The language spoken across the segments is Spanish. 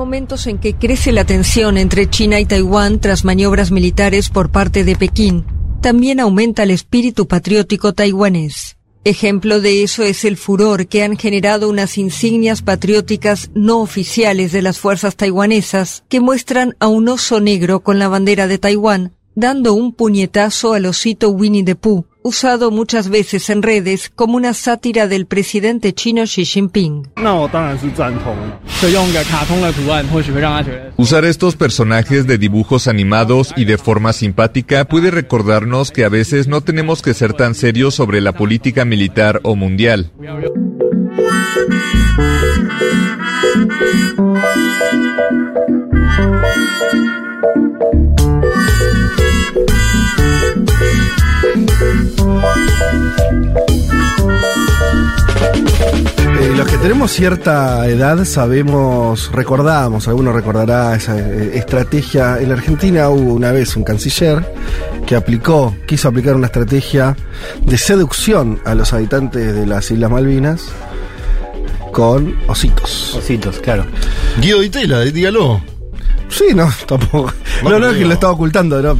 momentos en que crece la tensión entre China y Taiwán tras maniobras militares por parte de Pekín, también aumenta el espíritu patriótico taiwanés. Ejemplo de eso es el furor que han generado unas insignias patrióticas no oficiales de las fuerzas taiwanesas que muestran a un oso negro con la bandera de Taiwán dando un puñetazo al osito Winnie the Pooh, usado muchas veces en redes como una sátira del presidente chino Xi Jinping. Usar estos personajes de dibujos animados y de forma simpática puede recordarnos que a veces no tenemos que ser tan serios sobre la política militar o mundial. Eh, los que tenemos cierta edad sabemos, recordamos, alguno recordará esa eh, estrategia. En la Argentina hubo una vez un canciller que aplicó, quiso aplicar una estrategia de seducción a los habitantes de las Islas Malvinas con ositos. Ositos, claro. Guido Ditela, dígalo. Sí, no, tampoco. No, no, es que lo estaba ocultando, no.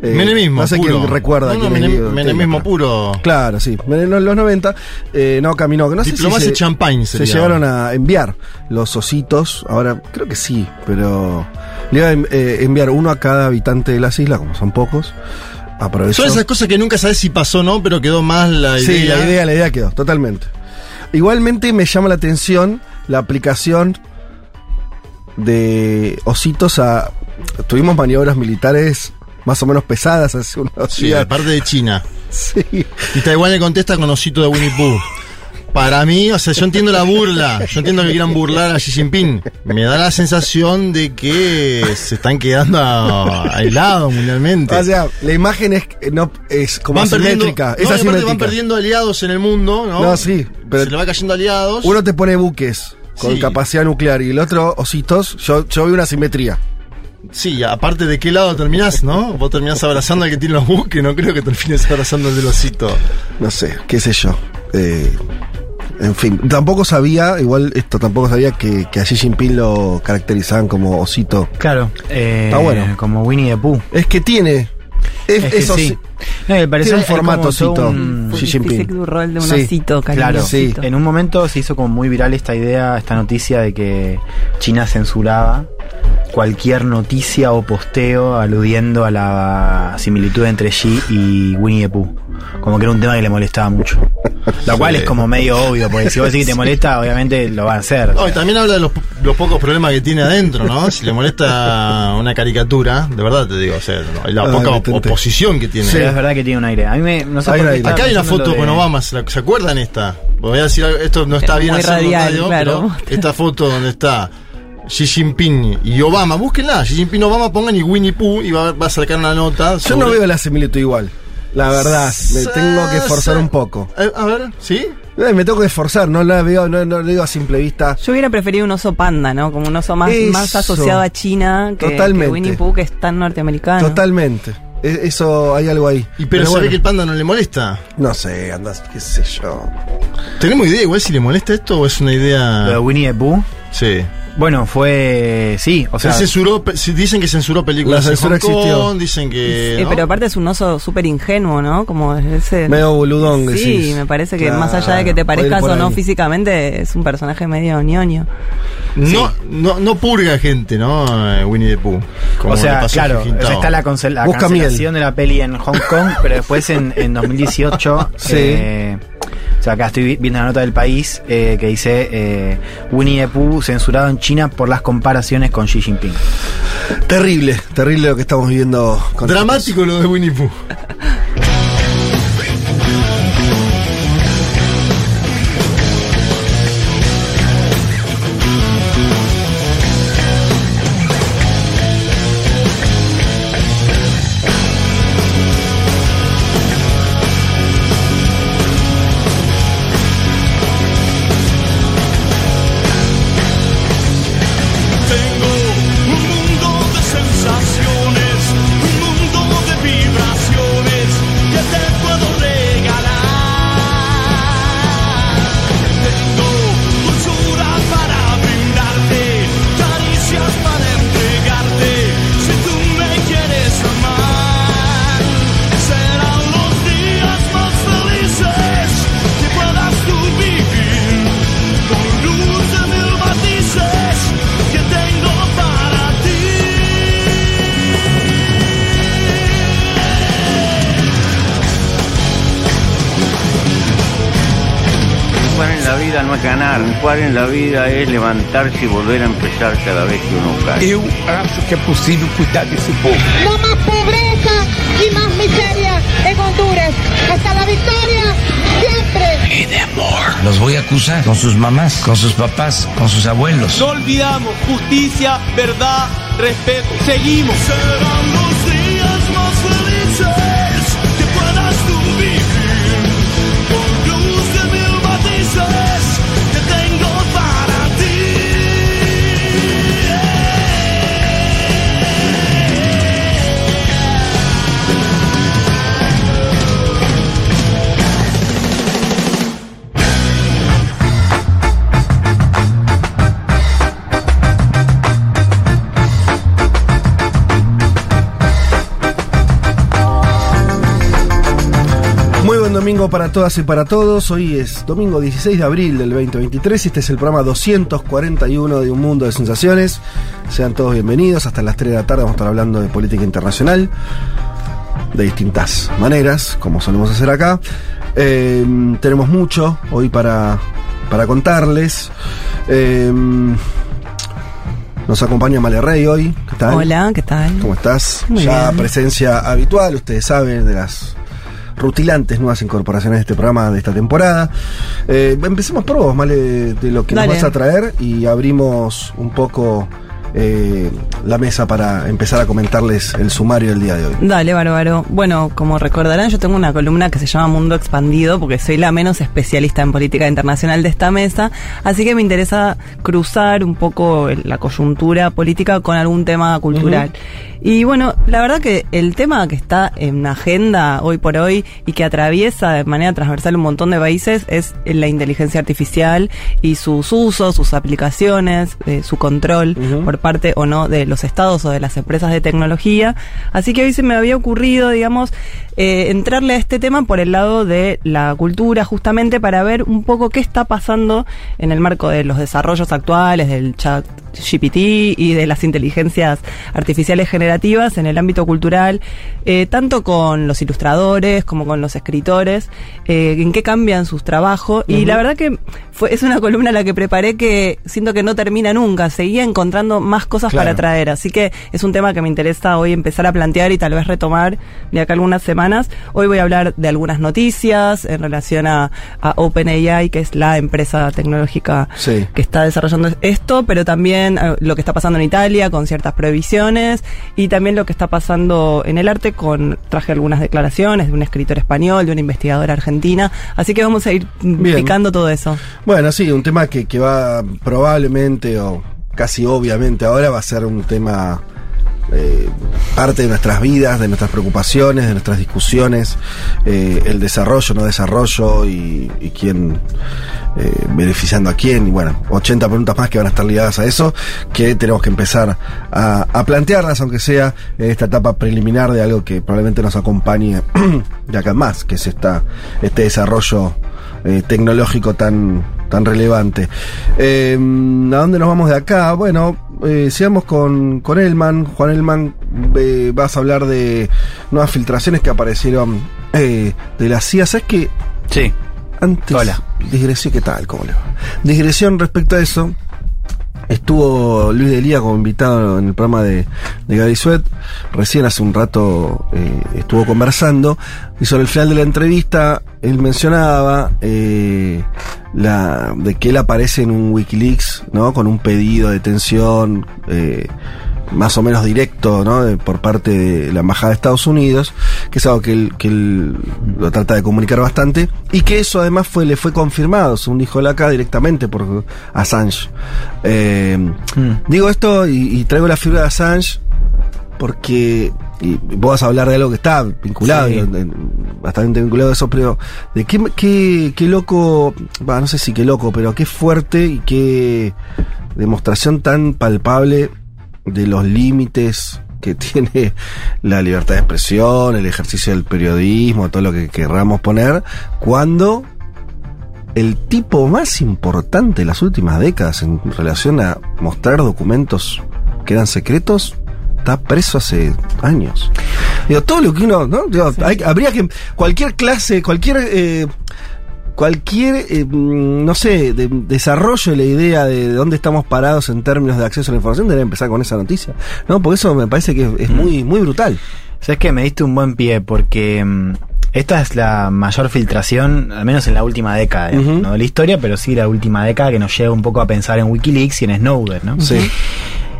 Eh, menemismo. No sé puro. quién recuerda. No, no, quién menem- menemismo puro. Claro, sí. En los 90 eh, no caminó. No sé si Diplomacia se, champagne se sería. llegaron a enviar los ositos. Ahora, creo que sí, pero le iba a en- eh, enviar uno a cada habitante de las islas, como son pocos. Aprovechó. Son esas cosas que nunca sabes si pasó o no, pero quedó más la idea. Sí, la idea, la idea quedó, totalmente. Igualmente me llama la atención la aplicación de ositos a. Tuvimos maniobras militares más o menos pesadas hace unos Sí, días. aparte de China. Sí. Y Taiwán le contesta con osito de Winnie Pooh. Para mí, o sea, yo entiendo la burla. Yo entiendo que quieran burlar a Xi Jinping. Me da la sensación de que se están quedando aislados mundialmente. O sea, la imagen es, no, es como van perdiendo, asimétrica. no, es asimétrica. van perdiendo aliados en el mundo, ¿no? No, sí, pero- se le va cayendo aliados. Uno te pone buques con Sí. capacidad nuclear y el otro ositos. Yo, yo veo una simetría. Sí, aparte de qué lado terminás, ¿no? Vos terminás abrazando al que tiene los buques, no creo que termines abrazando al del osito. No sé, qué sé yo. Eh, en fin, tampoco sabía, igual esto tampoco sabía que, que a Xi Jinping lo caracterizaban como osito. Claro. eh, Está bueno. Como Winnie the Pooh. Es que tiene. Es, Es que eso sí. sí. No, me parece Tiene un formato osito. un- Xi Jinping. Un rol de un Sí, osito, Claro, cariñosito. En un momento se hizo como muy viral esta idea, esta noticia de que China censuraba cualquier noticia o posteo aludiendo a la similitud entre Xi y Winnie the Pooh. Como que era un tema que le molestaba mucho. Lo cual es como medio obvio, porque si vos decís que te molesta, obviamente lo van a hacer. No, y también habla de los, los pocos problemas que tiene adentro, ¿no? Si le molesta una caricatura, de verdad te digo, o sea, no, la Ah, poca oposición que tiene. Pero es verdad que tiene un aire. A mí me, no sé Hay por qué Acá hay una foto lo con de- Obama, ¿se, la- ¿se acuerdan esta? Voy a decir esto no está Es bien radial, radio, claro. pero esta foto donde está Xi Jinping y Obama, búsquenla, Xi Jinping y Obama, pongan y Winnie Pooh y va, va a sacar una nota. Yo no veo la similitud igual. La verdad, me tengo que esforzar un poco. A ver, ¿sí? Eh, Me tengo que esforzar, no la veo, no, no lo digo a simple vista. Yo hubiera preferido un oso panda, ¿no? Como un oso más, Eso. más asociado a China que, Totalmente. que Winnie Pooh, que es tan norteamericano. Totalmente. E- Eso, hay algo ahí. Y pero, bueno, ve que el panda no le molesta. No sé, andas, qué sé yo. ¿Tenemos idea igual si le molesta esto o es una idea? Winnie the Pooh. Sí. Bueno, fue. Sí, o sea. Él censuró, dicen que censuró películas La en censura Hong Kong, existió. dicen que... ¿no? pero aparte es un oso súper ingenuo, ¿no? Como ese... Medio boludón, Sí, decís. me parece que Claro, más allá de que te parezcas o no ahí. físicamente, es un personaje medio ñoño. No, no, no purga gente, ¿no? Eh, Winnie the Pooh. como O sea, claro, está la, concel- la cancelación de la peli en Hong Kong, pero después en, en 2018, Sí. eh, o sea, acá estoy vi- viendo la nota del país eh, que dice eh, Winnie the Pooh censurado en China por las comparaciones con Xi Jinping. Terrible, terrible lo que estamos viviendo. Con Dramático lo de Winnie Pooh. Triunfar en la vida es levantarse y volver a empezar cada vez que uno cae. Eu acho que é possível cuidar desse povo. No más pobreza y más miseria en Honduras. Hasta la victoria, siempre. Y de amor. Los voy a acusar con sus mamás, con sus papás, con sus abuelos. No olvidamos justicia, verdad, respeto. Seguimos. Domingo para todas y para todos. Hoy es domingo 16 de abril del 2023 y este es el programa 241 de Un Mundo de Sensaciones. Sean todos bienvenidos. Hasta las 3 de la tarde vamos a estar hablando de política internacional de distintas maneras, como solemos hacer acá. Eh, tenemos mucho hoy para, para contarles. Eh, nos acompaña Male Rey hoy. ¿Qué tal? Hola, ¿qué tal? ¿Cómo estás? Muy ya bien. presencia habitual, ustedes saben, de las rutilantes nuevas incorporaciones de este programa de esta temporada. Eh, empecemos por vos, Male, de lo que Dale. nos vas a traer y abrimos un poco eh, la mesa para empezar a comentarles el sumario del día de hoy. Dale, bárbaro. Bueno, como recordarán, yo tengo una columna que se llama Mundo Expandido, porque soy la menos especialista en política internacional de esta mesa, así que me interesa cruzar un poco la coyuntura política con algún tema cultural. Y bueno, la verdad que el tema que está en agenda hoy por hoy y que atraviesa de manera transversal un montón de países es la inteligencia artificial y sus usos, sus aplicaciones, eh, su control por parte o no de los estados o de las empresas de tecnología. Así que hoy se me había ocurrido, digamos, eh, entrarle a este tema por el lado de la cultura, justamente para ver un poco qué está pasando en el marco de los desarrollos actuales del chat GPT y de las inteligencias artificiales generativas en el ámbito cultural, eh, tanto con los ilustradores como con los escritores, eh, en qué cambian sus trabajos. Y la verdad que fue, es una columna la que preparé que siento que no termina nunca, seguía encontrando más cosas Claro. para traer. Así que es un tema que me interesa hoy empezar a plantear y tal vez retomar de acá algunas semanas. Hoy voy a hablar de algunas noticias en relación a, a OpenAI, que es la empresa tecnológica Sí. que está desarrollando esto, pero también eh, lo que está pasando en Italia con ciertas prohibiciones y también lo que está pasando en el arte con traje algunas declaraciones de un escritor español, de una investigadora argentina, así que vamos a ir Bien. picando todo eso. Bueno, sí, un tema que, que va probablemente o casi obviamente ahora va a ser un tema eh, parte de nuestras vidas, de nuestras preocupaciones, de nuestras discusiones, eh, el desarrollo, no desarrollo y, quién eh, beneficiando a quién. Y bueno, 80 preguntas más que van a estar ligadas a eso, que tenemos que empezar a, a plantearlas, aunque sea en esta etapa preliminar de algo que probablemente nos acompañe de acá más, que es esta, este desarrollo eh, tecnológico tan, tan relevante. Eh, ¿A dónde nos vamos de acá? Bueno, eh, sigamos con, con Elman. Juan Elman, eh, vas a hablar de nuevas filtraciones que aparecieron eh, de la CIA. ¿Sabes qué? Sí. Antes. Hola. Digresión, ¿qué tal? ¿Cómo le va? Digresión respecto a eso. Estuvo Luis Delía como invitado en el programa de, de Gaby Suet. Recién hace un rato eh, estuvo conversando. Y sobre el final de la entrevista, él mencionaba eh, la, de que él aparece en un Wikileaks, ¿no? Con un pedido de detención eh, más o menos directo, ¿no? De- por parte de la Embajada de Estados Unidos, que es algo que él, que él lo trata de comunicar bastante, y que eso además fue, le fue confirmado, según dijo él acá, directamente por Assange. Eh, Digo esto y, y traigo la figura de Assange porque y vos vas a hablar de algo que está vinculado, Sí. bastante vinculado a eso, pero de qué, qué, qué loco, bah, no sé si qué loco, pero qué fuerte y qué demostración tan palpable de los límites que tiene la libertad de expresión, el ejercicio del periodismo, todo lo que querramos poner, cuando el tipo más importante de las últimas décadas en relación a mostrar documentos que eran secretos está preso hace años. Digo, todo lo que uno, ¿no? Digo, hay- habría que cualquier clase, cualquier eh, cualquier, eh, mm, no sé, de- desarrollo de la idea de dónde estamos parados en términos de acceso a la información debe empezar con esa noticia. ¿No? Porque eso me parece que es muy, muy brutal. Sabes que me diste un buen pie porque mm, esta es la mayor filtración, al menos en la última década, no de la historia, pero sí la última década que nos lleva un poco a pensar en Wikileaks y en Snowden, ¿no? Sí.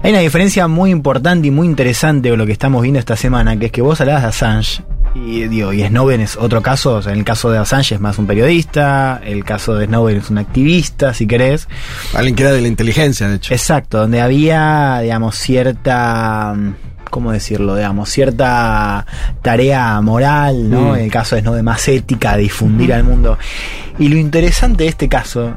Hay una diferencia muy importante y muy interesante con lo que estamos viendo esta semana, que es que vos hablabas de Assange y digo, y Snowden es otro caso, o sea, en el caso de Assange es más un periodista, el caso de Snowden es un activista, si querés. Alguien que era de la inteligencia, de hecho. Exacto, donde había, digamos, cierta, mm, ¿cómo decirlo? Digamos, cierta tarea moral, ¿no? Mm. En el caso de Snowden, más ética, difundir al mundo. Y lo interesante de este caso,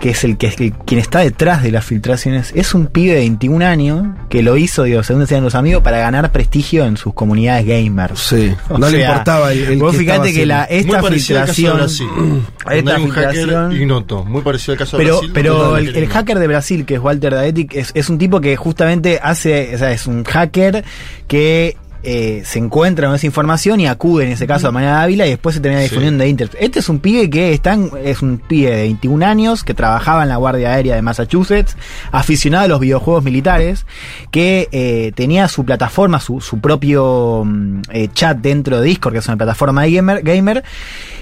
que es el que es el- quien está detrás de las filtraciones, es un pibe de 21 años que lo hizo, digo, según decían los amigos, para ganar prestigio en sus comunidades gamers. Sí, O no le importaba el, el vos que fíjate que la, esta Muy parecido al caso de filtración. Esta hay un hacker filtración- ignoto. Muy parecido al caso de pero, Brasil. pero el, hacker de Brasil, que es Walter Daetic, es, es un tipo que justamente hace, o sea, es un hacker que eh, se encuentra con esa información y acude en ese caso a Mañana Ávila y después se termina difundiendo de Internet. Este es un pibe que está en- es un pibe de 21 años que trabajaba en la Guardia Aérea de Massachusetts, aficionado a los videojuegos militares, que eh, tenía su plataforma, su, su propio mm, eh, chat dentro de Discord, que es una plataforma de gamer, gamer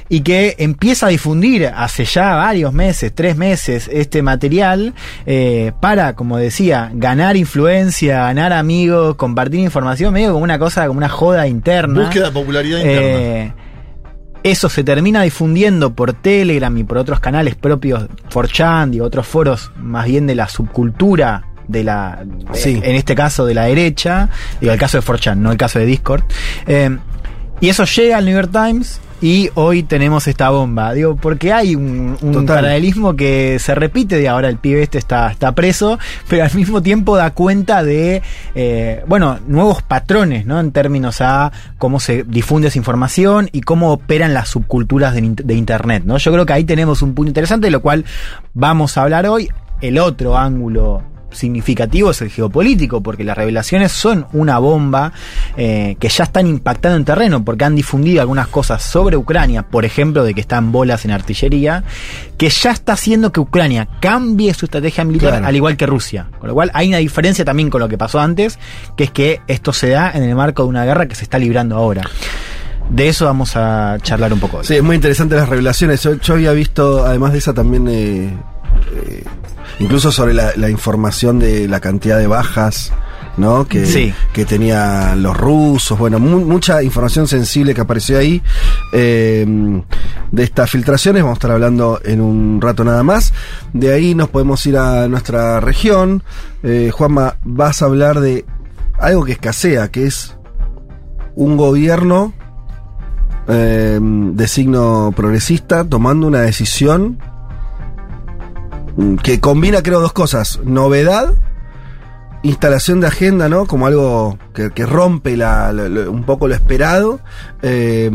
y que empieza a difundir hace ya varios meses, tres meses, este material eh, para, como decía, ganar influencia, ganar amigos, compartir información, medio como una cosa, como una joda interna. Búsqueda de popularidad interna. Eh, eso se termina difundiendo por Telegram y por otros canales propios, 4chan y otros foros más bien de la subcultura de la, Sí. en este caso de la derecha, digo el caso de 4chan, no el caso de Discord. Eh, y eso llega al New York Times y hoy tenemos esta bomba. Digo, porque hay un, un paralelismo que se repite de ahora el pibe este está, está preso, pero al mismo tiempo da cuenta de, eh, bueno, nuevos patrones, ¿no? En términos a cómo se difunde esa información y cómo operan las subculturas de, de Internet, ¿no? Yo creo que ahí tenemos un punto interesante, de lo cual vamos a hablar hoy. El otro ángulo significativo es el geopolítico, porque las revelaciones son una bomba eh, que ya están impactando en terreno, porque han difundido algunas cosas sobre Ucrania, por ejemplo, de que están bolas en artillería, que ya está haciendo que Ucrania cambie su estrategia militar, Claro. al igual que Rusia. Con lo cual hay una diferencia también con lo que pasó antes, que es que esto se da en el marco de una guerra que se está librando ahora. De eso vamos a charlar un poco hoy. Sí, es muy interesante las revelaciones. Yo, yo había visto, además de esa, también eh, eh, incluso sobre la, la información de la cantidad de bajas. ¿no? Que, Sí. que tenían los rusos, bueno, mu- mucha información sensible que apareció ahí. Eh, de estas filtraciones vamos a estar hablando en un rato nada más. De ahí nos podemos ir a nuestra región. Eh, Juanma, vas a hablar de algo que escasea, que es un gobierno eh, de signo progresista tomando una decisión que combina, creo, dos cosas. Novedad, instalación de agenda, ¿no? Como algo que, que rompe la- un poco lo esperado. eh,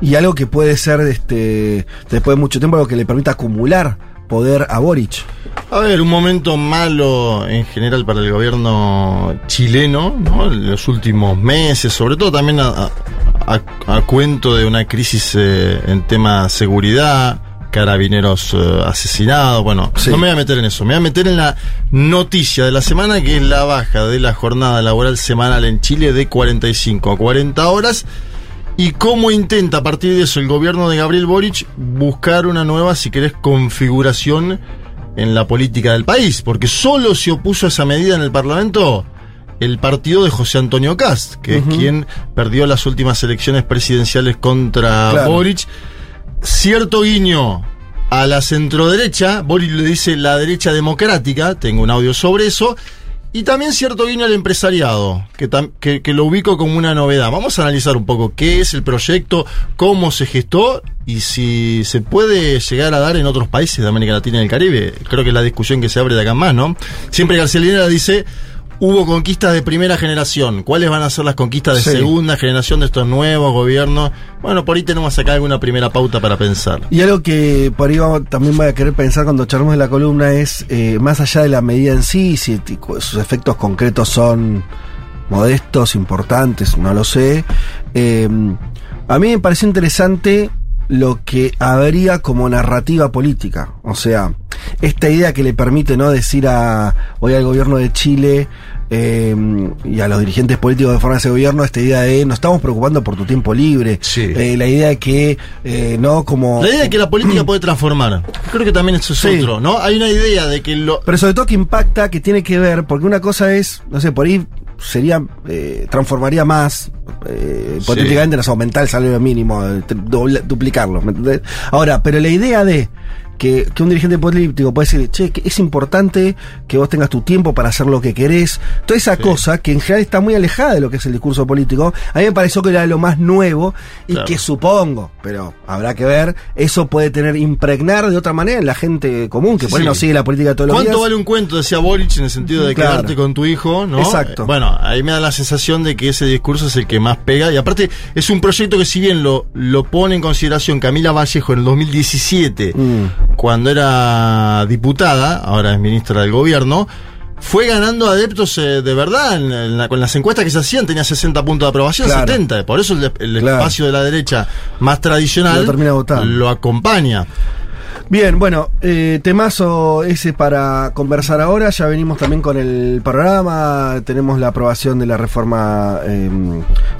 y algo que puede ser, este, después de mucho tiempo, algo que le permita acumular poder a Boric. A ver, un momento malo en general para el gobierno chileno, ¿no? En los últimos meses, sobre todo también a cuento de una crisis eh, en tema seguridad, carabineros eh, asesinados, bueno, Sí. no me voy a meter en eso, me voy a meter en la noticia de la semana que es la baja de la jornada laboral semanal en Chile de 45 a 40 horas. Y cómo intenta a partir de eso el gobierno de Gabriel Boric buscar una nueva, si querés, configuración en la política del país. Porque solo se opuso a esa medida en el Parlamento el partido de José Antonio Cast, que es quien perdió las últimas elecciones presidenciales contra Claro. Boric. Cierto guiño a la centroderecha, Boric le dice la derecha democrática, tengo un audio sobre eso. Y también cierto guiño al empresariado, que, que lo ubico como una novedad. Vamos a analizar un poco qué es el proyecto, cómo se gestó y si se puede llegar a dar en otros países de América Latina y el Caribe. Creo que es la discusión que se abre de acá en más, ¿no? Siempre García Linera dice, hubo conquistas de primera generación. ¿Cuáles van a ser las conquistas de Sí. segunda generación de estos nuevos gobiernos? Bueno, por ahí tenemos acá alguna primera pauta para pensar. Y algo que por ahí vamos- también voy a querer pensar cuando charlemos de la columna es, eh, más allá de la medida en sí, si sus efectos concretos son modestos, importantes, no lo sé. Eh, a mí me pareció interesante lo que habría como narrativa política. O sea, esta idea que le permite no decir a hoy al gobierno de Chile eh, y a los dirigentes políticos que forman ese gobierno esta idea de nos estamos preocupando por tu tiempo libre. Eh, la idea de que eh, no como. La idea de que la política puede transformar. Creo que también eso es Sí. otro, ¿no? Hay una idea de que lo. Pero sobre todo que impacta, que tiene que ver, porque una cosa es, no sé, por ahí sería, eh, transformaría más, eh, hipotéticamente nos aumentar el salario mínimo, eh, duplicarlo. ¿me entendés? Ahora, pero la idea de que, que un dirigente político puede decir, che, que es importante que vos tengas tu tiempo para hacer lo que querés, toda esa cosa que en general está muy alejada de lo que es el discurso político, a mí me pareció que era lo más nuevo y Claro. que supongo, pero habrá que ver, eso puede tener, impregnar de otra manera en la gente común, que por ahí Sí. no sigue la política todos los días. ¿Cuánto vale un cuento? Decía Boric en el sentido de Claro. quedarte con tu hijo, ¿no? Exacto. Eh, Bueno, ahí me da la sensación de que ese discurso es el que más pega. Y aparte, es un proyecto que si bien lo, lo pone en consideración Camila Vallejo en el 2017, Mm. Cuando era diputada, ahora es ministra del gobierno, fue ganando adeptos eh, de verdad. En, la- con las encuestas que se hacían tenía 60 puntos de aprobación, Claro. 70. Por eso el, el Claro. espacio de la derecha más tradicional Lo termina lo acompaña. Bien, bueno, eh, temazo ese para conversar ahora. Ya venimos también con el programa. Tenemos la aprobación de la reforma eh,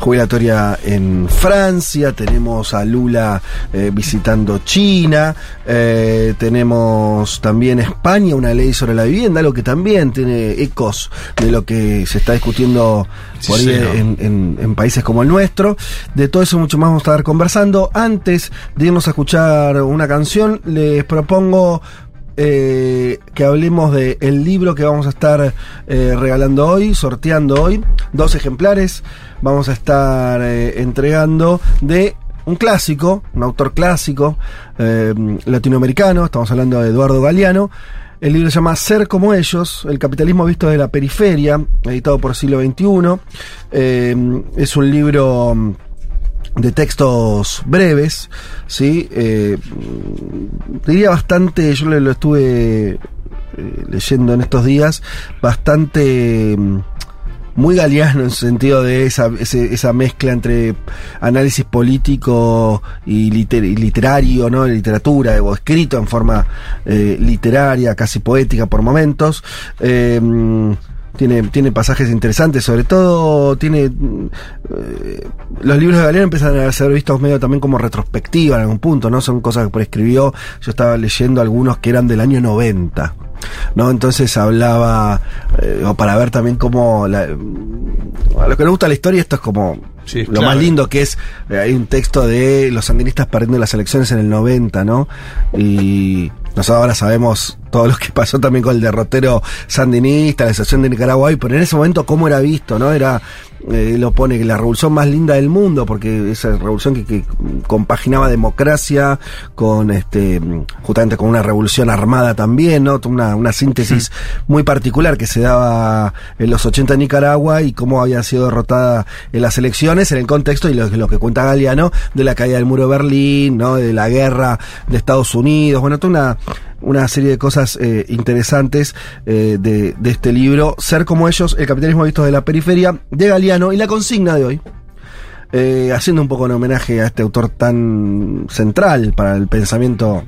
jubilatoria en Francia. Tenemos a Lula eh, visitando China. Eh, tenemos también España, una ley sobre la vivienda, algo que también tiene ecos de lo que se está discutiendo Sí, por ahí en, en- en países como el nuestro. De todo eso mucho más vamos a estar conversando. Antes de irnos a escuchar una canción, les propongo eh, que hablemos del el libro que vamos a estar eh, regalando hoy, sorteando hoy. Dos ejemplares vamos a estar eh, entregando de un clásico, un autor clásico latinoamericano, estamos hablando de Eduardo Galeano. El libro se llama Ser como ellos, el capitalismo visto de la periferia, editado por siglo XXI. Eh, es un libro mm, de textos breves, ¿sí? Eh, diría bastante, yo lo, lo estuve eh, leyendo en estos días, bastante mm, muy galeano en su sentido de esa, ese- esa mezcla entre análisis político y, liter- y literario, ¿no? Literatura, o escrito en forma eh, literaria, casi poética por momentos. Eh, tiene, tiene pasajes interesantes, sobre todo tiene eh, los libros de Galeano empiezan a ser vistos medio también como retrospectiva en algún punto, ¿no? Son cosas que por escribió, yo estaba leyendo algunos que eran del año 90. ¿no? Entonces hablaba, eh, o para ver también cómo, la- a los que les gusta la historia, esto es como Sí, lo claro. más lindo que es, eh, hay un texto de los sandinistas perdiendo las elecciones en el 90, ¿no? Y nosotros ahora sabemos todo lo que pasó también con el derrotero sandinista, la situación de Nicaragua, hoy, pero en ese momento cómo era visto, ¿no? Era, eh, lo pone, la revolución más linda del mundo, porque esa revolución que, que compaginaba democracia con, este, justamente con una revolución armada también, ¿no? Una, una síntesis muy particular que se daba en los 80 en Nicaragua y cómo había sido derrotada en las elecciones en el contexto y lo, lo que cuenta Galeano de la caída del muro de Berlín, ¿no? De la guerra de Estados Unidos, bueno, toda una, una serie de cosas eh, interesantes eh, de, este libro, Ser como ellos, el capitalismo visto de la periferia, de Galeano, y la consigna de hoy, eh, haciendo un poco en homenaje a este autor tan central para el pensamiento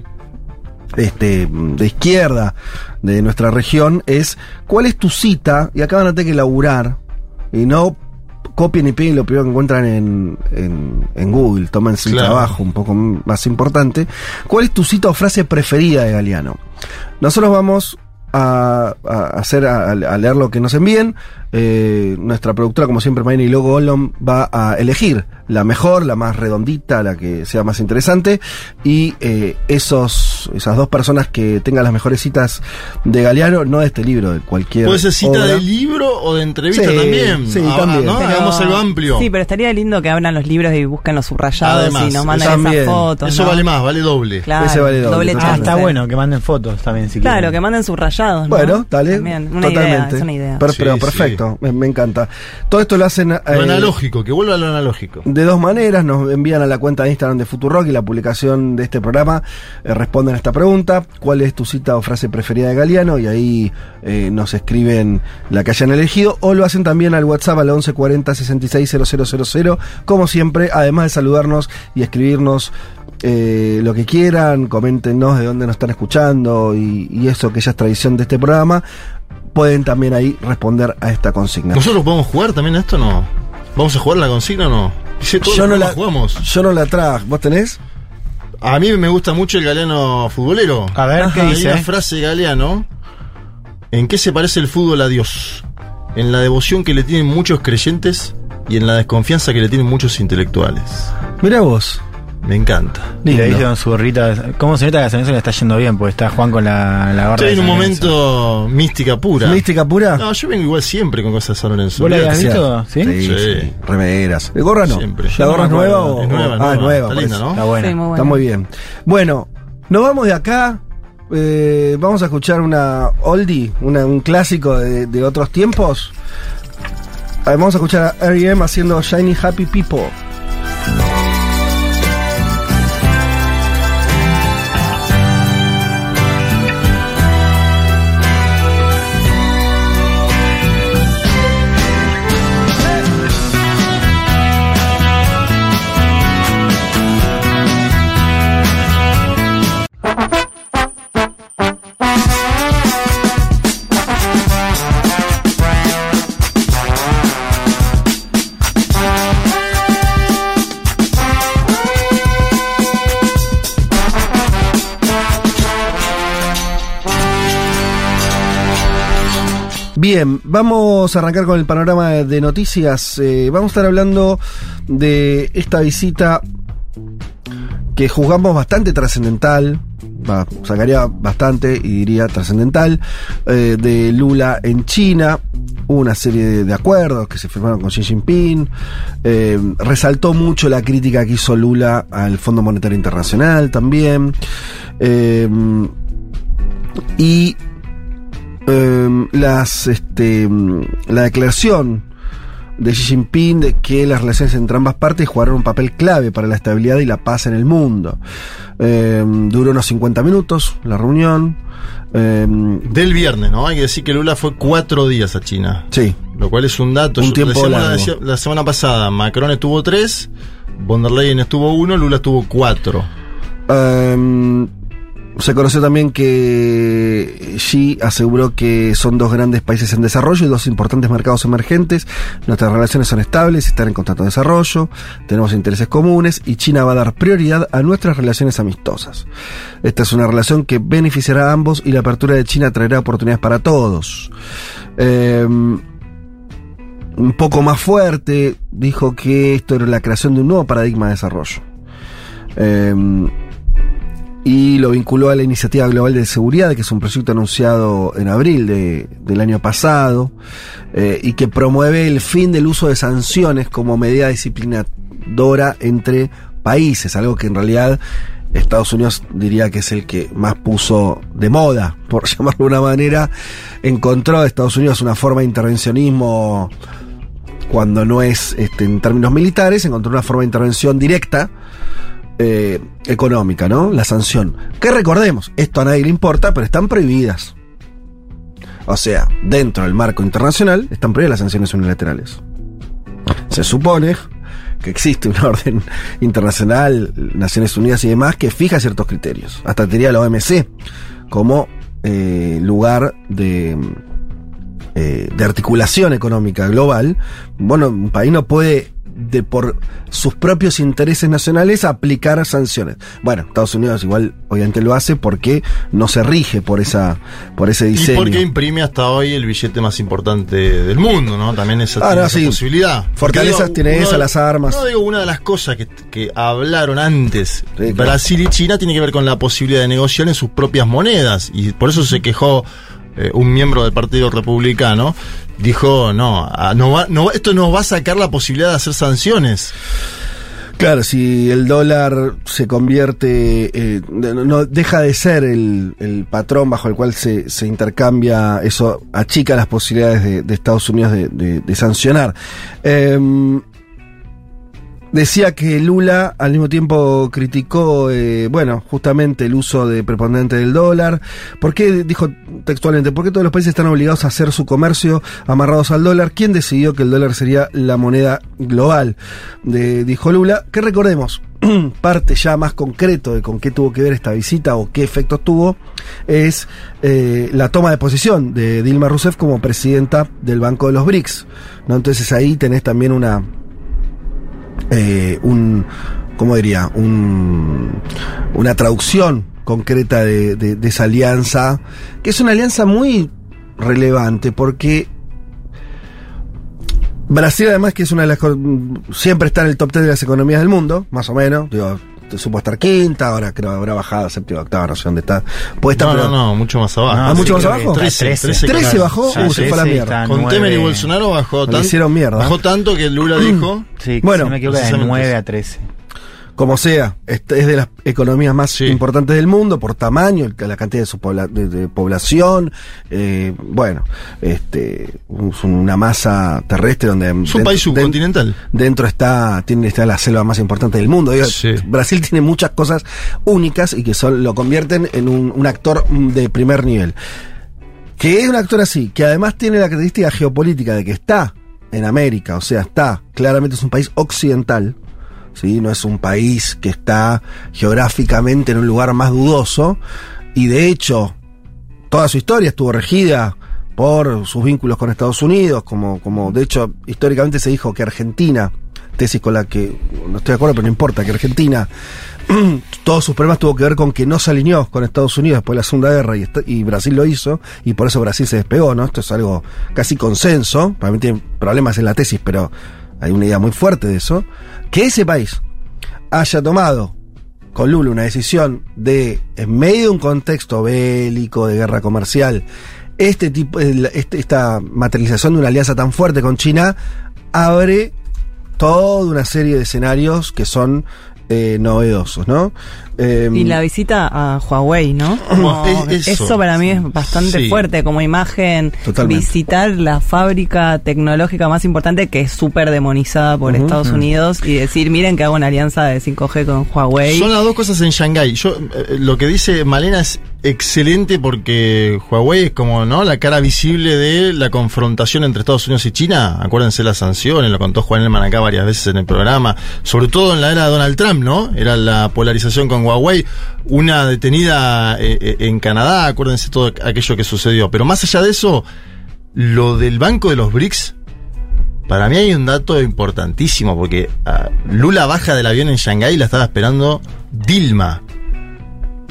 este, de izquierda de nuestra región, es ¿cuál es tu cita? Y acá van a tener que laburar, y no copien y peguen lo primero que encuentran en, en, en Google, tómense el Claro. trabajo un poco más importante. ¿Cuál es tu cita o frase preferida de Galeano? Nosotros vamos a, a hacer a, a leer lo que nos envíen. Eh, nuestra productora, como siempre, Mayne y Logo Goldom, va a elegir la mejor, la más redondita, la que sea más interesante. Y eh, esos, esas dos personas que tengan las mejores citas de Galeano, no de este libro, de cualquier. Puede ser cita obra. de libro o de entrevista Sí, también. sí, Ah, también. ¿no? Pero- Hagamos algo amplio. Sí, pero estaría lindo que abran los libros y busquen los subrayados Además, y nos manden también. esas fotos. Eso ¿no? vale más, vale doble. Claro, Ese vale doble, doble Ah, está bueno que manden fotos también si Claro, quieren. que manden subrayados. ¿no? Bueno, dale. También, una totalmente. idea, es una idea. Sí, pero sí. Perfecto, me, me encanta. Todo esto lo hacen. eh, Lo analógico, que vuelva a lo analógico. De dos maneras, nos envían a la cuenta de Instagram de Futurock y la publicación de este programa eh, responden a esta pregunta, ¿cuál es tu cita o frase preferida de Galeano? Y ahí eh, nos escriben la que hayan elegido o lo hacen también al WhatsApp al 1140 66 000, como siempre, además de saludarnos y escribirnos eh, lo que quieran, coméntenos de dónde nos están escuchando y, y eso que ya es tradición de este programa. Pueden también ahí responder a esta consigna. ¿Nosotros podemos jugar también a esto o no? ¿Vamos a jugar la consigna o no? Dice, todos Yo no, la, jugamos. yo no la traje. ¿Vos tenés? A mí me gusta mucho el galeano futbolero. A ver, ¿qué Hay dice? una frase Galeano. ¿En qué se parece el fútbol a Dios? En la devoción que le tienen muchos creyentes y en la desconfianza que le tienen muchos intelectuales. Mira vos. Me encanta. Y le Lindo. dice Don Zurrita, ¿cómo se nota que a San Lorenzo le está yendo bien? Porque está Juan con la, la gorra Estoy en un momento mística pura. ¿Mística pura? No, yo vengo igual siempre con cosas de San Lorenzo. ¿Vos la habías visto? ¿Sí? Sí, Sí. sí. Remeras. ¿De gorra no? Siempre. ¿La gorra es no nueva o.? Es nueva, ah, nueva. nueva. Está linda. ¿no? Está buena. Sí, muy bueno. Está muy bien. Bueno, nos vamos de acá. eh, vamos a escuchar una oldie, una- un clásico de, de otros tiempos. Vamos a escuchar a R.E.M. haciendo Shiny Happy People. Bien, vamos a arrancar con el panorama de noticias. Eh, vamos a estar hablando de esta visita que juzgamos bastante trascendental, sacaría bastante y diría trascendental, eh, de Lula en China. Hubo una serie de, acuerdos que se firmaron con Xi Jinping. eh, resaltó mucho la crítica que hizo Lula al Fondo Monetario Internacional también. y eh, las este mm, la declaración de Xi Jinping de que las relaciones entre ambas partes jugaron un papel clave para la estabilidad y la paz en el mundo. Eh, duró unos 50 minutos la reunión. Eh, Del viernes, ¿no? Hay que decir que Lula fue cuatro días a China. sí, Lo cual es un dato. Un Yo- tiempo la, decía- la semana pasada, Macron estuvo tres, von der Leyen estuvo uno, Lula estuvo cuatro. Se conoció también que Xi aseguró que son dos grandes países en desarrollo y dos importantes mercados emergentes. Nuestras relaciones son estables están en constante desarrollo. Tenemos intereses comunes y China va a dar prioridad a nuestras relaciones amistosas. Esta es una relación que beneficiará a ambos y la apertura de China traerá oportunidades para todos. Eh, un poco más fuerte, dijo que esto era la creación de un nuevo paradigma de desarrollo. Eh, y lo vinculó a la Iniciativa Global de Seguridad, que es un proyecto anunciado en abril de- del año pasado, eh, y que promueve el fin del uso de sanciones como medida disciplinadora entre países, algo que en realidad Estados Unidos diría que es el que más puso de moda, por llamarlo de una manera, encontró Estados Unidos una forma de intervencionismo cuando no es este, en términos militares, encontró una forma de intervención directa eh, económica, ¿no? La sanción. Que recordemos, esto a nadie le importa, pero están prohibidas. O sea, dentro del marco internacional están prohibidas las sanciones unilaterales. Se supone que existe una orden internacional, Naciones Unidas y demás, que fija ciertos criterios. Hasta diría la OMC como eh, lugar de, eh, de articulación económica global. Bueno, un país no puede de por sus propios intereses nacionales aplicar sanciones. Bueno, Estados Unidos igual obviamente lo hace porque no se rige por esa por ese Y diseño. porque imprime hasta hoy el billete más importante del mundo, ¿no? También esa, Ah, tiene no, esa sí. posibilidad. Fortalezas tiene esa, de- las armas. No, digo, una de las cosas que, que hablaron antes Sí, claro. Brasil y China tiene que ver con la posibilidad de negociar en sus propias monedas. Y por eso se quejó eh, un miembro del Partido Republicano. Dijo, no, ah, no, va- no esto nos va a sacar la posibilidad de hacer sanciones. Claro, si el dólar se convierte, eh, no, deja de ser el, patrón bajo el cual se, intercambia, eso achica las posibilidades de, Estados Unidos de sancionar. Em, Decía que Lula al mismo tiempo criticó, eh, bueno, justamente el uso de preponderante del dólar. ¿Por qué, dijo textualmente, por qué todos los países están obligados a hacer su comercio amarrados al dólar? ¿Quién decidió que el dólar sería la moneda global? Dijo Lula, que recordemos, parte ya más concreto de con qué tuvo que ver esta visita o qué efectos tuvo, es eh, la toma de posición de Dilma Rousseff como presidenta del Banco de los BRICS. ¿no? Entonces ahí tenés también una. Eh, un. ¿Cómo diría? Un, una traducción concreta de, de- de esa alianza, que es una alianza muy relevante porque Brasil además que es una de las siempre está en el top 10 de las economías del mundo, más o menos, digo, supo estar quinta, ahora creo que habrá bajado a séptima, octava, no sé dónde está. Puede estar, No, pero- no, no, mucho más abajo. Ah, ¿mucho más abajo? 13, 13, 13 claro. bajó, Sí, uh, se fue a la mierda. Con. Temer y Bolsonaro bajó tanto. hicieron mierda. Bajó tanto que Lula dijo. Sí, Bueno, si no me equivoco, de precisamente 9 eso. a 13. Como sea, es de las economías más importantes del mundo por tamaño, la cantidad de su pobla- de, de población, eh, bueno, este, es una masa terrestre donde Es un país subcontinental. dentro está tiene está la selva más importante del mundo. Digo, Brasil tiene muchas cosas únicas y que son, lo convierten en un, un actor de primer nivel. Que es un actor así, que además tiene la característica geopolítica de que está en América, o sea, está, claramente es un país occidental, ¿sí? no es un país que está geográficamente en un lugar más dudoso, y de hecho, toda su historia estuvo regida por sus vínculos con Estados Unidos, como, como de hecho históricamente se dijo que Argentina, tesis con la que no estoy de acuerdo, pero no importa, que Argentina todos sus problemas tuvo que ver con que no se alineó con Estados Unidos después de la Segunda Guerra y, y Brasil lo hizo y por eso Brasil se despegó, ¿no? Esto es algo casi consenso, para mí tiene problemas en la tesis, pero hay una idea muy fuerte de eso, que ese país haya tomado con Lula una decisión de, en medio de un contexto bélico, de guerra comercial, este tipo, este- esta materialización de una alianza tan fuerte con China abre toda una serie de escenarios que son eh, novedosos, ¿no? Eh, Y la visita a Huawei, ¿no? Como Es- eso. eso. para mí es bastante Sí. fuerte como imagen. Totalmente. Visitar la fábrica tecnológica más importante que es súper demonizada por. Estados Ujú. Unidos y decir, miren que hago una alianza de 5G con Huawei. Son las dos cosas en Shanghái. Yo, eh, lo que dice Malena es excelente porque Huawei es como no la cara visible de la confrontación entre Estados Unidos y China. Acuérdense las sanciones, lo contó Juan Elman acá varias veces en el programa, sobre todo en la era de Donald Trump, ¿no? Era la polarización con Huawei, una detenida eh, eh, en Canadá, acuérdense todo aquello que sucedió. Pero más allá de eso, lo del Banco de los BRICS para mí hay un dato importantísimo, porque ah, Lula baja del avión en Shanghái y la estaba esperando Dilma.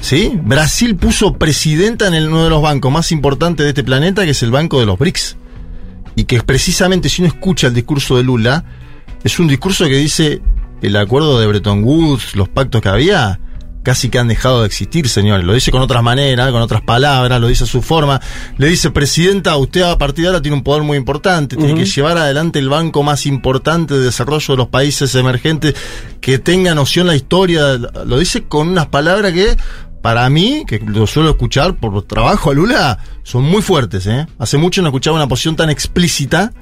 ¿Sí? Brasil puso presidenta en el- uno de los bancos más importantes de este planeta, que es el Banco de los BRICS. Y que precisamente si uno escucha el discurso de Lula, es un discurso que dice el acuerdo de Bretton Woods, los pactos que había, casi que han dejado de existir, señores. Lo dice con otras maneras, con otras palabras, lo dice a su forma. Le dice, Presidenta, usted a partir de ahora tiene un poder muy importante, tiene que llevar adelante el banco más importante de desarrollo de los países emergentes, que tenga noción la historia. Lo dice con unas palabras que, para mí, que lo suelo escuchar por trabajo a Lula, son muy fuertes. ¿eh? Hace mucho no escuchaba una posición tan explícita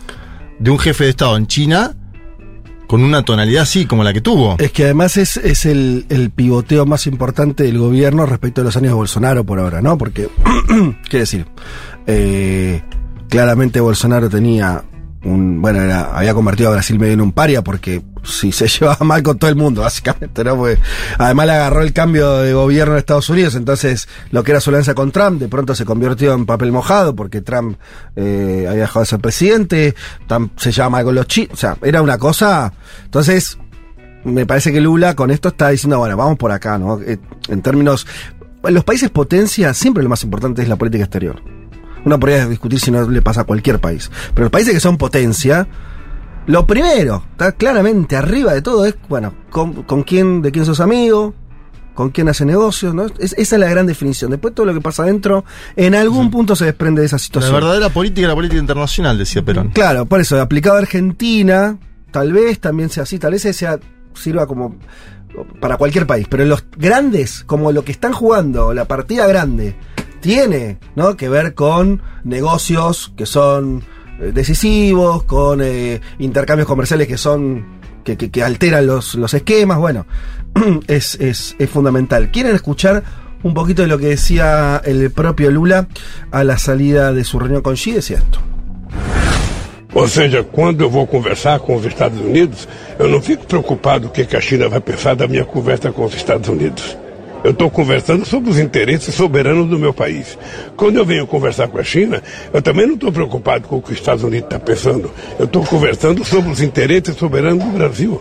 de un jefe de Estado en China con una tonalidad así como la que tuvo. Es que además es, es el, el pivoteo más importante del gobierno respecto a los años de Bolsonaro por ahora, ¿no? Porque, quiere decir, eh, claramente Bolsonaro tenía un, bueno, era- había convertido a Brasil medio en un paria porque si se llevaba mal con todo el mundo, básicamente, ¿no? Porque además le agarró el cambio de gobierno en Estados Unidos, entonces lo que era su alianza con Trump de pronto se convirtió en papel mojado porque Trump eh, había dejado de ser presidente, Trump se llevaba mal con los chinos, o sea, era una cosa, entonces me parece que Lula con esto está diciendo, bueno, vamos por acá, ¿no? Eh, En términos. En los países potencia, siempre lo más importante es la política exterior. Uno podría discutir si no le pasa a cualquier país. Pero los países que son potencia, lo primero, está claramente arriba de todo, es, bueno, con, con quién, de quién sos amigo, con quién hace negocios, ¿no? Es- esa es la gran definición. Después todo lo que pasa adentro, en algún punto se desprende de esa La situación. verdadera política es la política internacional, decía Perón. Claro, por eso, aplicado a Argentina, tal vez también sea así, tal vez sea, sirva como para cualquier país, pero en los grandes, como lo que están jugando, la partida grande, tiene ¿no? que ver con negocios que son eh, decisivos, con eh, intercambios comerciales que son que, que- alteran los, los esquemas, bueno, es, es, es fundamental. ¿Quieren escuchar un poquito de lo que decía el propio Lula a la salida de su reunión con Xi? Decía esto. Ou seja, quando eu vou conversar com os Estados Unidos, eu não fico preocupado o que que a China vai pensar da minha conversa com os Estados Unidos. Eu estou conversando sobre os interesses soberanos do meu país. Quando eu venho conversar com a China, eu também não estou preocupado com o que os Estados Unidos está pensando. Eu estou conversando sobre os interesses soberanos do Brasil.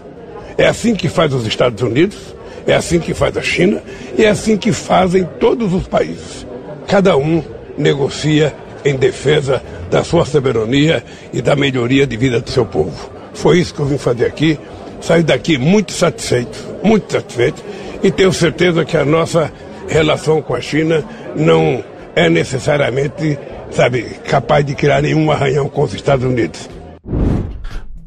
É assim que faz os Estados Unidos, é assim que faz a China e é assim que fazem todos os países. Cada um negocia em defesa da sua soberania e da melhoria de vida do seu povo. Foi isso que eu vim fazer aqui. Saí daqui muito satisfeito, muito satisfeito e tenho certeza que a nossa relação com a China não é necessariamente, sabe, capaz de criar nenhum arranhão com os Estados Unidos.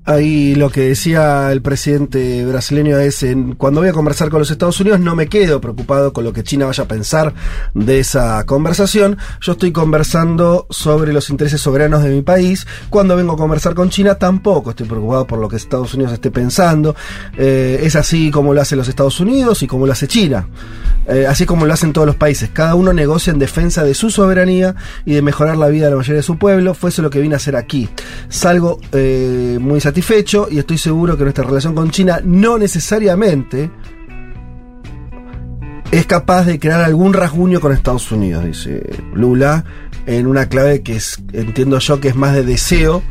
Ahí lo que decía el presidente brasileño es, en, cuando voy a conversar con los Estados Unidos no me quedo preocupado con lo que China vaya a pensar de esa conversación, yo estoy conversando sobre los intereses soberanos de mi país, cuando vengo a conversar con China tampoco estoy preocupado por lo que Estados Unidos esté pensando, Eh, es así como lo hacen los Estados Unidos y como lo hace China, Eh, así como lo hacen todos los países, cada uno negocia en defensa de su soberanía y de mejorar la vida de la mayoría de su pueblo, fue eso lo que vine a hacer aquí. Salgo eh, muy satisfecho y estoy seguro que nuestra relación con China no necesariamente es capaz de crear algún rasguño con Estados Unidos, dice Lula, en una clave que es, entiendo yo que es más de deseo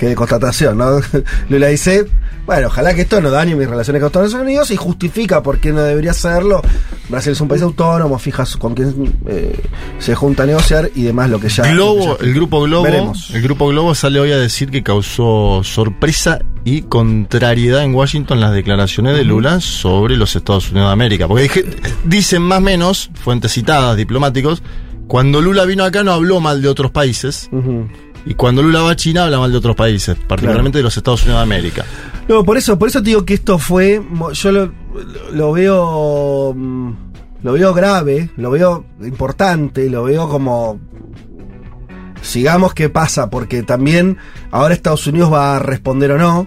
que de constatación, ¿no? Lula dice, bueno, ojalá que esto no dañe mis relaciones con Estados Unidos y justifica por qué no debería hacerlo. Brasil es un país autónomo, fija con quién eh, se junta a negociar y demás lo que ya... Globo, ya- el grupo Globo, Veremos. el grupo Globo sale hoy a decir que causó sorpresa y contrariedad en Washington las declaraciones de Lula sobre los Estados Unidos de América. Porque dije- dicen más o menos, fuentes citadas, diplomáticos, cuando Lula vino acá no habló mal de otros países. Y cuando Lula va a China habla mal de otros países, particularmente de los Estados Unidos de América. No, por eso, por eso te digo que esto fue. Yo lo, lo veo. mm, Lo veo grave, lo veo importante, lo veo como. Sigamos qué pasa, porque también ahora Estados Unidos va a responder o no.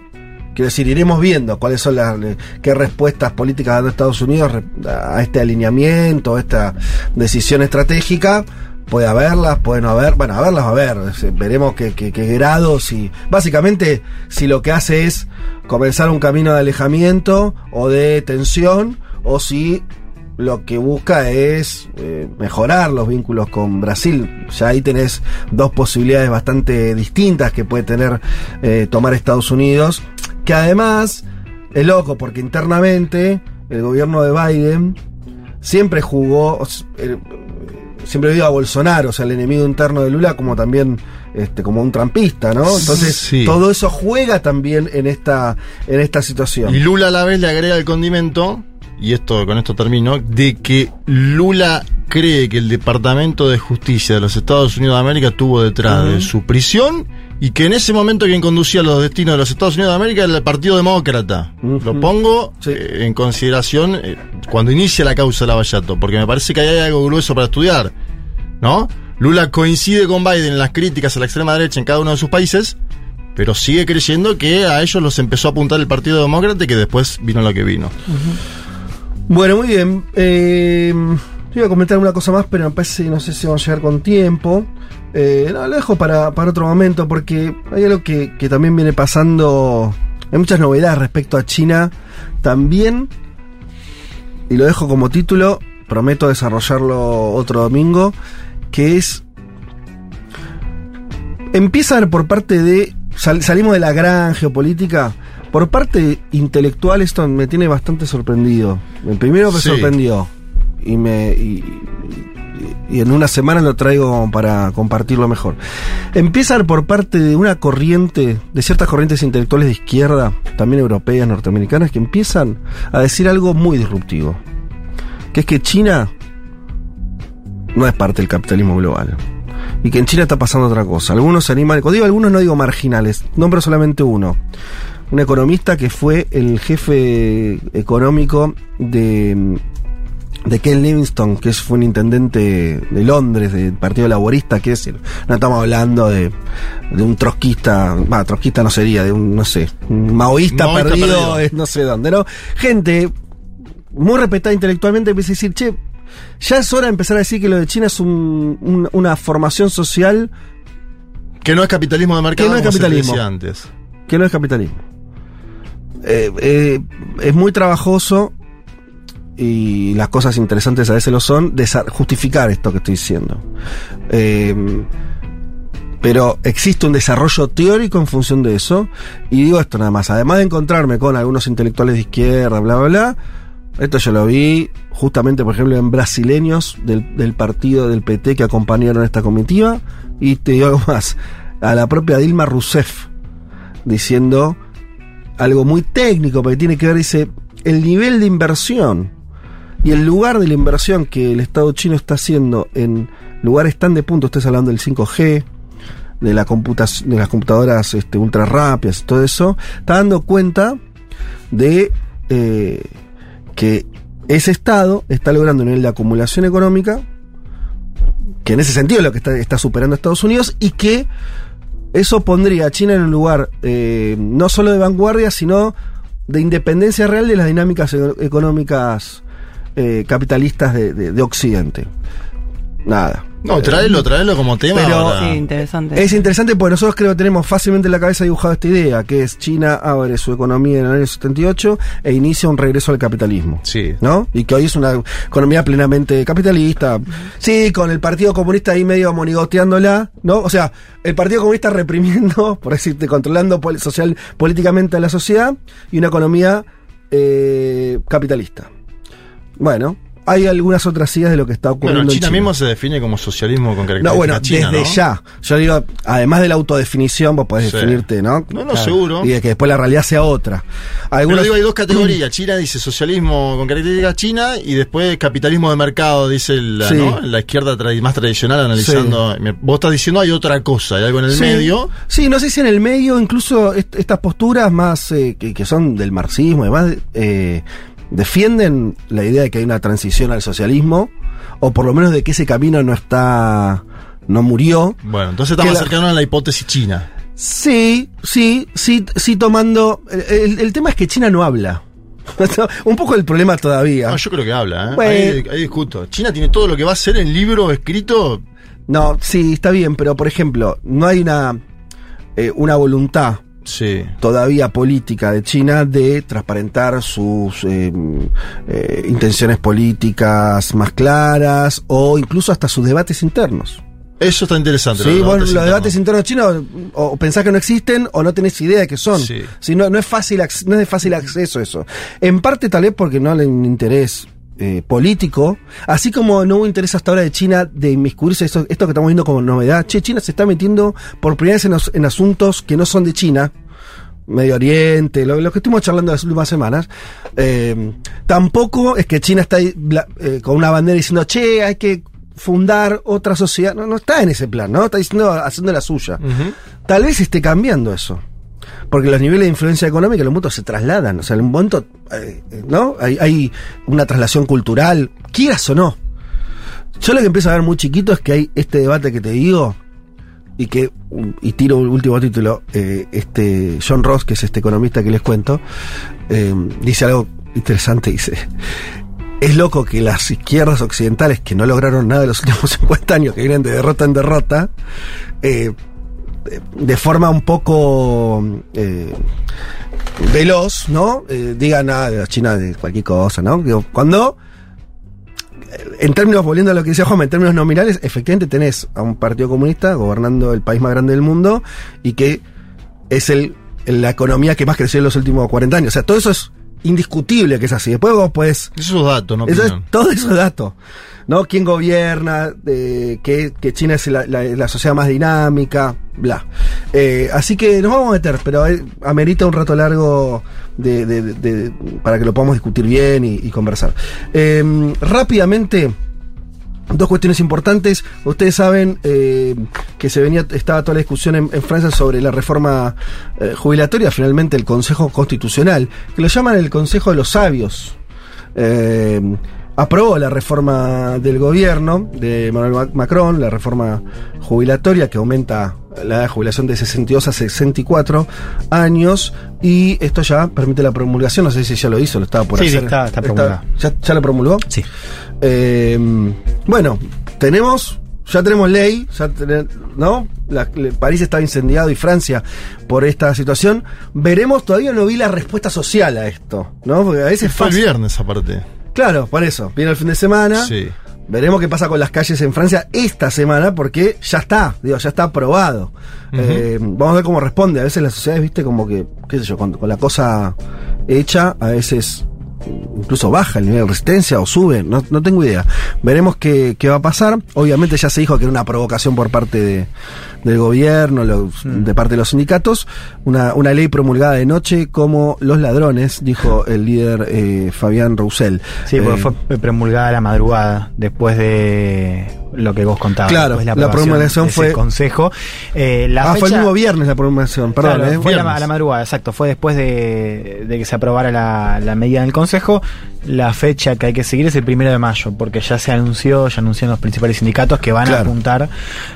Quiero decir, iremos viendo cuáles son las qué respuestas políticas dando Estados Unidos a este alineamiento, a esta decisión estratégica. Puede haberlas, puede no haber, bueno, haberlas va a haber, veremos qué, qué- qué grados y básicamente si lo que hace es comenzar un camino de alejamiento o de tensión o si lo que busca es eh, mejorar los vínculos con Brasil. Ya ahí tenés dos posibilidades bastante distintas que puede tener eh, tomar Estados Unidos, que además es loco porque internamente el gobierno de Biden siempre jugó, siempre vio a Bolsonaro, o sea, el enemigo interno de Lula, como también este, como un trampista, ¿no? Entonces, Sí. todo eso juega también en esta, en esta situación. Y Lula a la vez le agrega el condimento, y esto con esto termino, de que Lula cree que el Departamento de Justicia de los Estados Unidos de América tuvo detrás de su prisión y que en ese momento quien conducía los destinos de los Estados Unidos de América era el Partido Demócrata. Lo pongo eh, en consideración eh, cuando inicia la causa de Lavallato, porque me parece que ahí hay algo grueso para estudiar, ¿no? Lula coincide con Biden en las críticas a la extrema derecha en cada uno de sus países, pero sigue creyendo que a ellos los empezó a apuntar el Partido Demócrata y que después vino lo que vino. Bueno, muy bien. Eh, yo iba a comentar una cosa más, pero me parece, no sé si vamos a llegar con tiempo. Eh, no, lo dejo para, para otro momento, porque hay algo que, que también viene pasando. Hay muchas novedades respecto a China. También, y lo dejo como título, prometo desarrollarlo otro domingo, que es. Empieza por parte de. sal- salimos de la gran geopolítica. Por parte intelectual, esto me tiene bastante sorprendido. El primero me Sí. sorprendió. Y me. y- en una semana lo traigo para compartirlo mejor. Empieza por parte de una corriente, de ciertas corrientes intelectuales de izquierda, también europeas, norteamericanas, que empiezan a decir algo muy disruptivo. Que es que China no es parte del capitalismo global. Y que en China está pasando otra cosa. Algunos se animan, digo algunos no digo marginales, nombro solamente uno. Un economista que fue el jefe económico de, de Ken Livingstone, que es- fue un intendente de Londres, del Partido Laborista, que es, no estamos hablando de, de un trotskista, va, trotskista no sería, de un, no sé, un maoísta, Maoísta perdido, perdido. no sé dónde, ¿no? Gente muy respetada intelectualmente empieza a decir, che, ya es hora de empezar a decir que lo de China es un- un- una formación social Que no es capitalismo de mercado, Que no es capitalismo. antes. que no es capitalismo. Eh, eh, es muy trabajoso y las cosas interesantes a veces lo son, justificar esto que estoy diciendo. Eh, pero existe un desarrollo teórico en función de eso. Y digo esto nada más, además de encontrarme con algunos intelectuales de izquierda, bla, bla, bla, esto yo lo vi justamente, por ejemplo, en brasileños del, del partido del PT que acompañaron esta comitiva. Y te digo algo más, a la propia Dilma Rousseff diciendo algo muy técnico, porque tiene que ver, dice, el nivel de inversión y el lugar de la inversión que el Estado chino está haciendo en lugares tan de punto, estés hablando del 5G, de, la de las computadoras este, ultra rápidas, todo eso, está dando cuenta de eh, que ese Estado está logrando un nivel de acumulación económica, que en ese sentido es lo que está, superando a Estados Unidos, y que eso pondría a China en un lugar eh, no solo de vanguardia, sino de independencia real de las dinámicas económicas eh, capitalistas de, de- de Occidente. Nada. No, tráelo, tráelo como tema. Pero- ahora. Sí, interesante. Es interesante porque nosotros creo que tenemos fácilmente en la cabeza dibujado esta idea, que es China abre su economía en el año 78 e inicia un regreso al capitalismo. Sí. ¿No? Y que hoy es una economía plenamente capitalista. Sí, con el Partido Comunista ahí medio monigoteándola, ¿no? O sea, el Partido Comunista reprimiendo, por decirte, controlando social, políticamente a la sociedad y una economía eh, capitalista. Bueno, hay algunas otras ideas de lo que está ocurriendo Bueno, en China, mismo se define como socialismo con características no, bueno, desde ¿no? ya. Yo digo, además de la autodefinición, vos podés Sí. definirte, ¿no? No, no, seguro. Y de que después la realidad sea otra. Pero Algunos, digo, hay dos categorías. China dice socialismo con características chinas y después capitalismo de mercado, dice la, Sí. ¿no? la izquierda más tradicional analizando. Vos estás diciendo hay otra cosa, hay algo en el medio. Sí, no sé si en el medio, incluso est- estas posturas más eh, que, que son del marxismo y demás, eh, defienden la idea de que hay una transición al socialismo, o por lo menos de que ese camino no está. no murió. Bueno, entonces estamos acercándonos a la hipótesis china. Sí, sí, sí, sí tomando. El, el- el tema es que China no habla. Un poco el problema todavía. No, yo creo que habla, ¿eh? Bueno. Ahí, ahí discuto. China tiene todo lo que va a ser en libro escrito. No, sí, está bien, pero por ejemplo, no hay una, eh, una voluntad Sí. todavía política de China de transparentar sus eh, eh, intenciones políticas más claras o incluso hasta sus debates internos. Eso está interesante. Sí, los vos debates los internos. debates internos chinos o pensás que no existen o no tenés idea de que son. Sí. Si no, no es fácil, no es de fácil acceso eso. En parte tal vez porque no hay un interés eh, político, así como no hubo interés hasta ahora de China de inmiscuirse esto, esto que estamos viendo como novedad. Che, China se está metiendo por primera vez en, os- en asuntos que no son de China. Medio Oriente, lo, lo que estuvimos charlando las últimas semanas. Eh, tampoco es que China está ahí, eh, con una bandera diciendo, che, hay que fundar otra sociedad. No, no está en ese plan, ¿no? Está diciendo, haciendo la suya. Tal vez esté cambiando eso. Porque los niveles de influencia económica, los mutuos se trasladan. O sea, en un momento, eh, ¿no? Hay, una traslación cultural, quieras o no. Yo lo que empiezo a ver muy chiquito es que hay este debate que te digo, y que, y tiro un último título, eh, este John Ross, que es este economista que les cuento, eh, dice algo interesante, dice, es loco que las izquierdas occidentales que no lograron nada en los últimos 50 años, que vienen de derrota en derrota, de- forma un poco eh, veloz, ¿no? Eh, digan de la China de cualquier cosa, ¿no? Cuando, en términos, volviendo a lo que decía Juan, en términos nominales, efectivamente tenés a un partido comunista gobernando el país más grande del mundo y que es el, la economía que más creció en los últimos 40 años. O sea, todo eso es indiscutible que es así. Después vos podés Esos datos, ¿no? eso es, opinión. todo eso es dato. ¿No? ¿Quién gobierna? De, que, que China es la, la- la sociedad más dinámica, bla. Eh, así que nos vamos a meter, pero eh, amerita un rato largo de, de- de- de- para que lo podamos discutir bien y, y conversar. Eh, rápidamente. Dos cuestiones importantes. Ustedes saben eh, que se venía, estaba toda la discusión en, en Francia sobre la reforma eh, jubilatoria, finalmente el Consejo Constitucional, que lo llaman el Consejo de los Sabios. Eh, aprobó la reforma del gobierno de Emmanuel Mac- Macron, la reforma jubilatoria que aumenta la edad de jubilación de 62 a 64 años y esto ya permite la promulgación, no sé si ya lo hizo, lo estaba por Sí, sí, está- está promulgado. ¿Ya, ya lo promulgó? Sí. Eh, bueno, tenemos ya tenemos ley, ya ¿no? La- París está incendiado y Francia por esta situación. Veremos, todavía no vi la respuesta social a esto, ¿no? Porque a veces Fue el viernes aparte. Claro, por eso. Viene el fin de semana. Sí. Veremos qué pasa con las calles en Francia esta semana, porque ya está, digo, ya está aprobado. Eh, vamos a ver cómo responde. A veces las sociedades, viste, como que, qué sé yo, con, con la cosa hecha, a veces incluso baja el nivel de resistencia o sube, no, no tengo idea. Veremos qué, qué va a pasar. Obviamente ya se dijo que era una provocación por parte de, del gobierno, los- de parte de los sindicatos, una, una ley promulgada de noche como los ladrones, dijo el líder eh, Fabián Roussel. Sí, porque Eh, fue promulgada a la madrugada, después de lo que vos contabas. Claro, la promulgación fue- consejo. Eh, la ah, fue el mismo viernes la promulgación, perdón. Claro, eh, fue a la, a la madrugada, exacto. Fue después de, de que se aprobara la, la medida en el Consejo. La fecha que hay que seguir es el primero de mayo, porque ya se anunció, ya anunciaron los principales sindicatos que van a apuntar,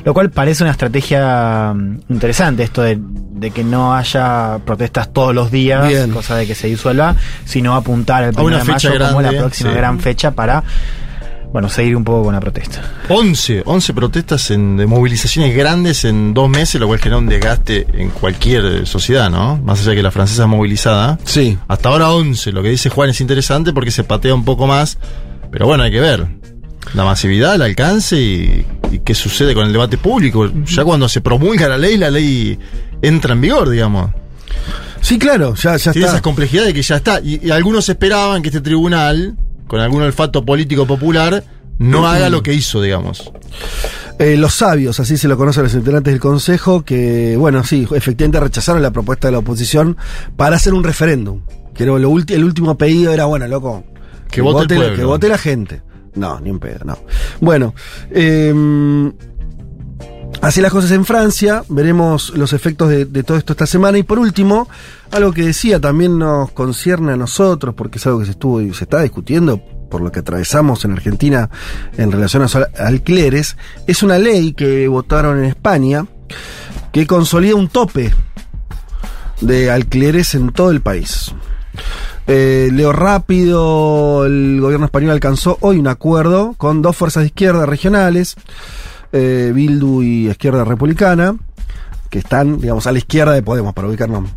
lo cual parece una estrategia mm, interesante, esto de, de que no haya protestas todos los días, Bien. cosa de que se disuelva, sino apuntar al primero de mayo como la grande, próxima sí. gran fecha para, bueno, seguir un poco con la protesta. 11, 11 protestas en, de movilizaciones grandes en dos meses, lo cual genera un desgaste en cualquier eh, sociedad, ¿no? Más allá de que la francesa es movilizada. Sí. Hasta ahora 11, lo que dice Juan es interesante porque se patea un poco más, pero bueno, hay que ver. La masividad, el alcance y, y qué sucede con el debate público. Ya cuando se promulga la ley, la ley entra en vigor, digamos. Sí, claro, ya, ya Tiene está. esas complejidades que ya está. Y, y algunos esperaban que este tribunal, con algún olfato político popular, no haga lo que hizo, digamos. Eh, los sabios, así se lo conocen los integrantes del Consejo, que, bueno, sí, efectivamente rechazaron la propuesta de la oposición para hacer un referéndum. Que lo, el último pedido era, bueno, loco, Que vote el que vote la gente. No, ni en pedo, no. Bueno, eh, así las cosas en Francia, veremos los efectos de, todo esto esta semana. Y por último, algo que decía también nos concierne a nosotros, porque es algo que se estuvo y se está discutiendo por lo que atravesamos en Argentina en relación a alquileres, es una ley que votaron en España que consolida un tope de alquileres en todo el país. Eh, leo rápido, el gobierno español alcanzó hoy un acuerdo con dos fuerzas de izquierda regionales, eh, Bildu y Izquierda Republicana, que están, digamos, a la izquierda de Podemos, para ubicarnos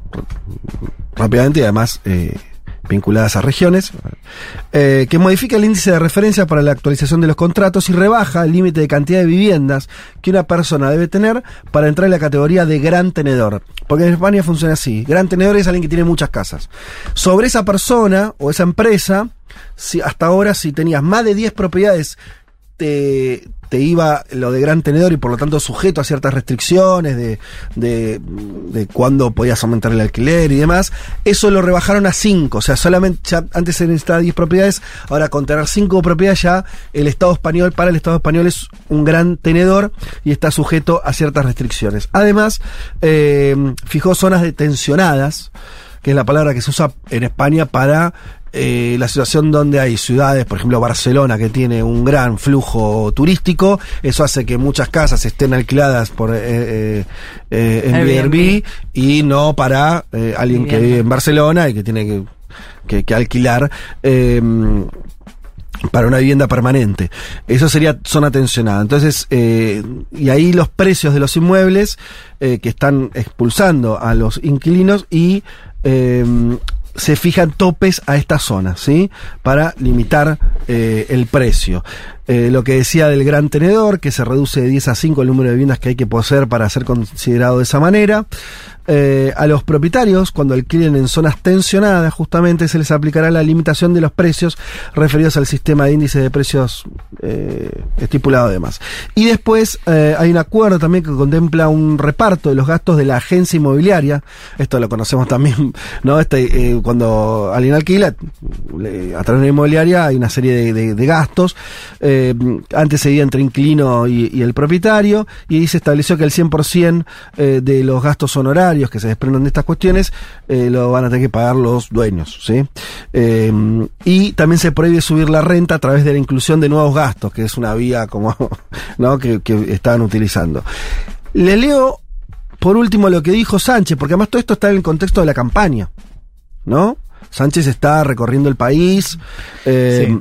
rápidamente y además eh, vinculadas a regiones, eh, que modifica el índice de referencia para la actualización de los contratos y rebaja el límite de cantidad de viviendas que una persona debe tener para entrar en la categoría de gran tenedor. Porque en España funciona así. Gran tenedor es alguien que tiene muchas casas. Sobre esa persona o esa empresa, si hasta ahora si tenías más de 10 propiedades, te, iba lo de gran tenedor y por lo tanto sujeto a ciertas restricciones de, de, de cuándo podías aumentar el alquiler y demás. Eso lo rebajaron a 5, o sea, solamente ya antes se necesitaba 10 propiedades, ahora con tener 5 propiedades ya el Estado español, para el Estado español es un gran tenedor y está sujeto a ciertas restricciones. Además, eh, fijó zonas detencionadas, que es la palabra que se usa en España para eh, la situación donde hay ciudades, por ejemplo Barcelona, que tiene un gran flujo turístico, eso hace que muchas casas estén alquiladas por eh, eh, eh, en Airbnb. Airbnb y no para alguien que vive en Barcelona y que tiene que, que- que alquilar. eh, para una vivienda permanente. Eso sería zona tensionada. Entonces, eh, y ahí los precios de los inmuebles eh, que están expulsando a los inquilinos y eh, se fijan topes a esta zona, ¿sí? Para limitar eh, el precio. Eh, lo que decía del gran tenedor, que se reduce de 10 a 5 el número de viviendas que hay que poseer para ser considerado de esa manera. Eh, a los propietarios, cuando alquilen en zonas tensionadas, justamente se les aplicará la limitación de los precios referidos al sistema de índice de precios eh, estipulado además. Y después eh, hay un acuerdo también que contempla un reparto de los gastos de la agencia inmobiliaria. Esto lo conocemos también, ¿no? Este, eh, cuando alguien alquila, a través de una inmobiliaria hay una serie de, de- gastos. Antes se entre inquilino y, y el propietario, y ahí se estableció que el 100% eh, de los gastos honorarios que se desprenden de estas cuestiones eh, lo van a tener que pagar los dueños. ¿sí? Eh, y también se prohíbe subir la renta a través de la inclusión de nuevos gastos, que es una vía como ¿no? que, que estaban utilizando. Le leo por último lo que dijo Sánchez, porque además todo esto está en el contexto de la campaña. ¿No? Sánchez está recorriendo el país. eh, Sí.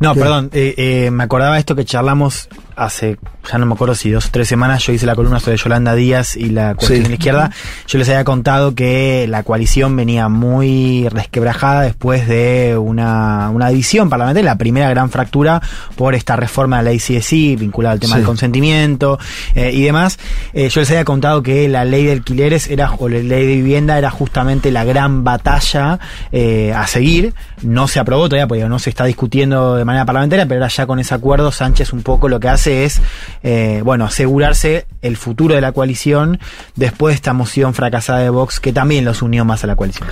No, ¿Qué? perdón, eh, eh, me acordaba esto que charlamos hace, ya no me acuerdo si dos o tres semanas, yo hice la columna sobre Yolanda Díaz y la coalición Sí. de la izquierda. Yo les había contado que la coalición venía muy resquebrajada después de una, una división parlamentaria, la primera gran fractura por esta reforma de la ley CSI vinculada al tema Sí. del consentimiento eh, y demás. Eh, yo les había contado que la ley de alquileres era, o la ley de vivienda era justamente la gran batalla eh, a seguir. No se aprobó todavía, porque no se está discutiendo de manera parlamentaria, pero ahora ya con ese acuerdo Sánchez un poco lo que hace es, eh, bueno, asegurarse el futuro de la coalición después de esta moción fracasada de Vox que también los unió más a la coalición.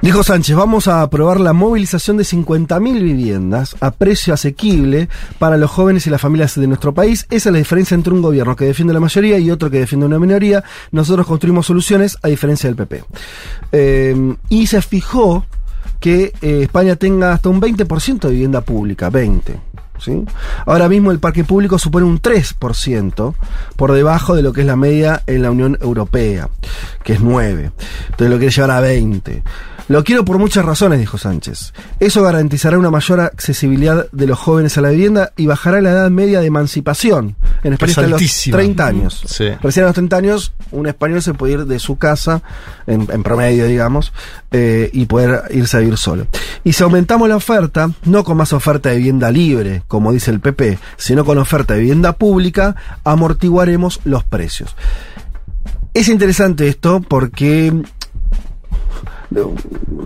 Dijo Sánchez, vamos a aprobar la movilización de 50.000 viviendas a precio asequible para los jóvenes y las familias de nuestro país. Esa es la diferencia entre un gobierno que defiende la mayoría y otro que defiende una minoría. Nosotros construimos soluciones a diferencia del PP. Eh, y se fijó que eh, España tenga hasta un 20% de vivienda pública, 20. ¿Sí? Ahora mismo el parque público supone un 3% por debajo de lo que es la media en la Unión Europea, que es 9. Entonces lo quiere llevar a 20. Lo quiero por muchas razones, dijo Sánchez. Eso garantizará una mayor accesibilidad de los jóvenes a la vivienda y bajará la edad media de emancipación. En España está a los altísima. 30 años. Sí. Recién a los 30 años, un español se puede ir de su casa, en, en promedio, digamos, eh, y poder irse a vivir solo. Y si aumentamos la oferta, no con más oferta de vivienda libre, como dice el PP, sino con oferta de vivienda pública, amortiguaremos los precios. Es interesante esto porque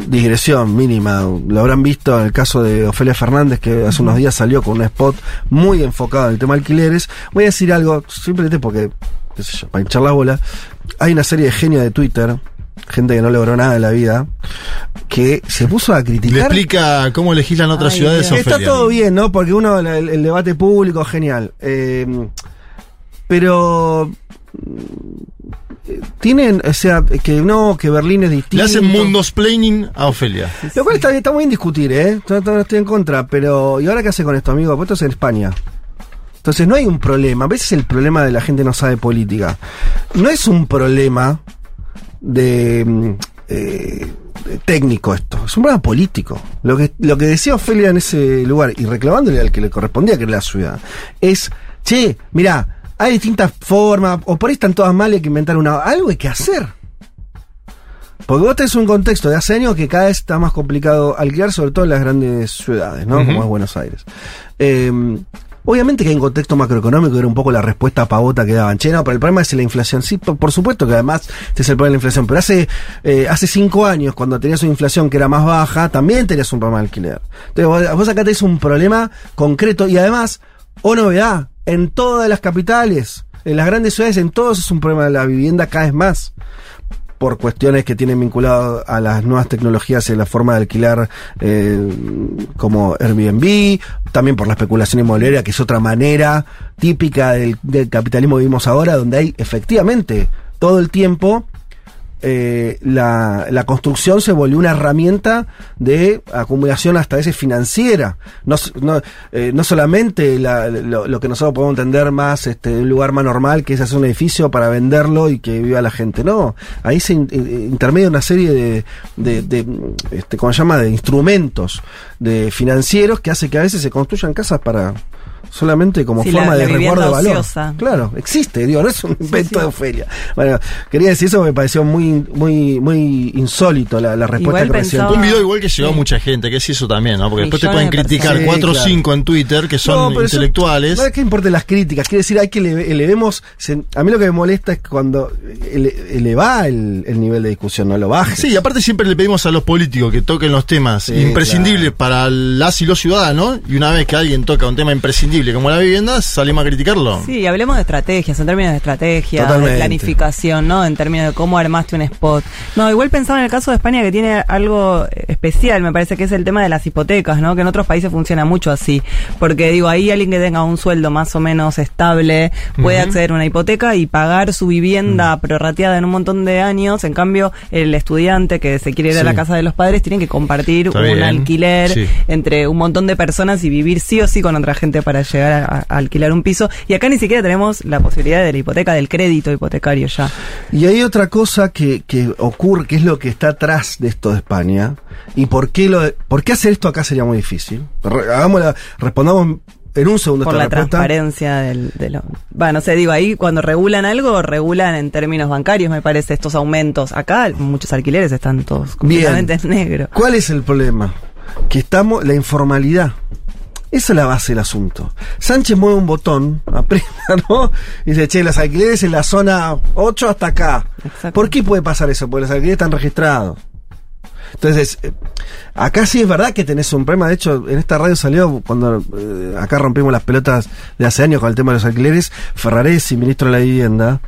digresión mínima. Lo habrán visto en el caso de Ofelia Fernández, que hace unos días salió con un spot muy enfocado en el tema alquileres. Voy a decir algo, simplemente porque, qué para hinchar la bola. Hay una serie de genios de Twitter, gente que no logró nada en la vida, que se puso a Le criticar. explica cómo legislan otras Ay, ciudades. Está todo bien, ¿no? Porque uno, el, el debate público, genial. Eh, pero mm, tienen, o sea, que no, que Berlín es distinto. Le hacen mundos planning a Ofelia. Lo cual está, está muy bien discutir, ¿eh? No, no estoy en contra, pero ¿y ahora qué hace con esto, amigo? Pues esto es en España. Entonces no hay un problema. A veces el problema de la gente no sabe política. No es un problema de, mm, eh, técnico esto, es un problema político. Lo que, lo que decía Ofelia en ese lugar, y reclamándole al que le correspondía, que era la ciudad, es, che, mira, hay distintas formas, o por ahí están todas mal, hay que inventar una. Algo hay que hacer. Porque vos tenés un contexto de hace años que cada vez está más complicado alquilar, sobre todo en las grandes ciudades, ¿no? Como es Buenos Aires. Eh, obviamente que hay un contexto macroeconómico, era un poco la respuesta pavota que daban. Che, no, pero el problema es la inflación. Sí, por, supuesto que además es el problema de la inflación. Pero hace, eh, hace cinco años, cuando tenías una inflación que era más baja, también tenías un problema de alquiler. Entonces vos, vos acá tenés un problema concreto y además, o novedad, en todas las capitales, en las grandes ciudades, en todos es un problema de la vivienda cada vez más por cuestiones que tienen vinculado a las nuevas tecnologías en la forma de alquilar eh, como Airbnb, también por la especulación inmobiliaria, que es otra manera típica del, del capitalismo que vivimos ahora, donde hay efectivamente todo el tiempo eh, la, la construcción se volvió una herramienta de acumulación hasta veces financiera. No, no, eh, no solamente la- lo, lo que nosotros podemos entender más este, un lugar más normal, que es hacer un edificio para venderlo y que viva la gente. No, ahí se in- eh, intermedia una serie de, de, de, este, ¿cómo se llama?, de instrumentos de financieros que hace que a veces se construyan casas para solamente como Sí, forma la- de la resguardo de valor. ociosa. Claro, existe, digo, no es un invento sí. de Ofelia. Bueno, quería decir eso, me pareció muy, muy, muy insólito la, la respuesta Igual que recién Un video igual que llegó a Sí. mucha gente, que es eso también, ¿no? Porque después te pueden criticar personas. 4 o Sí, claro. 5 en Twitter que son No, pero eso- intelectuales. No es que importen las críticas, quiere decir, hay que eleve- elevemos. se- a mí lo que me molesta es cuando ele- eleva el, el nivel de discusión, no lo baje. Sí, y aparte siempre le pedimos a los políticos que toquen los temas Sí, imprescindibles para las y los ciudadanos, y una vez que alguien toca un tema imprescindible como la vivienda, salimos a criticarlo. Sí, hablemos de estrategias, en términos de estrategia, Totalmente. de planificación, ¿no? En términos de cómo armaste spot. No, igual pensaba en el caso de España que tiene algo especial, me parece que es el tema de las hipotecas, ¿no? Que en otros países funciona mucho así. Porque digo, ahí alguien que tenga un sueldo más o menos estable puede acceder a una hipoteca y pagar su vivienda prorrateada en un montón de años. En cambio, el estudiante que se quiere ir a la casa de los padres tiene que compartir Está un bien. alquiler Sí. entre un montón de personas y vivir sí o sí con otra gente para llegar a, a alquilar un piso. Y acá ni siquiera tenemos la posibilidad de la hipoteca, del crédito hipotecario ya. Y hay otra cosa que, que ocurre, que es lo que está atrás de esto de España. ¿Y por qué, lo por qué hacer esto acá sería muy difícil? Hagámosla- respondamos en un segundo por esta la respuesta. transparencia del, de lo. Bueno, no sé, digo, ahí cuando regulan algo, regulan en términos bancarios, me parece, estos aumentos. Acá muchos alquileres están todos completamente en negro. ¿Cuál es el problema? Que estamos, la informalidad. Esa es la base del asunto. Sánchez mueve un botón, aprieta, ¿no? Y dice, che, los alquileres en la zona 8 hasta acá. ¿Por qué puede pasar eso? Porque los alquileres están registrados. Entonces, eh, acá sí es verdad que tenés un problema. De hecho, en esta radio salió cuando eh, acá rompimos las pelotas de hace años con el tema de los alquileres. Ferraresi, ministro de la Vivienda,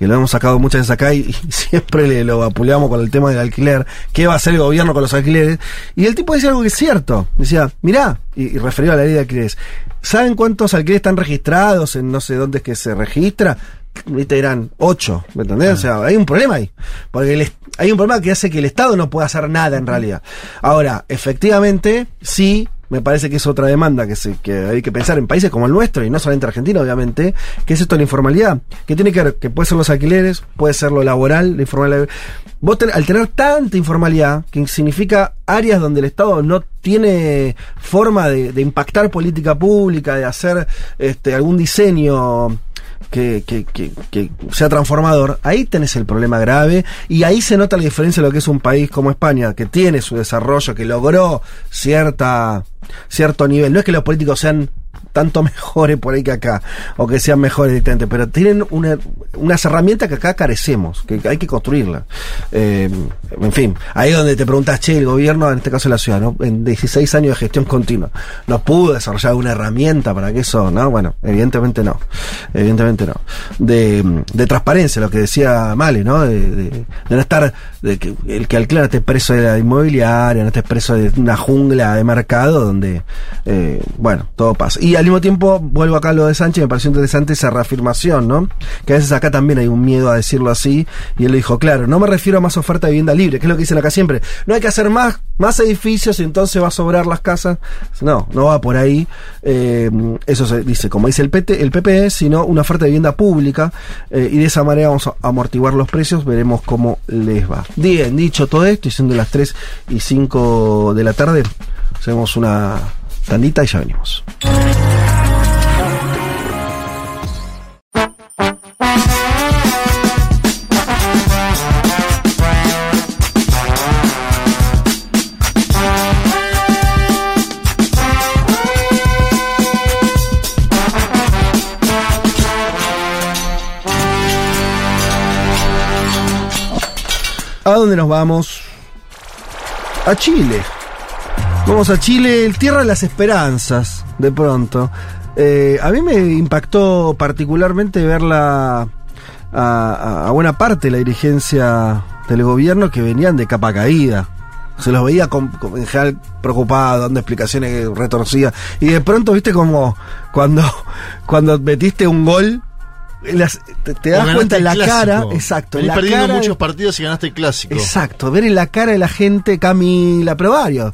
que lo hemos sacado muchas veces acá y, siempre le lo apuleamos con el tema del alquiler. ¿Qué va a hacer el gobierno con los alquileres? Y el tipo decía algo que es cierto. Decía, mirá, y, y referido a la ley de alquileres. ¿Saben cuántos alquileres están registrados en no sé dónde es que se registra? Viste, eran ocho, ¿me entendés? O sea, hay un problema ahí. Porque el hay un problema que hace que el Estado no pueda hacer nada en realidad. Ahora, efectivamente, sí, me parece que es otra demanda que, se, que hay que pensar en países como el nuestro, y no solamente Argentina, obviamente, que es esto de la informalidad. Que tiene que ver, que puede ser los alquileres, puede ser lo laboral, la informalidad. Vos ten- al tener tanta informalidad, que significa áreas donde el Estado no tiene forma de, de impactar política pública, de hacer este, algún diseño que, que, que, que sea transformador, ahí tenés el problema grave y ahí se nota la diferencia de lo que es un país como España, que tiene su desarrollo, que logró cierta cierto nivel. No es que los políticos sean tanto mejores por ahí que acá, o que sean mejores directamente, pero tienen una, unas herramientas que acá carecemos, que hay que construirlas. Eh, en fin, ahí donde te preguntas, che, el gobierno, en este caso la ciudad, ¿no? en 16 años de gestión continua, ¿no pudo desarrollar una herramienta para que eso, no? Bueno, evidentemente no, evidentemente no. De, de transparencia, lo que decía Male, ¿no? De, de- no estar, de que el que alquila no esté preso de la inmobiliaria, no esté preso de una jungla de mercado donde, eh, bueno, todo pasa. Al mismo tiempo, vuelvo acá a lo de Sánchez, me pareció interesante esa reafirmación, ¿no? Que a veces acá también hay un miedo a decirlo así, y él dijo, claro, no me refiero a más oferta de vivienda libre, que es lo que dicen acá siempre. No hay que hacer más, más edificios y entonces va a sobrar las casas. No, no va por ahí. Eh, eso se dice, como dice el, PT, el PPE, sino una oferta de vivienda pública, eh, y de esa manera vamos a amortiguar los precios, veremos cómo les va. Bien, dicho todo esto, y siendo las 3 y 5 de la tarde, hacemos una tandita y ya venimos. ¿A dónde nos vamos? A Chile. Vamos a Chile, tierra de las esperanzas, de pronto. Eh, a mí me impactó particularmente verla a, a- buena parte de la dirigencia del gobierno que venían de capa caída. Se los veía con- con- en general preocupados, dando explicaciones retorcidas. Y de pronto, viste, como cuando, cuando metiste un gol, las- te, das cuenta en el la clásico. cara, exacto, en Venís la perdiendo cara de- muchos partidos y ganaste el clásico. Exacto, ver en la cara de la gente, Camila, pero varios.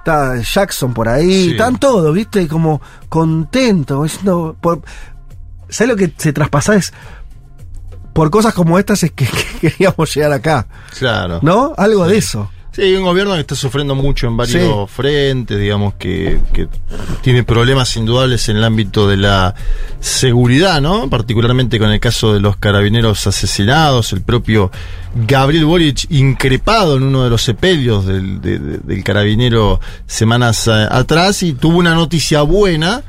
Está Jackson por ahí, Sí. están todos, viste, como contentos. diciendo, por- ¿Sabes lo que se traspasa? Es por cosas como estas es que, que queríamos llegar acá. Claro. ¿No? Algo de eso. Sí, un gobierno que está sufriendo mucho en varios frentes, digamos, que, que tiene problemas indudables en el ámbito de la seguridad, ¿no? Particularmente con el caso de los carabineros asesinados, el propio Gabriel Boric increpado en uno de los sepelios del, de- de- del carabinero semanas eh, atrás y tuvo una noticia buena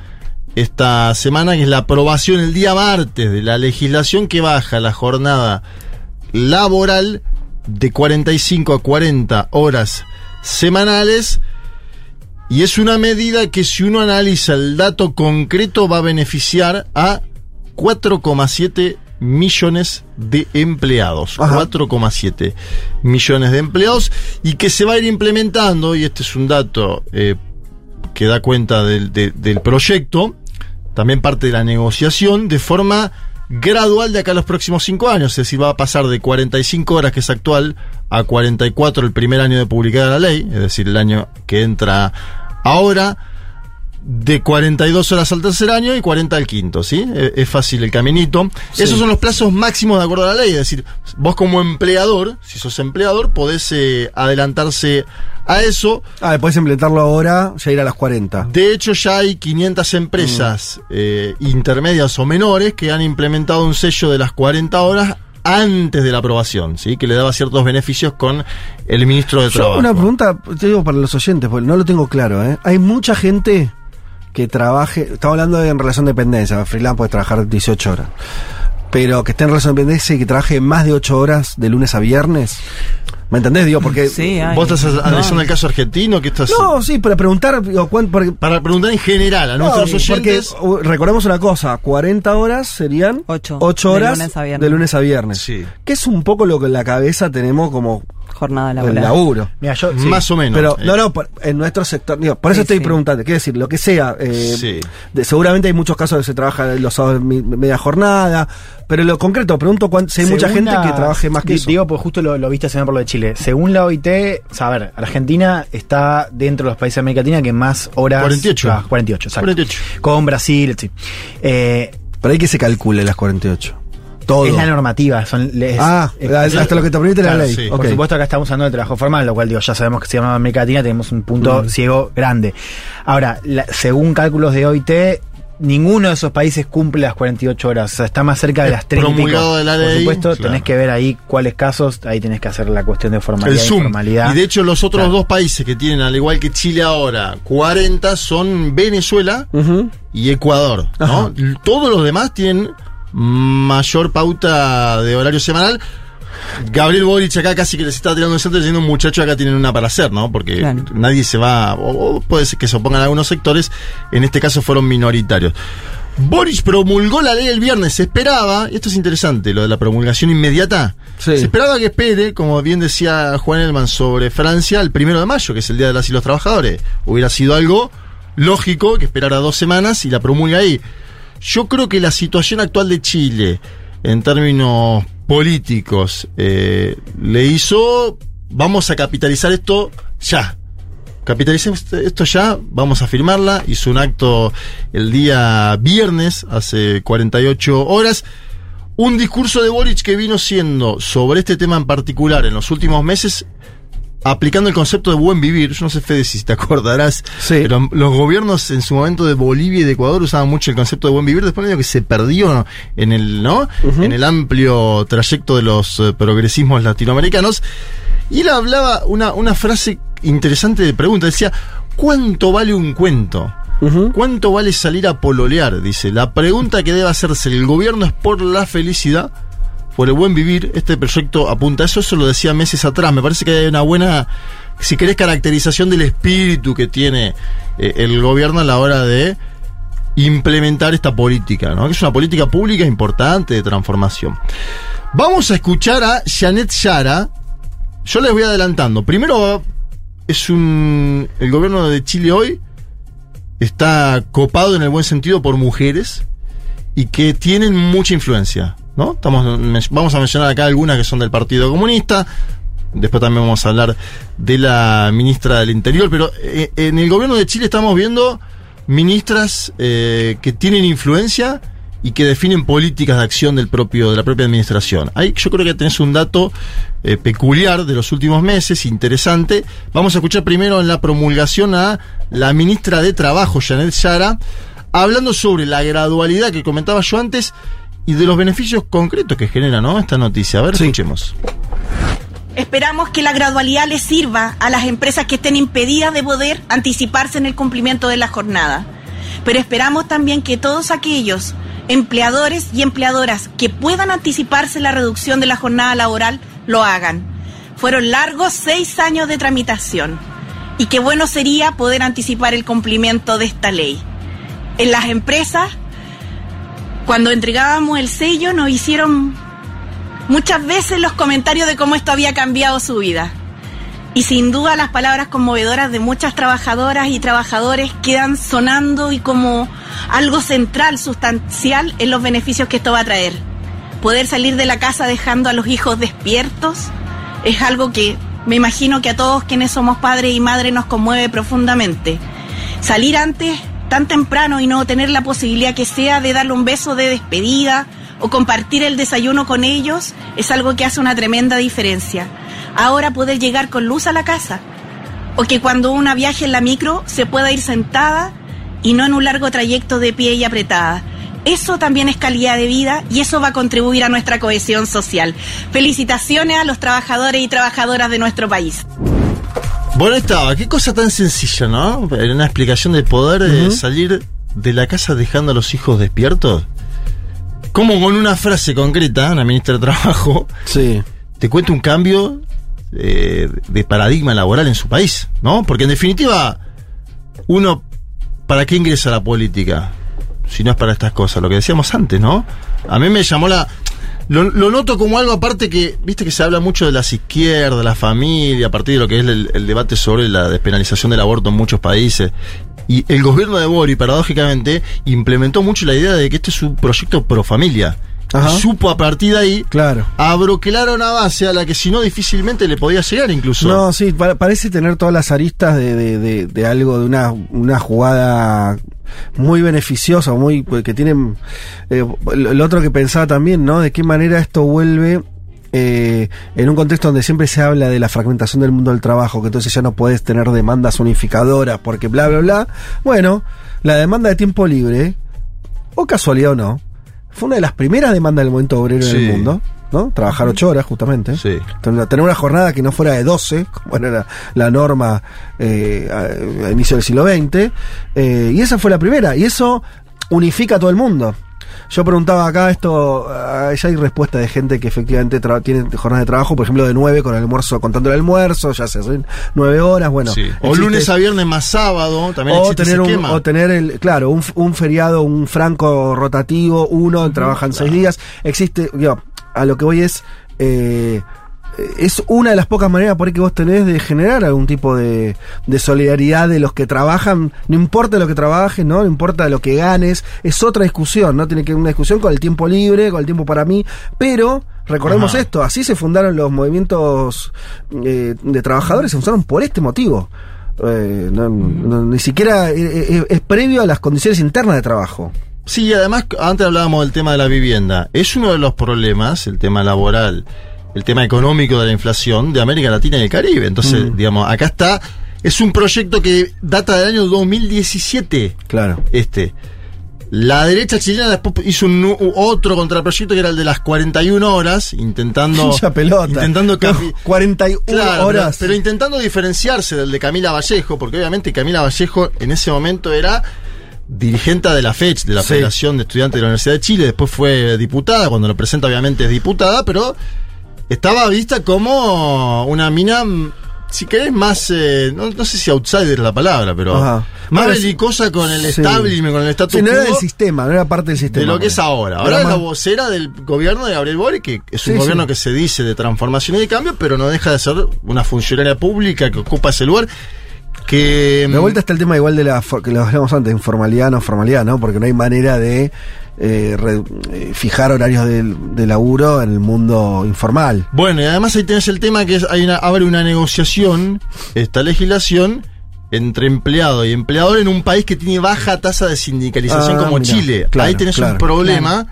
esta semana que es la aprobación el día martes de la legislación que baja la jornada laboral de 45 a 40 horas semanales y es una medida que si uno analiza el dato concreto va a beneficiar a 4,7 millones de empleados. 4,7 millones de empleados y que se va a ir implementando, y este es un dato eh, que da cuenta del, de- del proyecto, también parte de la negociación, de forma gradual de acá a los próximos cinco años. Es decir, va a pasar de 45 horas, que es actual, a 44 el primer año de publicada la ley, es decir, el año que entra ahora. De 42 horas al tercer año y 40 al quinto, ¿sí? Eh, Es fácil el caminito. Sí. Esos son los plazos máximos de acuerdo a la ley. Es decir, vos como empleador, si sos empleador, podés eh, adelantarse a eso. Ah, podés implementarlo ahora, ya ir a las 40. De hecho, ya hay 500 empresas Mm. eh, intermedias o menores que han implementado un sello de las 40 horas antes de la aprobación, ¿sí? Que le daba ciertos beneficios con el ministro de Yo Trabajo. una pregunta, te digo para los oyentes, porque no lo tengo claro, ¿eh? Hay mucha gente que trabaje, estamos hablando de en relación de dependencia, freelance puede trabajar 18 horas, pero que esté en relación de dependencia y que trabaje más de 8 horas de lunes a viernes. ¿Me entendés? Digo, porque... ¿Vos estás analizando el caso argentino? ¿Qué estás No, sí, para preguntar... digo, cuán- porque- Para preguntar en general a No, nuestros porque, oyentes. recordemos una cosa, 40 horas serían 8, de horas lunes a viernes. de lunes a viernes. Sí. Que es un poco lo que en la cabeza tenemos como jornada el laboral. laburo. Mira, yo, Más o menos. Pero Eh, no, no, por- en nuestro sector, digo, por eso Sí, estoy sí. preguntando, quiero decir, lo que sea, eh, Sí. de- seguramente hay muchos casos que se trabaja los sábados mi- media jornada, pero en lo concreto, pregunto cuán- si hay mucha gente la- que trabaje más que eso. Digo, pues justo lo, lo viste hace por lo de Chile. Según la OIT, o sea, a ver, Argentina está dentro de los países de América Latina que más horas. 48. trabaja. 48, exacto. 48. Con Brasil, sí. Eh, Pero hay que se calcule las 48. Todo. es la normativa. Son, les- Ah, es- hasta es- lo que te permite la ley. sí. Por supuesto, acá estamos usando el trabajo formal, lo cual digo, ya sabemos que si llama América Latina tenemos un punto Mm. ciego grande. Ahora, la- según cálculos de OIT, ninguno de esos países cumple las 48 horas. O sea, está más cerca de Es las 30 y pico. promulgado de la Por supuesto, claro. tenés que ver ahí cuáles casos, ahí tenés que hacer la cuestión de el formalidad y Zoom. informalidad. Y de hecho, los otros Claro. dos países que tienen, al igual que Chile ahora, 40 son Venezuela y Ecuador. Todos los demás tienen mayor pauta de horario semanal. Gabriel Boric acá casi que les está tirando el centro diciendo un muchacho acá tienen una para hacer, ¿no? Porque Claro. nadie se va, o, o puede ser que se opongan algunos sectores, en este caso fueron minoritarios. Boric promulgó la ley el viernes, se esperaba, y esto es interesante, lo de la promulgación inmediata, Sí. se esperaba que espere, como bien decía Juan Elman sobre Francia, el primero de mayo, que es el Día de las y los Trabajadores. Hubiera sido algo lógico que esperara dos semanas y la promulga ahí. Yo creo que la situación actual de Chile, en términos políticos, eh, le hizo, vamos a capitalizar esto ya. Capitalicemos esto ya, vamos a firmarla. Hizo un acto el día viernes, hace 48 horas. Un discurso de Boric que vino siendo sobre este tema en particular en los últimos meses, aplicando el concepto de buen vivir. Yo no sé, Fede, si te acordarás, Sí. pero los gobiernos en su momento de Bolivia y de Ecuador usaban mucho el concepto de buen vivir. Después medio que se perdió en el, ¿no? En el amplio trayecto de los eh, progresismos latinoamericanos. Y él hablaba una, una frase interesante de pregunta. Decía, ¿cuánto vale un cuento? ¿Cuánto vale salir a pololear? Dice, la pregunta que debe hacerse el gobierno es por la felicidad, por el buen vivir. Este proyecto apunta a eso, eso lo decía meses atrás. Me parece que hay una buena, si querés, caracterización del espíritu que tiene eh, el gobierno a la hora de implementar esta política, ¿no? Que es una política pública importante de transformación. Vamos a escuchar a Janet Yara. Yo les voy adelantando. Primero es un el gobierno de Chile hoy está copado en el buen sentido por mujeres y que tienen mucha influencia, ¿no? Estamos, vamos a mencionar acá algunas que son del Partido Comunista, después también vamos a hablar de la ministra del Interior, pero eh, en el gobierno de Chile estamos viendo ministras eh, que tienen influencia y que definen políticas de acción del propio, de la propia administración. Ahí yo creo que tenés un dato eh, peculiar de los últimos meses, interesante. Vamos a escuchar primero en la promulgación a la ministra de Trabajo, Janet Yara, hablando sobre la gradualidad que comentaba yo antes y de los beneficios concretos que genera ¿no? esta noticia. A ver, escuchemos. Esperamos que la gradualidad les sirva a las empresas que estén impedidas de poder anticiparse en el cumplimiento de la jornada. Pero esperamos también que todos aquellos empleadores y empleadoras que puedan anticiparse la reducción de la jornada laboral lo hagan. Fueron largos seis años de tramitación y qué bueno sería poder anticipar el cumplimiento de esta ley. En las empresas, cuando entregábamos el sello, nos hicieron muchas veces los comentarios de cómo esto había cambiado su vida. Y sin duda las palabras conmovedoras de muchas trabajadoras y trabajadores quedan sonando y como algo central, sustancial en los beneficios que esto va a traer. Poder salir de la casa dejando a los hijos despiertos es algo que me imagino que a todos quienes somos padres y madres nos conmueve profundamente. Salir antes tan temprano y no tener la posibilidad que sea de darle un beso de despedida o compartir el desayuno con ellos es algo que hace una tremenda diferencia. Ahora poder llegar con luz a la casa o que cuando una viaje en la micro se pueda ir sentada y no en un largo trayecto de pie y apretada. Eso también es calidad de vida y eso va a contribuir a nuestra cohesión social. Felicitaciones a los trabajadores y trabajadoras de nuestro país. Bueno, estaba, qué cosa tan sencilla, ¿no? Era una explicación del poder de salir de la casa dejando a los hijos despiertos. Como con una frase concreta, una ministra de Trabajo, Sí. te cuenta un cambio eh, de paradigma laboral en su país, ¿no? Porque en definitiva, uno, ¿para qué ingresa a la política? Si no es para estas cosas, lo que decíamos antes, ¿no? A mí me llamó la... Lo, lo noto como algo aparte que, viste que se habla mucho de las izquierdas, la familia, a partir de lo que es el, el debate sobre la despenalización del aborto en muchos países. Y el gobierno de Bori, paradójicamente, implementó mucho la idea de que este es un proyecto pro familia. Ajá. Supo a partir de ahí Claro. abroquelar una base a la que si no difícilmente le podía llegar incluso. No, sí, pa- parece tener todas las aristas de, de, de- de algo, de una, una jugada muy beneficiosa, muy pues, que tienen eh, lo otro que pensaba también, ¿no? De qué manera esto vuelve eh, en un contexto donde siempre se habla de la fragmentación del mundo del trabajo, que entonces ya no puedes tener demandas unificadoras porque bla bla bla. Bueno, la demanda de tiempo libre, o casualidad o no, fue una de las primeras demandas del movimiento obrero en Sí. el mundo, ¿no? Trabajar ocho horas, justamente. Sí. Tener tener una jornada que no fuera de 12, como era la, la norma eh, a, a inicio del siglo XX. eh, y esa fue la primera. Y eso unifica a todo el mundo. Yo preguntaba acá esto, ah, ya hay respuesta de gente que efectivamente tiene jornadas de trabajo, por ejemplo, de 9 con el almuerzo, contando el almuerzo, ya se hacen 9 horas, bueno. Sí. O existe- lunes a viernes más sábado, también o existe tener, ese un, esquema. o tener el, claro, un, feriado, un franco rotativo, uno, trabajan seis días. Existe, digo, a lo que voy es, eh, es una de las pocas maneras por ahí que vos tenés de generar algún tipo de, de solidaridad de los que trabajan, no importa lo que trabajes, ¿no? No importa lo que ganes, es otra discusión, ¿no? Tiene que una discusión con el tiempo libre, con el tiempo para mí, pero recordemos Ajá. esto, así se fundaron los movimientos eh, de trabajadores, se fundaron por este motivo. Eh, no- no- ni siquiera eh, eh, es, previo a las condiciones internas de trabajo. Sí, y además, antes hablábamos del tema de la vivienda. Es uno de los problemas, el tema laboral, el tema económico de la inflación de América Latina y el Caribe. Entonces, Mm. digamos, acá está. Es un proyecto que data del año 2017. Claro. Este. La derecha chilena después hizo un otro contraproyecto que era el de las 41 horas, intentando. Pelota. Intentando No, capi- 41 Claro, horas. Pero, pero intentando diferenciarse del de Camila Vallejo, porque obviamente Camila Vallejo en ese momento era dirigente de la FECH, de la Sí. Federación de Estudiantes de la Universidad de Chile, después fue diputada, cuando lo presenta obviamente es diputada, pero estaba vista como una mina, mm, si querés, más, eh, no, no sé si outsider es la palabra, pero Ajá. más Bueno, belicosa con el sí. establishment, con el status Sí, no era del sistema, no era parte del sistema. de lo que es ahora. Ahora es la vocera del gobierno de Gabriel Boric, que es un Sí, gobierno que se dice de transformación y de cambio, pero no deja de ser una funcionaria pública que ocupa ese lugar. Que De vuelta está el tema igual de la que lo hablamos antes, informalidad, no formalidad, ¿no? Porque no hay manera de eh, re- eh, fijar horarios de, de laburo en el mundo informal. Bueno, y además ahí tenés el tema que es, hay una, abre una negociación, esta legislación, entre empleado y empleador en un país que tiene baja tasa de sindicalización Ah, como mirá, Chile. claro, ahí tenés claro, un problema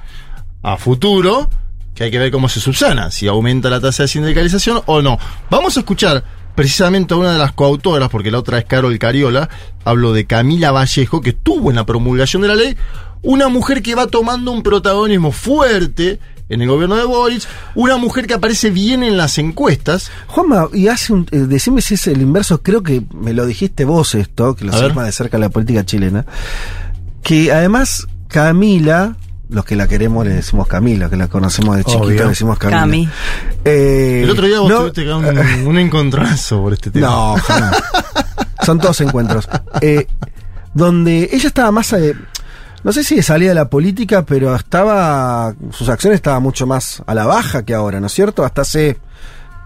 a futuro que hay que ver cómo se subsana, si aumenta la tasa de sindicalización o no. Vamos a escuchar precisamente a una de las coautoras, porque la otra es Carol Cariola, hablo de Camila Vallejo, que estuvo en la promulgación de la ley, una mujer que va tomando un protagonismo fuerte en el gobierno de Boric, una mujer que aparece bien en las encuestas. Juanma, y hace un. eh, decime si es el inverso, creo que me lo dijiste vos esto, que lo sabes más de cerca de la política chilena. Que además Camila, los que la queremos le decimos Camila, que la conocemos de chiquito Obvio. le decimos Camila. Cami. Eh, El otro día vos no- tuviste un, un encontronazo por este tema. No, jamás. Son todos encuentros. Eh, donde ella estaba más. eh, no sé si de salida de la política, pero estaba. Sus acciones estaban mucho más a la baja que ahora, ¿no es cierto? Hasta hace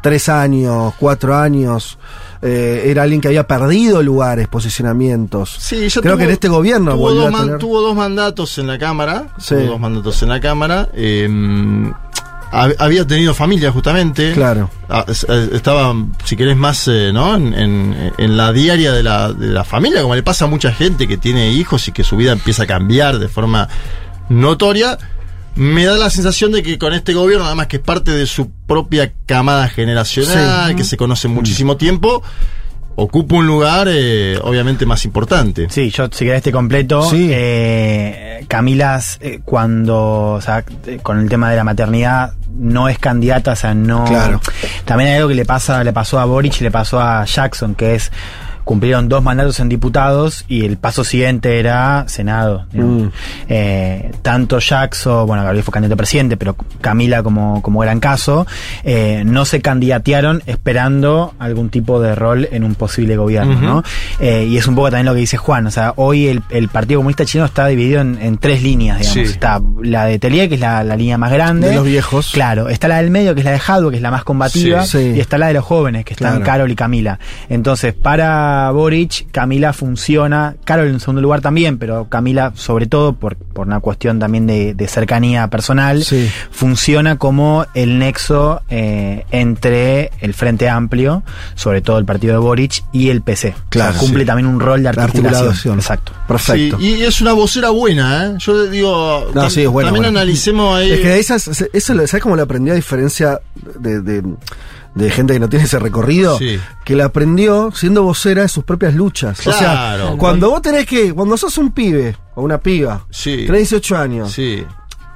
tres años, cuatro años. Eh, era alguien que había perdido lugares, posicionamientos. Sí, ya Creo tuvo- que en este gobierno tuvo dos, a man- tener- tuvo dos mandatos en la Cámara. Sí. Tuvo dos mandatos en la Cámara. eh, hab- había tenido familia justamente. Claro. Ah, es- Estaba, si querés, más eh, ¿no? en, en- en la diaria de la, de la familia, como le pasa a mucha gente que tiene hijos y que su vida empieza a cambiar de forma notoria. Me da la sensación de que con este gobierno, además que es parte de su propia camada generacional, Sí. que se conoce muchísimo tiempo, ocupa un lugar eh, obviamente más importante. Sí, yo si querés te completo. Sí. Eh, Camila, eh, cuando, o sea, eh, con el tema de la maternidad, no es candidata, o sea, no. Claro. También hay algo que le pasa, le pasó a Boric y le pasó a Jackson, que es cumplieron dos mandatos en diputados y el paso siguiente era Senado. Mm. Eh, tanto Jackson, bueno, Gabriel fue candidato a presidente, pero Camila como, como gran caso, eh, no se candidatearon esperando algún tipo de rol en un posible gobierno. ¿no? Eh, y es un poco también lo que dice Juan, o sea, hoy el, el Partido Comunista Chino está dividido en, en tres líneas, digamos. Sí. Está la de Telia, que es la, la línea más grande. De los viejos. Claro, está la del medio, que es la de Jadwe, que es la más combativa, Sí. Sí. y está la de los jóvenes, que están Claro. Carol y Camila. Entonces, para Boric, Camila funciona, Carol en segundo lugar también, pero Camila, sobre todo por, por una cuestión también de, de cercanía personal, Sí. funciona como el nexo eh, entre el Frente Amplio, sobre todo el partido de Boric, y el PC. Claro, O sea, cumple sí. también un rol de La articulación. articulación. Exacto. Perfecto. Sí, y es una vocera buena, ¿eh? Yo digo, No, tam- sí, es buena, también buena. analicemos ahí. Es que esas, eso, ¿sabes cómo lo aprendió a diferencia de, de, de gente que no tiene ese recorrido? Sí. Que la aprendió siendo vocera de sus propias luchas. O Claro. sea, cuando vos tenés que, cuando sos un pibe o una piba, Sí. tenés 18 años, Sí.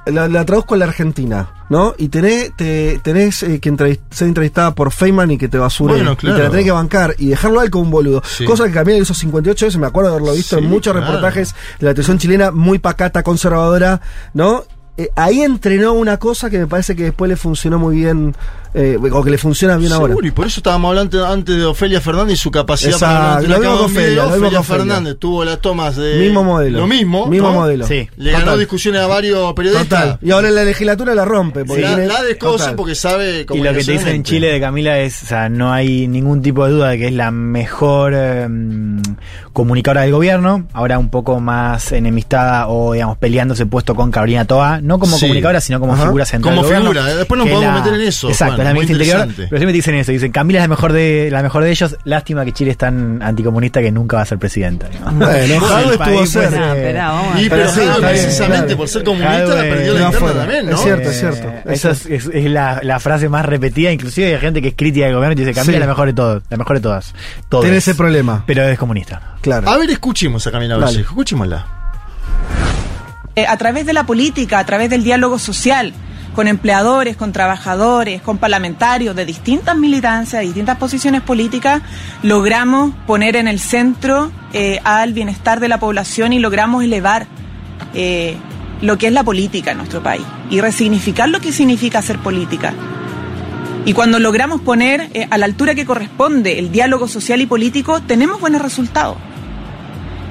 la, la traduzco a la Argentina, ¿no? Y tenés, te, tenés eh, que entrevist- ser entrevistada por Feynman y que te basure. Bueno, Y te claro. la tenés que bancar y dejarlo a él como un boludo. Sí. Cosa que Camila hizo 58 veces, me acuerdo de haberlo visto Sí, en muchos claro. reportajes de la televisión chilena, muy pacata, conservadora, ¿no? Eh, ahí entrenó una cosa que me parece que después le funcionó muy bien, eh, o que le funciona bien ahora. Y por eso estábamos hablando antes de Ofelia Fernández y su capacidad Exacto, para lo mismo Ofelia, Ofelia. Fernández tuvo las tomas de Mismo modelo. lo mismo, Mismo ¿no? modelo. Sí. Le ganó discusiones a varios periodistas. Total. Y ahora en la legislatura la rompe. Porque la, la porque sabe Y lo que te dicen en. Chile de Camila es, o sea, no hay ningún tipo de duda de que es la mejor eh, comunicadora del gobierno, ahora un poco más enemistada o, digamos, peleándose puesto con Carolina Toa, no como Sí. comunicadora, sino como Ajá. figura central Como del figura, eh, después nos podemos la- meter en eso, Exacto, Juan, es la muy interior, interesante. pero siempre dicen eso, dicen Camila es la mejor de, la mejor de ellos, lástima que Chile es tan anticomunista que nunca va a ser presidenta. Bueno, Jadwe El estuvo país, cerca. eh. Y pero, sí, precisamente claro. por ser comunista Jadwe, perdió la interna afuera. también, ¿no? Es cierto, Eh, es cierto, es Esa es, es- es la, la frase más repetida, inclusive hay gente que es crítica del gobierno y dice Camila Sí. es la mejor de todos, la mejor de todas. Tiene ese problema. Pero es comunista. Claro. A ver, escuchemos a Camila. Vallejo, escuchémosla. Eh, a través de la política, a través del diálogo social, con empleadores, con trabajadores, con parlamentarios de distintas militancias, de distintas posiciones políticas, logramos poner en el centro eh, al bienestar de la población y logramos elevar eh, lo que es la política en nuestro país y resignificar lo que significa hacer política. Y cuando logramos poner eh, a la altura que corresponde el diálogo social y político, tenemos buenos resultados.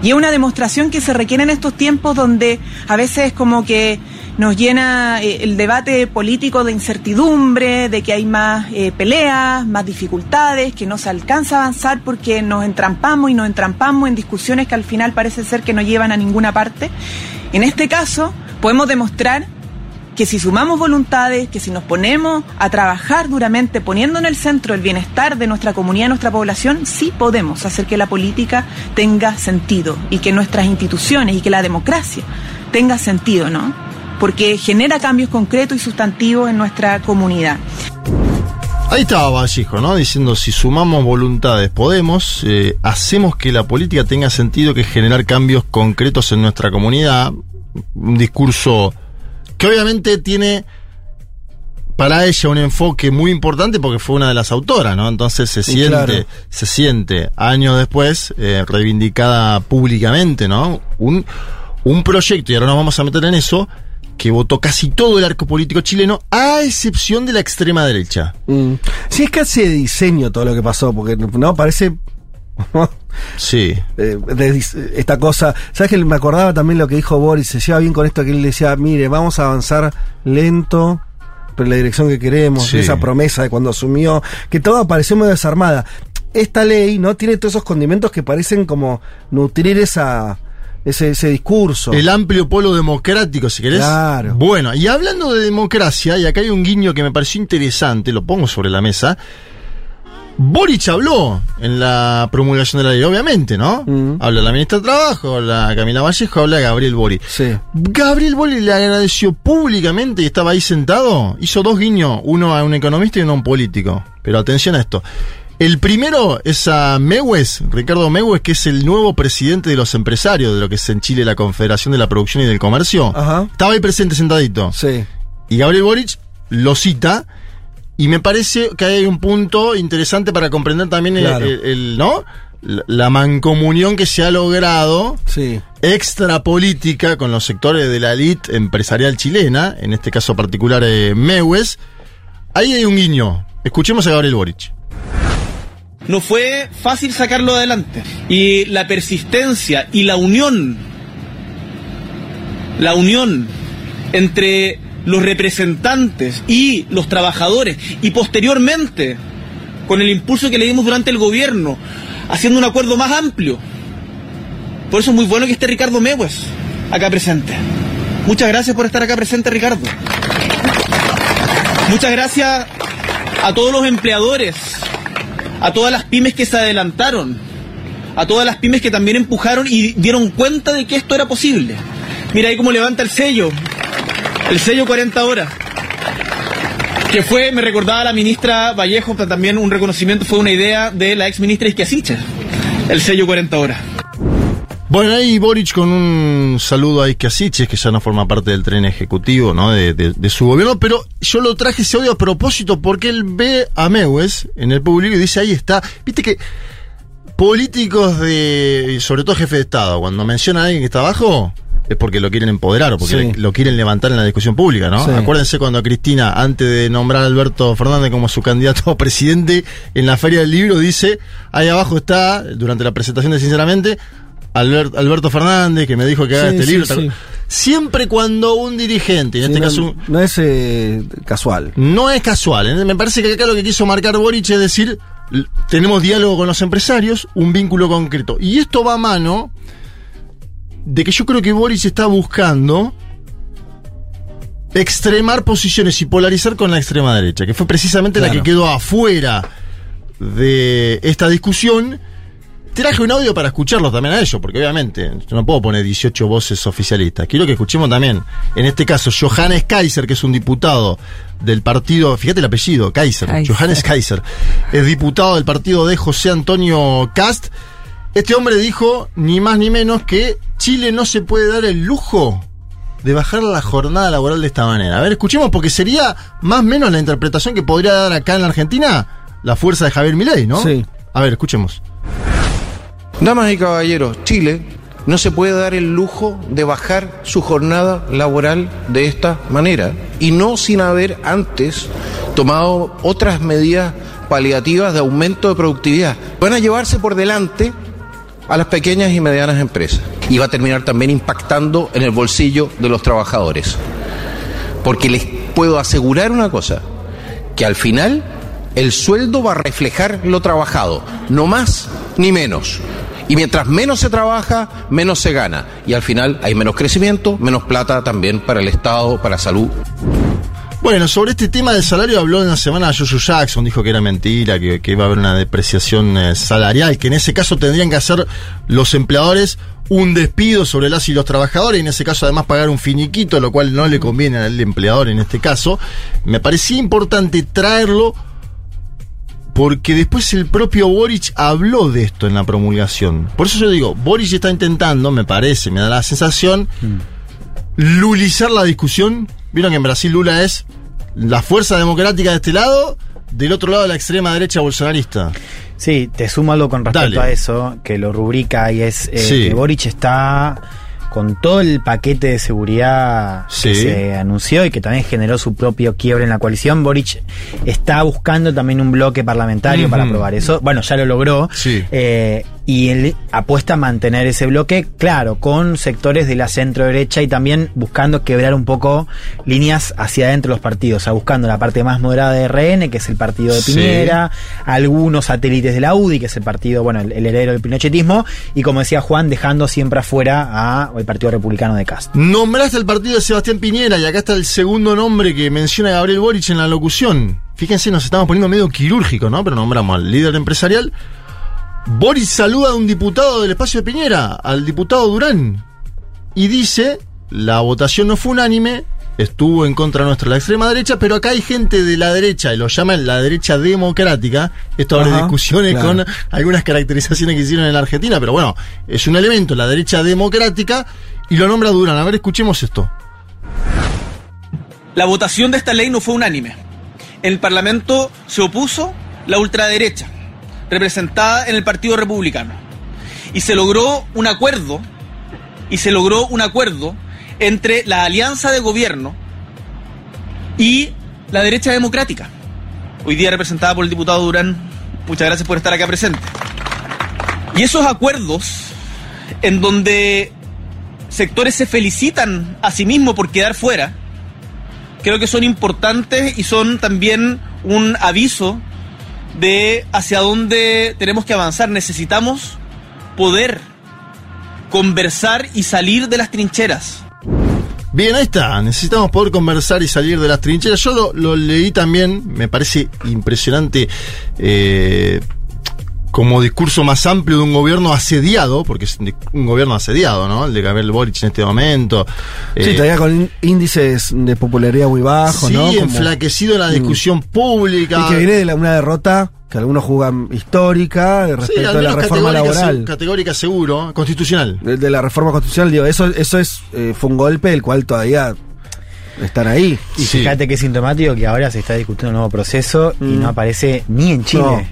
Y es una demostración que se requiere en estos tiempos donde a veces como que nos llena eh, el debate político de incertidumbre, de que hay más eh, peleas, más dificultades, que no se alcanza a avanzar porque nos entrampamos y nos entrampamos en discusiones que al final parece ser que no llevan a ninguna parte. En este caso, podemos demostrar que si sumamos voluntades, que si nos ponemos a trabajar duramente poniendo en el centro el bienestar de nuestra comunidad, nuestra población, sí podemos hacer que la política tenga sentido y que nuestras instituciones y que la democracia tenga sentido, ¿no? Porque genera cambios concretos y sustantivos en nuestra comunidad. Ahí estaba Vallejo, ¿no? Diciendo si sumamos voluntades podemos, eh, hacemos que la política tenga sentido, que generar cambios concretos en nuestra comunidad. Un discurso que obviamente tiene para ella un enfoque muy importante porque fue una de las autoras, ¿no? Entonces se siente, claro. se siente años después eh, reivindicada públicamente, ¿no? Un, un proyecto, y ahora nos vamos a meter en eso, que votó casi todo el arco político chileno, a excepción de la extrema derecha. Mm. Sí, es casi de diseño todo lo que pasó, porque no parece. Sí. eh, de esta cosa. ¿Sabes que me acordaba también lo que dijo Boris? Se lleva bien con esto que él decía: mire, vamos a avanzar lento, pero en la dirección que queremos. Sí. Esa promesa de cuando asumió, que todo apareció muy desarmada. Esta ley no tiene todos esos condimentos que parecen como nutrir esa. Ese, ese discurso. El amplio polo democrático, si querés. Claro. Bueno, y hablando de democracia, y acá hay un guiño que me pareció interesante, lo pongo sobre la mesa. Boric habló en la promulgación de la ley, obviamente, ¿no? Mm. Habla la ministra de Trabajo, habla Camila Vallejo, habla Gabriel Boric. Sí. Gabriel Boric le agradeció públicamente y estaba ahí sentado. Hizo dos guiños, uno a un economista y uno a un político. Pero atención a esto. El primero es a Mewes, Ricardo Mewes, que es el nuevo presidente de los empresarios, de lo que es en Chile la Confederación de la Producción y del Comercio. Ajá. Estaba ahí presente sentadito. Sí. Y Gabriel Boric lo cita. Y me parece que hay un punto interesante para comprender también el- Claro. el, el- ¿no? La mancomunión que se ha logrado Sí. extra política con los sectores de la elite empresarial chilena, en este caso particular eh, Mewes. Ahí hay un guiño. Escuchemos a Gabriel Boric. No fue fácil sacarlo adelante. Y la persistencia y la unión, la unión entre los representantes y los trabajadores, y posteriormente, con el impulso que le dimos durante el gobierno, haciendo un acuerdo más amplio. Por eso es muy bueno que esté Ricardo Mewes acá presente. Muchas gracias por estar acá presente, Ricardo. Muchas gracias a todos los empleadores, a todas las pymes que se adelantaron, a todas las pymes que también empujaron y dieron cuenta de que esto era posible. Mira ahí cómo levanta el sello, el sello 40 horas. Que fue, me recordaba la ministra Vallejo, también un reconocimiento, fue una idea de la ex ministra Isquiasicha, el sello 40 horas. Bueno, ahí Boric con un saludo a Iskasiches, que ya no forma parte del tren ejecutivo ¿no? de, de- de su gobierno, pero yo lo traje ese audio a propósito porque él ve a Mewes en el público y dice, ahí está. Viste que políticos de, sobre todo jefe de Estado, cuando menciona a alguien que está abajo, es porque lo quieren empoderar o porque Sí. lo quieren levantar en la discusión pública, ¿no? Sí. Acuérdense cuando Cristina, antes de nombrar a Alberto Fernández como su candidato a presidente, en la Feria del Libro dice, ahí abajo está, durante la presentación de Sinceramente, Albert- Alberto Fernández, que me dijo que haga Sí, este sí, libro. sí. Siempre cuando un dirigente, en este no, caso no es eh, casual. no es casual. ¿eh? Me parece que acá lo que quiso marcar Boric es decir, tenemos diálogo con los empresarios, un vínculo concreto. Y esto va a mano de que yo creo que Boric está buscando extremar posiciones y polarizar con la extrema derecha, que fue precisamente la que quedó afuera de esta discusión. Traje un audio para escucharlos también a ellos, porque obviamente yo no puedo poner 18 voces oficialistas. Quiero que escuchemos también, en este caso, Johannes Kaiser, que es un diputado del partido, fíjate el apellido, Kaiser, Kaiser. Johannes Kaiser, es diputado del partido de José Antonio Cast. Este hombre dijo, ni más ni menos, que Chile no se puede dar el lujo de bajar la jornada laboral de esta manera. A ver, escuchemos, porque sería más o menos la interpretación que podría dar acá en la Argentina la fuerza de Javier Milei, ¿no? Sí. A ver, escuchemos. Damas y caballeros, Chile no se puede dar el lujo de bajar su jornada laboral de esta manera y no sin haber antes tomado otras medidas paliativas de aumento de productividad. Van a llevarse por delante a las pequeñas y medianas empresas y va a terminar también impactando en el bolsillo de los trabajadores. Porque les puedo asegurar una cosa, que al final el sueldo va a reflejar lo trabajado, no más ni menos. Y mientras menos se trabaja, menos se gana. Y al final hay menos crecimiento, menos plata también para el Estado, para salud. Bueno, sobre este tema del salario habló en la semana Joshua Jackson, dijo que era mentira, que, que iba a haber una depreciación eh, salarial, que en ese caso tendrían que hacer los empleadores un despido sobre las y los trabajadores, y en ese caso además pagar un finiquito, lo cual no le conviene al empleador en este caso. Me parecía importante traerlo porque después el propio Boric habló de esto en la promulgación. Por eso yo digo, Boric está intentando, me parece, me da la sensación, lulizar la discusión. Vieron que en Brasil Lula es la fuerza democrática de este lado, del otro lado la extrema derecha bolsonarista. Sí, te sumo algo con respecto Dale. a eso, que lo rubrica y es eh, Sí. que Boric está con todo el paquete de seguridad que se anunció y que también generó su propio quiebre en la coalición. Boric está buscando también un bloque parlamentario para aprobar eso. Bueno, ya lo logró. Sí. Eh, y él apuesta a mantener ese bloque, claro, con sectores de la centro derecha y también buscando quebrar un poco líneas hacia adentro de los partidos, o sea, buscando la parte más moderada de RN, que es el partido de Sí. Piñera, algunos satélites de la UDI, que es el partido, bueno, el, el heredero del pinochetismo, y como decía Juan, dejando siempre afuera a el Partido Republicano de Castro. Nombraste el partido de Sebastián Piñera y acá está el segundo nombre que menciona Gabriel Boric en la locución. Fíjense, nos estamos poniendo medio quirúrgico, ¿no? Pero nombramos al líder empresarial. Boric saluda a un diputado del espacio de Piñera, al diputado Durán, y dice, la votación no fue unánime, estuvo en contra nuestra la extrema derecha, pero acá hay gente de la derecha, y lo llaman la derecha democrática, esto abre Ajá, discusiones claro. con algunas caracterizaciones que hicieron en la Argentina, pero bueno, es un elemento, la derecha democrática, y lo nombra Durán. A ver, escuchemos esto. La votación de esta ley no fue unánime. En el Parlamento se opuso la ultraderecha, representada en el Partido Republicano. Y se logró un acuerdo, y se logró un acuerdo entre la alianza de gobierno y la derecha democrática. Hoy día representada por el diputado Durán. Muchas gracias por estar acá presente. Y esos acuerdos en donde sectores se felicitan a sí mismos por quedar fuera, creo que son importantes y son también un aviso de hacia dónde tenemos que avanzar. Necesitamos poder conversar y salir de las trincheras. Bien, ahí está. Necesitamos poder conversar y salir de las trincheras. Yo lo, leí también, me parece impresionante eh, como discurso más amplio de un gobierno asediado, porque es un gobierno asediado, ¿no? El de Gabriel Boric en este momento. Sí, Eh, todavía con ín- índices de popularidad muy bajos, sí, ¿no? Enflaquecido en la Mm. discusión pública. Y que viene de la- una derrota que algunos jugan histórica respecto a la reforma categórica, laboral. se- categórica seguro, constitucional. De, de la reforma constitucional, digo, eso, eso es, eh, fue un golpe del cual todavía están ahí. Y fíjate que es sintomático que ahora se está discutiendo un nuevo proceso y Mm. no aparece ni en Chile.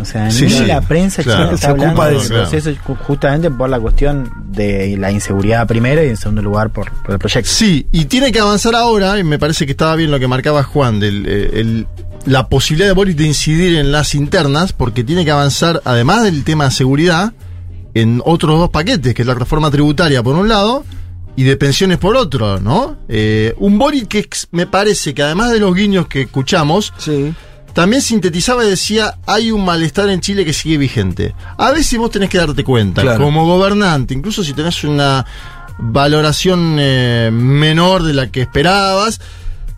O sea, Sí, ni sí. la prensa Claro. está Se ocupa hablando de eso. proceso ju- justamente por la cuestión de la inseguridad primero y en segundo lugar por, por el proyecto. Sí, y tiene que avanzar ahora, y me parece que estaba bien lo que marcaba Juan, del, eh, el- la posibilidad de Boris de incidir en las internas, porque tiene que avanzar, además del tema de seguridad, en otros dos paquetes, que es la reforma tributaria por un lado, y de pensiones por otro, ¿no? Eh, un Boris que me parece que además de los guiños que escuchamos, también sintetizaba y decía, hay un malestar en Chile que sigue vigente. A veces vos tenés que darte cuenta, Claro. como gobernante, incluso si tenés una valoración eh, menor de la que esperabas,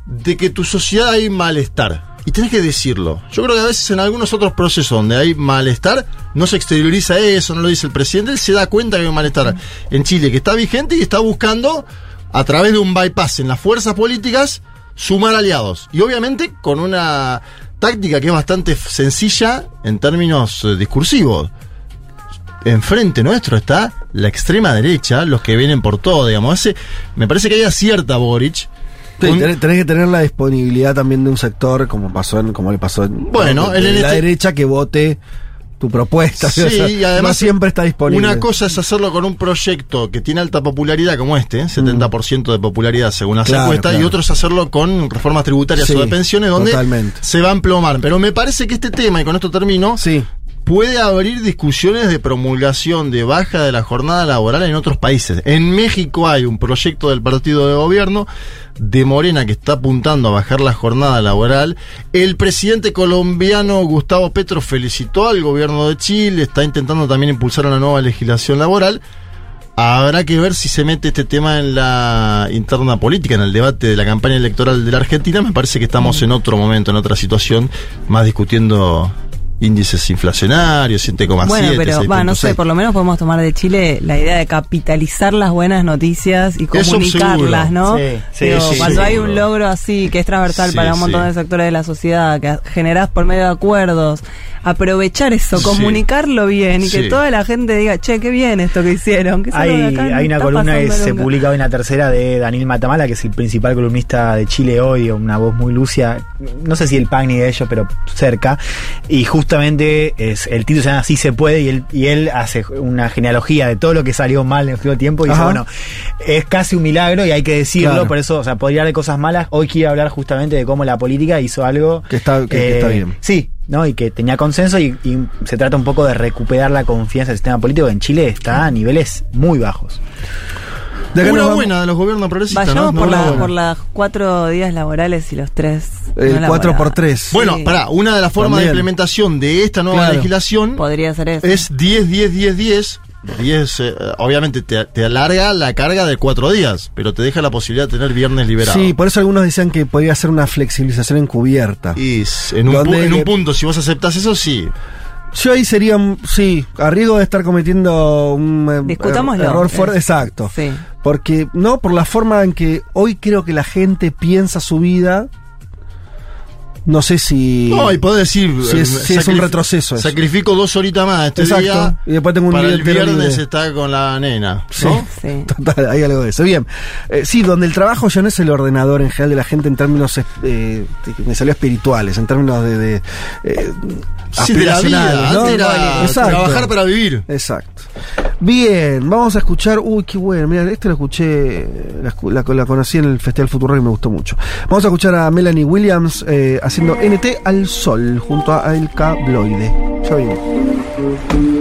de que tu sociedad hay malestar. Y tenés que decirlo. Yo creo que a veces en algunos otros procesos donde hay malestar, no se exterioriza eso, no lo dice el presidente, él se da cuenta que hay un malestar en Chile que está vigente y está buscando, a través de un bypass en las fuerzas políticas, sumar aliados. Y obviamente con una táctica que es bastante sencilla en términos eh, discursivos. Enfrente nuestro está la extrema derecha, los que vienen por todo, digamos. Ese, me parece que hay acierta Boric. Sí, tenés, tenés que tener la disponibilidad también de un sector, como pasó en, como le pasó en, Bueno, en la este- derecha que vote tu propuesta. Sí, o sea, y además no siempre está disponible. Una cosa es hacerlo con un proyecto que tiene alta popularidad como este, ¿eh? 70% de popularidad según las. Claro, encuestas, y otro es hacerlo con reformas tributarias Sí, o de pensiones donde totalmente. se va a emplomar. Pero me parece que este tema, y con esto termino, puede abrir discusiones de promulgación de baja de la jornada laboral en otros países. En México hay un proyecto del partido de gobierno de Morena que está apuntando a bajar la jornada laboral. El presidente colombiano Gustavo Petro felicitó al gobierno de Chile, está intentando también impulsar una nueva legislación laboral. Habrá que ver si se mete este tema en la interna política, en el debate de la campaña electoral de la Argentina. Me parece que estamos en otro momento, en otra situación, más discutiendo índices inflacionarios, 7,7. Bueno, pero va, no sé, 6.6. por lo menos podemos tomar de Chile la idea de capitalizar las buenas noticias y comunicarlas. ¿no? Sí, sí, Digo, sí, cuando hay seguro. un logro así que es transversal Sí, para un montón sí. de sectores de la sociedad, que generás por medio de acuerdos, aprovechar eso, Sí. comunicarlo bien y que toda la gente diga, che, qué bien esto que hicieron. Que Hay, acá hay una columna que se publica hoy en la tercera de Daniel Matamala, que es el principal columnista de Chile hoy, una voz muy lucia, no sé si el PAN ni de ellos, pero cerca. Y justamente es, el título se llama Así se puede, y él, y él hace una genealogía de todo lo que salió mal en el último tiempo. Y dice, bueno, es casi un milagro y hay que decirlo, Claro. por eso, o sea, podría hablar de cosas malas. Hoy quiero hablar justamente de cómo la política hizo algo Que está- que- que está bien. Sí, ¿no? Y que tenía consenso y, y se trata un poco de recuperar la confianza del sistema político que en Chile está a niveles muy bajos. De Una buena de los gobiernos progresistas, Vayamos ¿no? por, la- las cuatro días laborales y los tres. El no 4 por. 3 Bueno, pará, una de las formas de implementación de esta nueva Claro. legislación Podría ser eso. es 10, 10, 10, 10. 10, eh, obviamente te, te alarga la carga de cuatro días, pero te deja la posibilidad de tener viernes liberado. Sí, por eso algunos decían que podría ser una flexibilización encubierta. Y en un, Donde- en un punto, si vos aceptás eso, sí. Yo ahí sería, sí, a riesgo de estar cometiendo un eh, Discutámoslo. er- error fuerte. Exacto. Sí. Porque, no, por la forma en que hoy creo que la gente piensa su vida. No sé si. No, y podés decir. si es, si es un retroceso. eso. Sacrifico dos horitas más este Exacto. día. Y después tengo un para día el viernes está con la nena. Sí, ¿no? Sí. Total, hay algo de eso. Bien. Eh, sí, donde el trabajo ya no es el ordenador en general de la gente en términos, eh, me salió espirituales, en términos de. de eh, Sí, de la vida. ¿no? antes era Exacto. trabajar para vivir. Exacto. Bien, vamos a escuchar. Uy, qué bueno. Mira, este lo escuché. La, escu- la- la conocí en el Festival Futuro y me gustó mucho. Vamos a escuchar a Melanie Williams eh, haciendo NT al sol junto a El Cabloide. Ya vimos.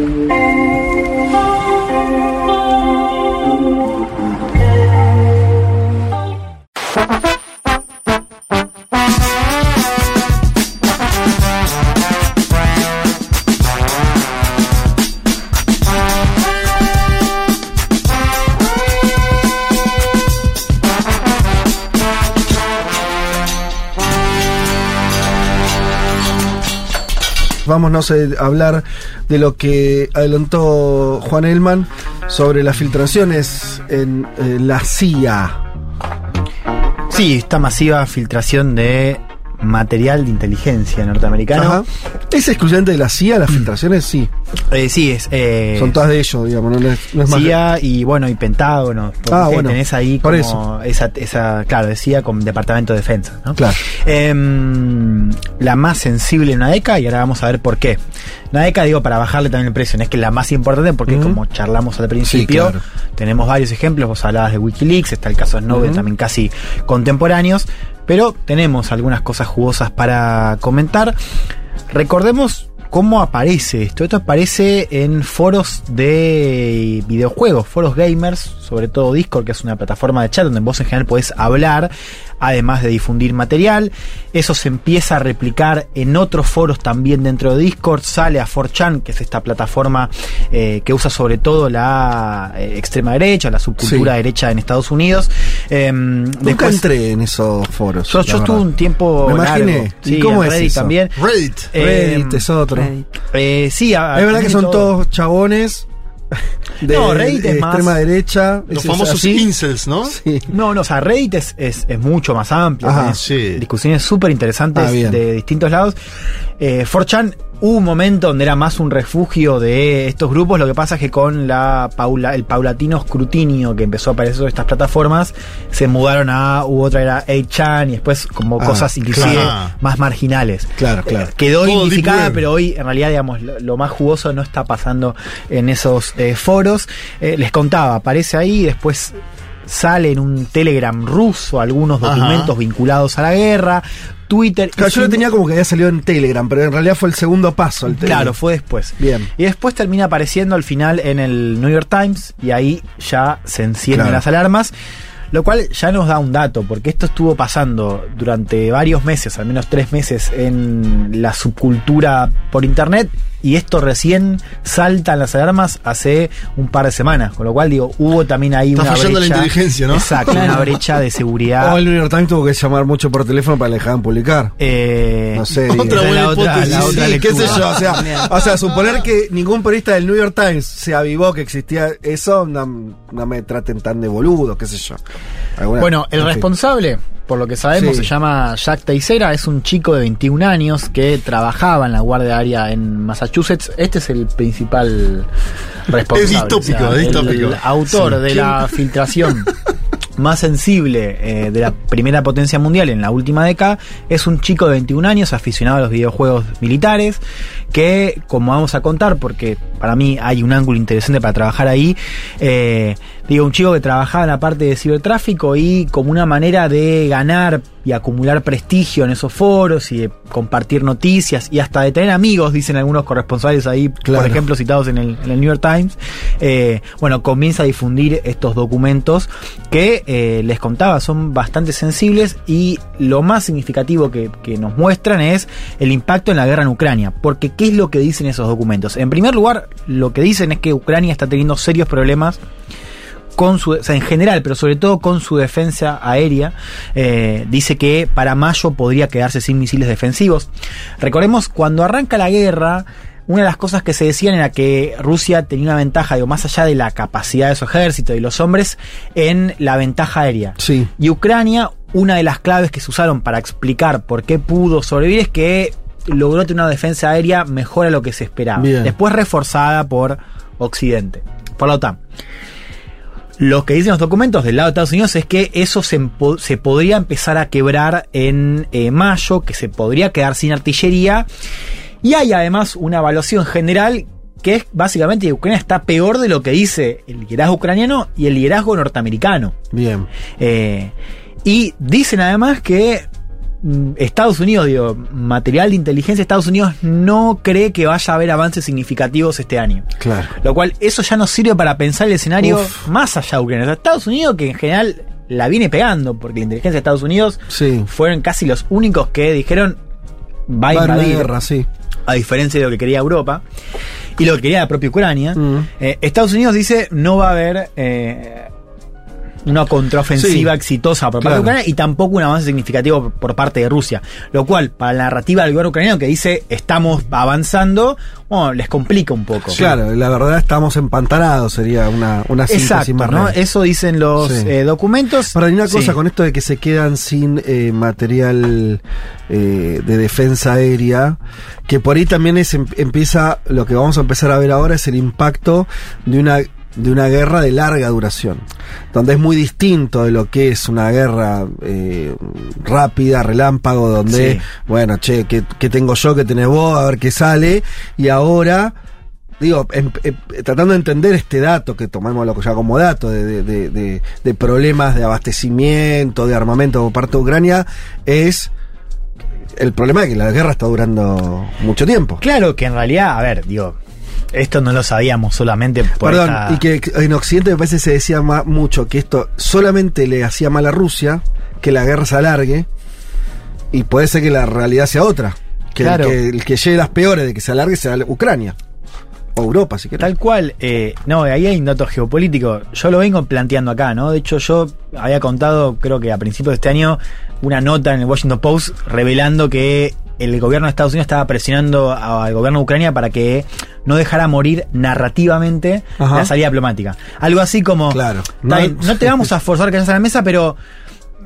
Vámonos a hablar de lo que adelantó Juan Elman sobre las filtraciones en eh, la CIA. Sí, esta masiva filtración de material de inteligencia norteamericano. Ajá. ¿Es excluyente de la CIA las filtraciones? Sí. Eh, sí, es. eh, Son todas de ellos, digamos, no, es, no es más. CIA y bueno, y Pentágono. Ah, bueno, tenés ahí por como esa, esa, claro, decía con Departamento de Defensa, ¿no? Claro. Em, la más sensible en una década y ahora vamos a ver por qué. Una década, digo, para bajarle también el precio, no es que es la más importante porque como charlamos al principio, claro. tenemos varios ejemplos, vos hablabas de Wikileaks, está el caso Snowden Ujú. también casi contemporáneos, pero tenemos algunas cosas jugosas para comentar. Recordemos cómo aparece esto. Esto aparece en foros de videojuegos, foros gamers, sobre todo Discord, que es una plataforma de chat donde vos en general podés hablar, además de difundir material. Eso se empieza a replicar en otros foros también dentro de Discord. Sale a 4chan, que es esta plataforma eh, que usa sobre todo la eh, extrema derecha, la subcultura Sí. derecha en Estados Unidos. Em, Nunca después- entré en esos foros. yo, estuve un tiempo. Me imaginé. largo. ¿Y Sí, cómo en es Reddit eso? también. Reddit. Reddit Eh, es otro. eh, sí, a- es verdad que son todo. todos chabones. De, No, Reddit es de más- extrema derecha. Los ¿Es famosos así? incels, ¿no? Sí. No, no, o sea, Reddit es, es, es mucho más amplio. Ajá, sí. Discusiones súper interesantes Ah, de distintos lados. Eh, 4chan hubo un momento donde era más un refugio de estos grupos. Lo que pasa es que con la paula, el paulatino escrutinio que empezó a aparecer sobre estas plataformas, se mudaron a, u otra era 8chan y después como Ah, cosas inclusive claro. más marginales. Claro, claro. Eh, quedó Todo web. pero hoy en realidad, digamos, lo, lo más jugoso no está pasando en esos eh, foros. Eh, les contaba, aparece ahí, después sale en un Telegram ruso algunos Ajá. documentos vinculados a la guerra. Twitter. Claro, yo lo tenía como que había salido en Telegram, pero en realidad fue el segundo paso. El Telegram. Claro, fue después. Bien. Y después termina apareciendo al final en el New York Times y ahí ya se encienden Claro. las alarmas. Lo cual ya nos da un dato, porque esto estuvo pasando durante varios meses, al menos tres meses, en la subcultura por internet, y esto recién saltan las alarmas hace un par de semanas. Con lo cual, digo, hubo también ahí Está una fallando la brecha. inteligencia, ¿no? Exacto, una brecha de seguridad. O el New York Times tuvo que llamar mucho por teléfono para que le dejaran publicar. Eh, No sé. Otra la buena otra, hipótesis. la otra Sí, qué sé yo, o sea, o sea, suponer que ningún periodista del New York Times se avivó que existía eso, no, no me traten tan de boludo, qué sé yo. Alguna- Bueno, el en fin. responsable, por lo que sabemos, Sí. se llama Jack Teixeira, es un chico de 21 años que trabajaba en la guardia aérea en Massachusetts. Este es el principal responsable. Es distópico, es el distópico. autor Sí. de la filtración más sensible eh, de la primera potencia mundial en la última década es un chico de 21 años aficionado a los videojuegos militares que como vamos a contar porque para mí hay un ángulo interesante para trabajar ahí eh, digo, un chico que trabajaba en la parte de cibertráfico y como una manera de ganar y acumular prestigio en esos foros y de compartir noticias y hasta de tener amigos, dicen algunos corresponsales ahí, Claro. por ejemplo, citados en el, en el New York Times, eh, bueno, comienza a difundir estos documentos que eh, les contaba, son bastante sensibles y lo más significativo que, que nos muestran es el impacto en la guerra en Ucrania. Porque, ¿qué es lo que dicen esos documentos? En primer lugar, lo que dicen es que Ucrania está teniendo serios problemas con su, o sea, en general, pero sobre todo con su defensa aérea, eh, dice que para mayo podría quedarse sin misiles defensivos. Recordemos, cuando arranca la guerra, una de las cosas que se decían era que Rusia tenía una ventaja, digo, más allá de la capacidad de su ejército y los hombres, en la ventaja aérea. Sí. Y Ucrania, una de las claves que se usaron para explicar por qué pudo sobrevivir es que logró tener una defensa aérea mejor a lo que se esperaba. Bien. Después reforzada por Occidente, por la OTAN. Lo que dicen los documentos del lado de Estados Unidos es que eso se, podría empezar a quebrar en eh, mayo, que se podría quedar sin artillería. Y hay además una evaluación general que es básicamente que Ucrania está peor de lo que dice el liderazgo ucraniano y el liderazgo norteamericano. Bien. Eh, y dicen además que Estados Unidos, digo, material de inteligencia Estados Unidos no cree que vaya a haber avances significativos este año. Claro. Lo cual, eso ya nos sirve para pensar el escenario Uf. más allá de Ucrania. O sea, Estados Unidos, que en general la viene pegando, porque la inteligencia de Estados Unidos Sí. fueron casi los únicos que dijeron va a invadir, guerra, sí. a diferencia de lo que quería Europa y lo que quería la propia Ucrania. Mm. Eh, Estados Unidos dice no va a haber eh, una contraofensiva Sí. exitosa por parte Claro. de Ucrania y tampoco un avance significativo por, parte de Rusia. Lo cual, para la narrativa del gobierno ucraniano que dice estamos avanzando, bueno, les complica un poco. Claro, la verdad estamos empantanados, sería una, una síntesis Exacto, más ¿no? real. Eso dicen los Sí. eh, documentos. Para una cosa, Sí. con esto de que se quedan sin eh, material eh, de defensa aérea, que por ahí también es em- empieza, lo que vamos a empezar a ver ahora es el impacto de una de una guerra de larga duración, donde es muy distinto de lo que es una guerra eh, rápida, relámpago, donde, Sí. bueno, che, ¿qué, qué tengo yo, qué tenés vos, a ver qué sale, y ahora digo, em- em- tratando de entender este dato, que tomémoslo ya como dato, de, de- de- de- de problemas de abastecimiento, de armamento por parte de Ucrania, es el problema de que la guerra está durando mucho tiempo. Claro que en realidad, a ver, digo, esto no lo sabíamos solamente por Perdón, esta- y que en Occidente me parece que se decía ma- mucho que esto solamente le hacía mal a Rusia, que la guerra se alargue, y puede ser que la realidad sea otra. Que, Claro. el, que el que lleve las peores de que se alargue sea Ucrania. O Europa, si querés. Tal cual, eh, no, ahí hay un dato geopolítico. Yo lo vengo planteando acá, ¿no? De hecho, yo había contado, creo que a principios de este año, una nota en el Washington Post revelando que el gobierno de Estados Unidos estaba presionando al gobierno de Ucrania para que no dejara morir narrativamente Ajá. la salida diplomática. Algo así como, Claro. "Está bien, no, te vamos a forzar que vayas a la mesa, pero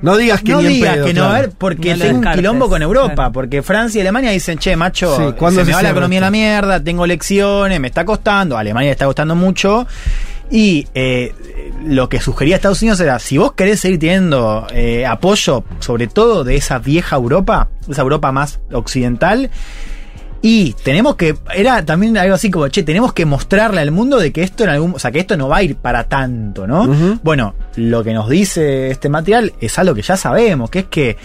No digas que no ni digas pedo, que no, claro. a ver, porque No tengo un quilombo con Europa, claro. porque Francia y Alemania dicen, che, macho, Sí, ¿cuándo se me se va la economía a la mierda, tengo lecciones, me está costando, a Alemania le está costando mucho. Y eh, lo que sugería Estados Unidos era, si vos querés seguir teniendo eh, apoyo, sobre todo de esa vieja Europa, esa Europa más occidental, y tenemos que, era también algo así como, che, tenemos que mostrarle al mundo de que esto en algún, o sea, que esto no va a ir para tanto, ¿no? Bueno, lo que nos dice este material es algo que ya sabemos, que es que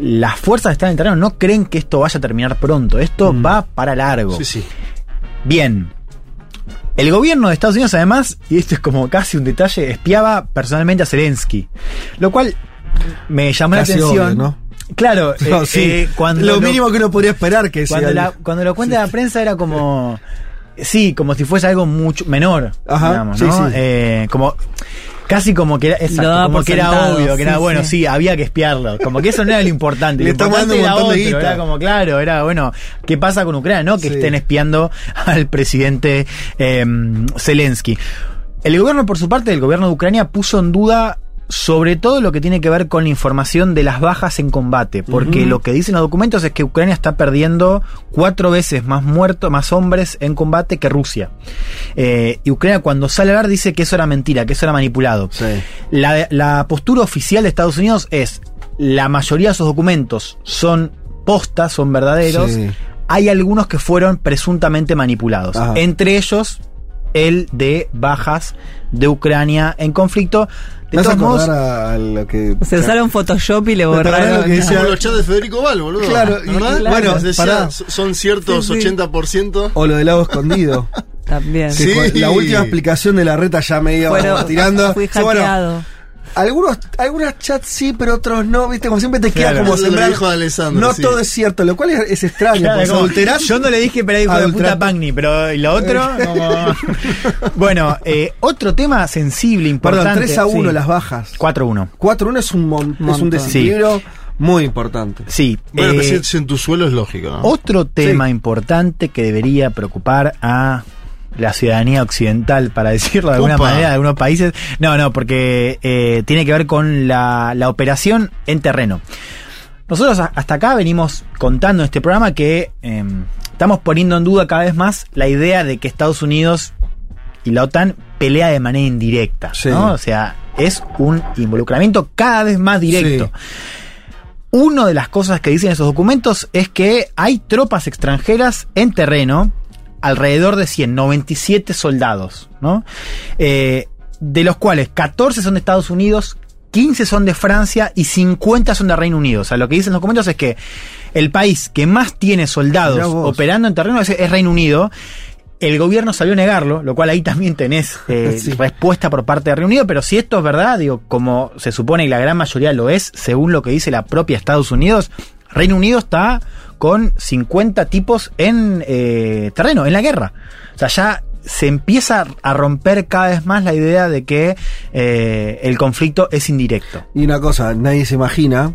las fuerzas que están en el terreno no creen que esto vaya a terminar pronto, esto va para largo. Sí, sí. Bien. El gobierno de Estados Unidos, además, y esto es como casi un detalle, espiaba personalmente a Zelensky. Lo cual me llamó Casi la atención. obvio, ¿no? Claro, No, eh, sí. eh, cuando lo, mínimo que uno podría esperar que cuando, sea la- cuando lo cuenta la prensa era como. Sí, como si fuese algo mucho menor. Ajá, digamos, sí, ¿no? sí. Eh, como. Casi como que era, exacto, como que era obvio, que era bueno, sí. sí. había que espiarlo. Como que eso no era lo importante. Le lo importante dando un era de otro, guita. Era como, claro, era bueno, ¿qué pasa con Ucrania? No que Sí. estén espiando al presidente eh, Zelensky. El gobierno, por su parte, el gobierno de Ucrania puso en duda sobre todo lo que tiene que ver con la información de las bajas en combate, porque lo que dicen los documentos es que Ucrania está perdiendo cuatro veces más muertos, más hombres en combate que Rusia. Eh, y Ucrania cuando sale a hablar dice que eso era mentira, que eso era manipulado. Sí. La, la postura oficial de Estados Unidos es la mayoría de esos documentos son postas, son verdaderos. Sí. Hay algunos que fueron presuntamente manipulados. Ajá. Entre ellos el de bajas de Ucrania en conflicto. De todos modos, a lo que. Se usaron Photoshop y le ¿Te acordás borraron. lo que decía- Como los chats de Federico Val, boludo. Claro, y- ¿verdad? y- bueno, Decía, pará. son ciertos Sí, sí. 80%. O lo del lago escondido. También. Sí. la última explicación de la reta ya me iba Bueno, tirando. fui Sí, bueno, hackeado. Algunos, algunos chats sí, pero otros no, viste, como siempre te queda Claro, como sembrar. dijo Alessandro, no sí. todo es cierto, lo cual es, es extraño. Claro, como, yo no le dije, pero hijo de puta Pagni, pero ¿y lo otro? Como- bueno, eh, otro tema sensible, importante. Perdón, 3 a 1 sí. las bajas. 4-1. 4-1 es un, mon- es un desequilibrio muy importante. Sí. Bueno, eh, pero si es en tu suelo es lógico, ¿no? Otro tema importante que debería preocupar a la ciudadanía occidental, para decirlo de alguna manera, de algunos países. No, no, porque eh, tiene que ver con la, la operación en terreno. Nosotros hasta acá venimos contando en este programa que eh, estamos poniendo en duda cada vez más la idea de que Estados Unidos y la OTAN pelea de manera indirecta, Sí. ¿no? O sea, es un involucramiento cada vez más directo. Una de las cosas que dicen esos documentos es que hay tropas extranjeras en terreno, alrededor de 100, 97 soldados, ¿no? Eh, de los cuales 14 son de Estados Unidos, 15 son de Francia y 50 son de Reino Unido. O sea, lo que dicen los documentos es que el país que más tiene soldados operando en terreno es, es Reino Unido. El gobierno salió a negarlo, lo cual ahí también tenés eh, Sí. respuesta por parte de Reino Unido, pero si esto es verdad, digo, como se supone y la gran mayoría lo es, según lo que dice la propia Estados Unidos, Reino Unido está con 50 tipos en eh, terreno, en la guerra. O sea, ya se empieza a romper cada vez más la idea de que eh, el conflicto es indirecto. Y una cosa, nadie se imagina,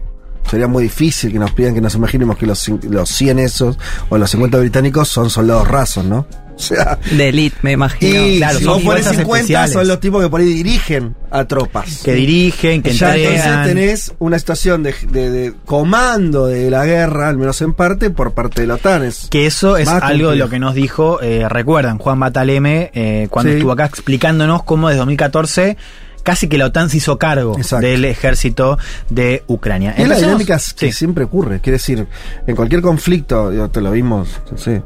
sería muy difícil que nos pidan que nos imaginemos que los, los 100 esos o los 50 británicos son soldados rasos, ¿no? Sea, De elite, me imagino. y claro, si vos pones fuerzas 50 especiales. son los tipos que por ahí dirigen a tropas. Que dirigen, que ya entonces tenés una situación de, de- de comando de la guerra, al menos en parte, por parte de la OTAN. Es- Que eso es algo de lo que nos dijo, eh, recuerdan, Juan Bataleme, eh, cuando Sí. estuvo acá explicándonos cómo desde 2014 casi que la OTAN se hizo cargo Exacto. del ejército de Ucrania. Es la dinámica que Sí. siempre ocurre. Quiere decir, en cualquier conflicto, te lo vimos, sé,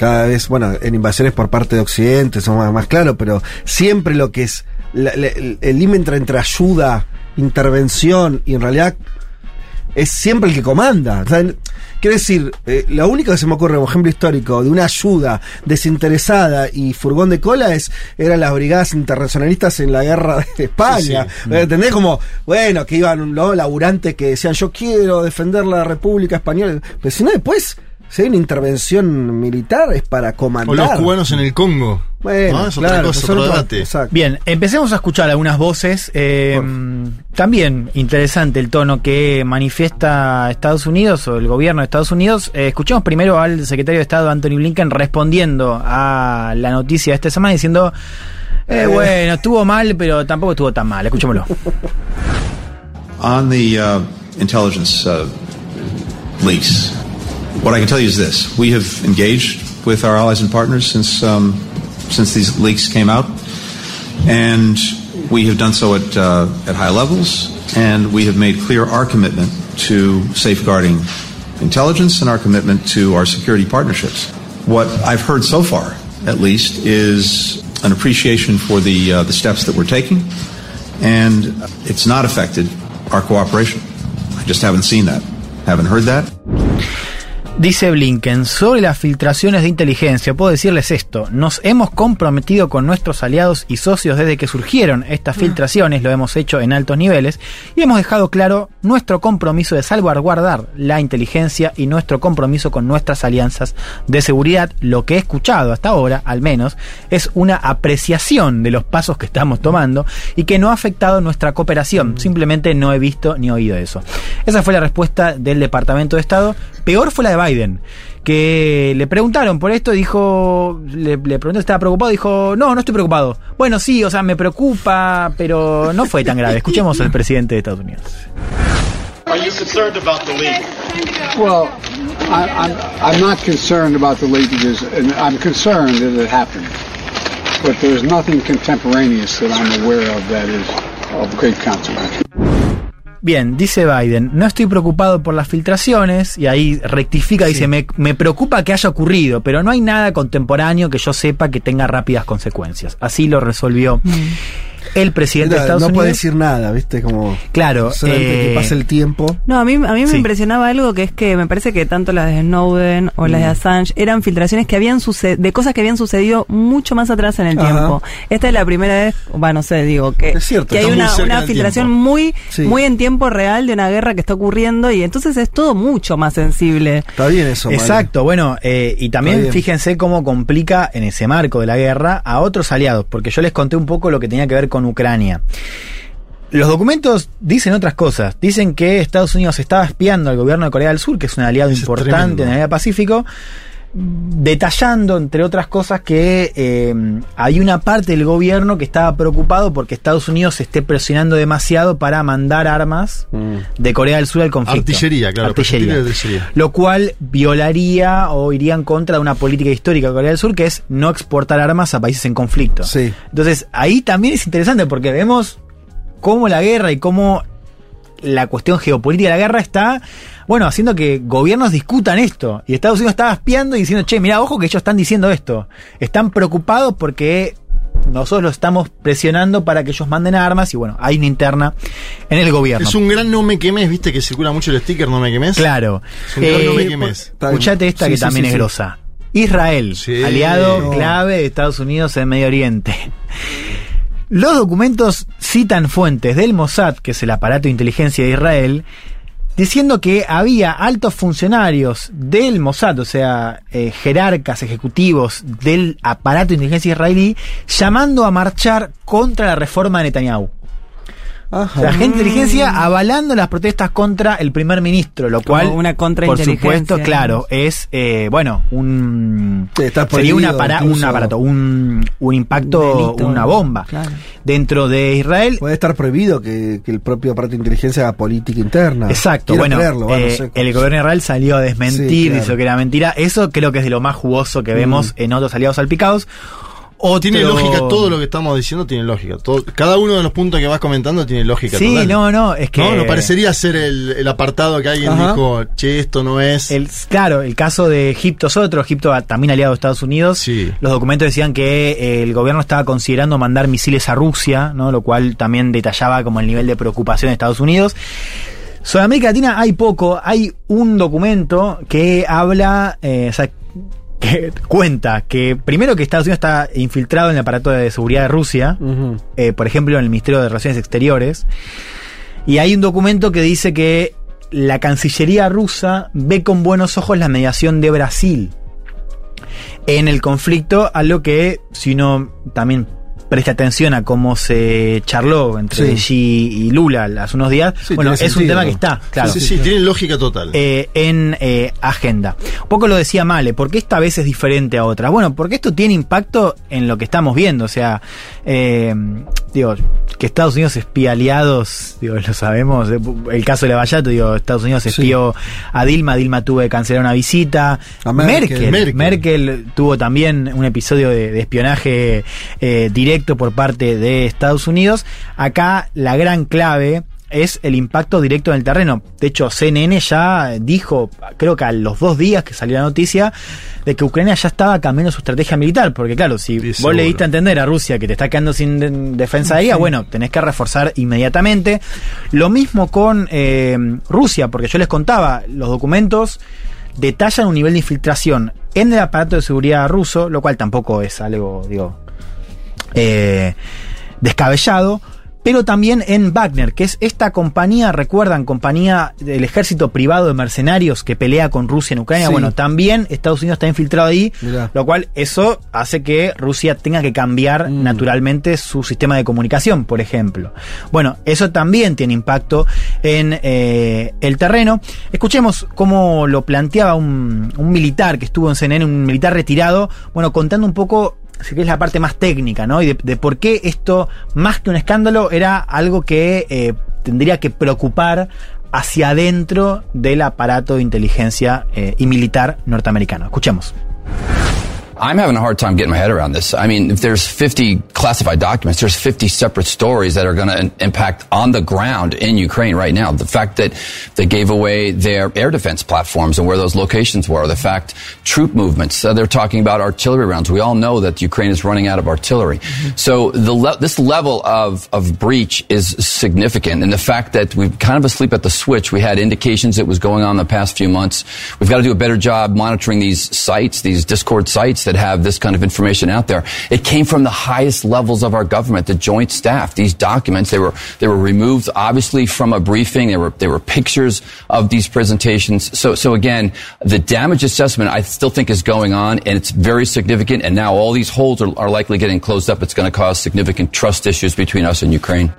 cada vez, bueno, en invasiones por parte de Occidente, eso más, más claro, pero siempre lo que es la- la- el límite entre ayuda, intervención y en realidad es siempre el que comanda. O sea, decir, eh, lo único que se me ocurre como ejemplo histórico de una ayuda desinteresada y furgón de cola es eran las brigadas internacionalistas en la guerra de España. Sí, sí. ¿Entendés? Como, bueno, que iban ¿no? laburantes que decían yo quiero defender la República Española. Pero si no, después, si hay una intervención militar es para O comandar. los cubanos en el Congo. Bueno, ¿no? Es otra claro, cosa, son otro otro- debate. exacto. Bien, empecemos a escuchar algunas voces. eh, también interesante el tono que manifiesta Estados Unidos o el gobierno de Estados Unidos. Eh, escuchemos primero al secretario de Estado Anthony Blinken respondiendo a la noticia de esta semana diciendo, eh, Eh. bueno, estuvo mal, pero tampoco estuvo tan mal. Escuchémoslo. On the uh, intelligence uh, leaks, what I can tell you is this: we have engaged with our allies and partners since um, since these leaks came out, and we have done so at uh, at high levels, and we have made clear our commitment to safeguarding intelligence and our commitment to our security partnerships. What I've heard so far, at least, is an appreciation for the uh, the steps that we're taking, and it's not affected our cooperation. I just haven't seen that, haven't heard that. Dice Blinken, sobre las filtraciones de inteligencia, puedo decirles esto, nos hemos comprometido con nuestros aliados y socios desde que surgieron estas filtraciones, lo hemos hecho en altos niveles, y hemos dejado claro nuestro compromiso de salvaguardar la inteligencia y nuestro compromiso con nuestras alianzas de seguridad. Lo que he escuchado hasta ahora, al menos, es una apreciación de los pasos que estamos tomando y que no ha afectado nuestra cooperación, simplemente no he visto ni oído eso. Esa fue la respuesta del Departamento de Estado. Peor fue la de Biden, que le preguntaron por esto, dijo, le, le preguntó si estaba preocupado, dijo, no, no estoy preocupado. Bueno, sí, o sea, me preocupa, pero no fue tan grave. Escuchemos al presidente de Estados Unidos. Are you concerned about the leak? Well, I, I'm, I'm not concerned about the leakages, and I'm concerned that it happened. But there's nothing contemporaneous that I'm aware of that is of great consequence. Bien, dice Biden, no estoy preocupado por las filtraciones, y ahí rectifica, dice, me, me preocupa que haya ocurrido, pero no hay nada contemporáneo que yo sepa que tenga rápidas consecuencias. Así lo resolvió el presidente Mira, de Estados no Unidos. puede decir nada, ¿viste? Como. Claro, Solamente eh, que pase el tiempo. No, a mí, a mí me Sí. impresionaba algo que es que me parece que tanto las de Snowden o las de Mm. Assange eran filtraciones que habían sucedido, de cosas que habían sucedido mucho más atrás en el Ajá. tiempo. Esta es la primera vez, bueno, no sé, digo, que, Es cierto, que hay una, una filtración tiempo. muy, Sí. muy en tiempo real de una guerra que está ocurriendo y entonces es todo mucho más sensible. Está bien eso. Exacto, bueno, eh, y también fíjense cómo complica en ese marco de la guerra a otros aliados, porque yo les conté un poco lo que tenía que ver con Ucrania. Los documentos dicen otras cosas. Dicen que Estados Unidos estaba espiando al gobierno de Corea del Sur, que es un aliado es importante tremendo. en el área Pacífico, detallando, entre otras cosas, que eh, hay una parte del gobierno que estaba preocupado porque Estados Unidos se esté presionando demasiado para mandar armas Mm. de Corea del Sur al conflicto. Artillería, claro. Artillería artillería. lo cual violaría o iría en contra de una política histórica de Corea del Sur que es no exportar armas a países en conflicto. Sí. Entonces, ahí también es interesante porque vemos cómo la guerra y cómo la cuestión geopolítica de la guerra está, bueno, haciendo que gobiernos discutan esto. Y Estados Unidos estaba espiando y diciendo, che, mira, ojo que ellos están diciendo esto. Están preocupados porque nosotros los estamos presionando para que ellos manden armas y bueno, hay una interna en el gobierno. Es un gran no me quemes, viste que circula mucho el sticker no me quemes. Claro. Es un gran Eh, no me quemes. Escuchate esta Sí, que sí, también sí, es sí. grosa. Israel, Sí. aliado No. clave de Estados Unidos en Medio Oriente. Los documentos citan fuentes del Mossad, que es el aparato de inteligencia de Israel, diciendo que había altos funcionarios del Mossad, o sea, eh, jerarcas ejecutivos del aparato de inteligencia israelí, llamando a marchar contra la reforma de Netanyahu. Ajá. La gente de inteligencia avalando las protestas contra el primer ministro, lo Como cual, una por supuesto, claro, es, eh, bueno, un... Sería un, prohibido, apara- un aparato, un, un impacto, Delito, una bomba. claro. Dentro de Israel, Puede estar prohibido que, que el propio aparato de inteligencia haga política interna. Exacto, Quiero bueno, creerlo, va, no eh, sé. el gobierno de Israel salió a desmentir, Sí, claro. dijo que era mentira. Eso creo que es de lo más jugoso que vemos en otros aliados salpicados. Otro- Tiene lógica todo lo que estamos diciendo, tiene lógica. Todo- cada uno de los puntos que vas comentando tiene lógica. Sí, total. no, no, es que... No, no parecería ser el, el apartado que alguien Ajá. dijo, che, esto no es. El, claro, el caso de Egipto es otro, Egipto a- también aliado de Estados Unidos. Sí. Los documentos decían que eh, el gobierno estaba considerando mandar misiles a Rusia, ¿no? lo cual también detallaba como el nivel de preocupación de Estados Unidos. Sobre América Latina hay poco, hay un documento que habla, eh, o sea, que cuenta que primero que Estados Unidos está infiltrado en el aparato de seguridad de Rusia, eh, por ejemplo, en el Ministerio de Relaciones Exteriores. Y hay un documento que dice que la Cancillería rusa ve con buenos ojos la mediación de Brasil en el conflicto, a lo que, si uno también presta atención a cómo se charló entre Sí. Xi y Lula hace unos días, Sí, bueno, es un tema que está, claro. Sí, sí, tiene lógica total. Eh, en eh, agenda. Un poco lo decía Male, ¿por qué esta vez es diferente a otras? Bueno, porque esto tiene impacto en lo que estamos viendo, o sea, eh, digo, que Estados Unidos espía aliados, digo, lo sabemos, eh, el caso de Lavallato, digo, Estados Unidos espió a Dilma, Dilma tuvo que cancelar una visita, A Merkel. Merkel, Merkel. Merkel tuvo también un episodio de, de espionaje eh, directo por parte de Estados Unidos. Acá la gran clave es el impacto directo en el terreno. De hecho, CNN ya dijo, creo que a los dos días que salió la noticia, de que Ucrania ya estaba cambiando su estrategia militar. Porque claro, si Sí, vos seguro. le diste a entender a Rusia que te está quedando sin de- defensa aérea, bueno, tenés que reforzar inmediatamente. Lo mismo con eh, Rusia, porque yo les contaba, los documentos detallan un nivel de infiltración en el aparato de seguridad ruso, lo cual tampoco es algo, digo, eh, descabellado, pero también en Wagner, que es esta compañía, recuerdan, compañía del ejército privado de mercenarios que pelea con Rusia en Ucrania. Sí. Bueno, también Estados Unidos está infiltrado ahí, Mirá. lo cual eso hace que Rusia tenga que cambiar Mm. naturalmente su sistema de comunicación, por ejemplo. Bueno, eso también tiene impacto en eh, el terreno. Escuchemos cómo lo planteaba un, un militar que estuvo en CNN, un militar retirado, bueno, contando un poco así que es la parte más técnica, ¿no? Y de, de por qué esto, más que un escándalo, era algo que eh, tendría que preocupar hacia adentro del aparato de inteligencia eh, y militar norteamericano. Escuchemos. I'm having a hard time getting my head around this. I mean, if there's 50 classified documents, there's 50 separate stories that are going to impact on the ground in Ukraine right now. The fact that they gave away their air defense platforms and where those locations were, the fact troop movements, uh, they're talking about artillery rounds. We all know that Ukraine is running out of artillery. So the le- this level of, of breach is significant. And the fact that we've kind of asleep at the switch, we had indications it was going on the past few months. We've got to do a better job monitoring these sites, these Discord sites that have this kind of information out there. It came from the highest levels of our government, the joint staff. These documents, they were, they were removed obviously from a briefing. They were, they were pictures of these presentations. So, so again, the damage assessment I still think is going on and it's very significant. And now all these holes are, are likely getting closed up. It's going to cause significant trust issues between us and Ukraine.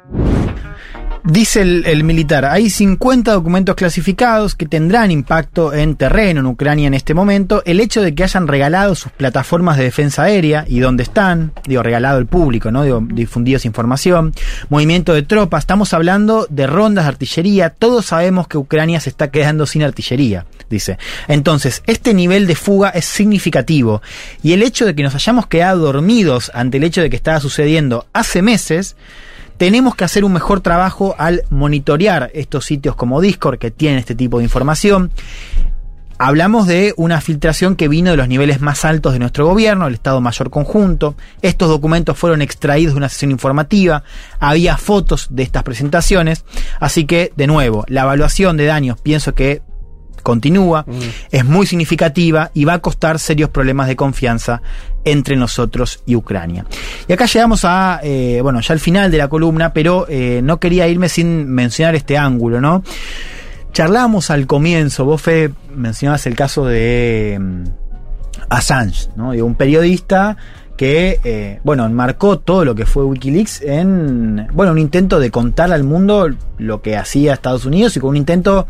Dice el, militar, hay 50 documentos clasificados que tendrán impacto en terreno en Ucrania en este momento. El hecho de que hayan regalado sus plataformas de defensa aérea y dónde están, digo, regalado al público, ¿no? Digo, difundido información, movimiento de tropas, estamos hablando de rondas de artillería, todos sabemos que Ucrania se está quedando sin artillería, dice. Entonces, este nivel de fuga es significativo y el hecho de que nos hayamos quedado dormidos ante el hecho de que estaba sucediendo hace meses, tenemos que hacer un mejor trabajo al monitorear estos sitios como Discord que tienen este tipo de información. Hablamos de una filtración que vino de los niveles más altos de nuestro gobierno, el Estado Mayor Conjunto. Estos documentos fueron extraídos de una sesión informativa, había fotos de estas presentaciones, así que, de nuevo, la evaluación de daños pienso que continúa, es muy significativa y va a costar serios problemas de confianza entre nosotros y Ucrania. Y acá llegamos a, eh, bueno, ya al final de la columna, pero eh, no quería irme sin mencionar este ángulo, ¿no? Charlábamos al comienzo, vos Fede, mencionabas el caso de mm, Assange, ¿no? De un periodista que, eh, bueno, enmarcó todo lo que fue Wikileaks en, bueno, un intento de contar al mundo lo que hacía Estados Unidos y con un intento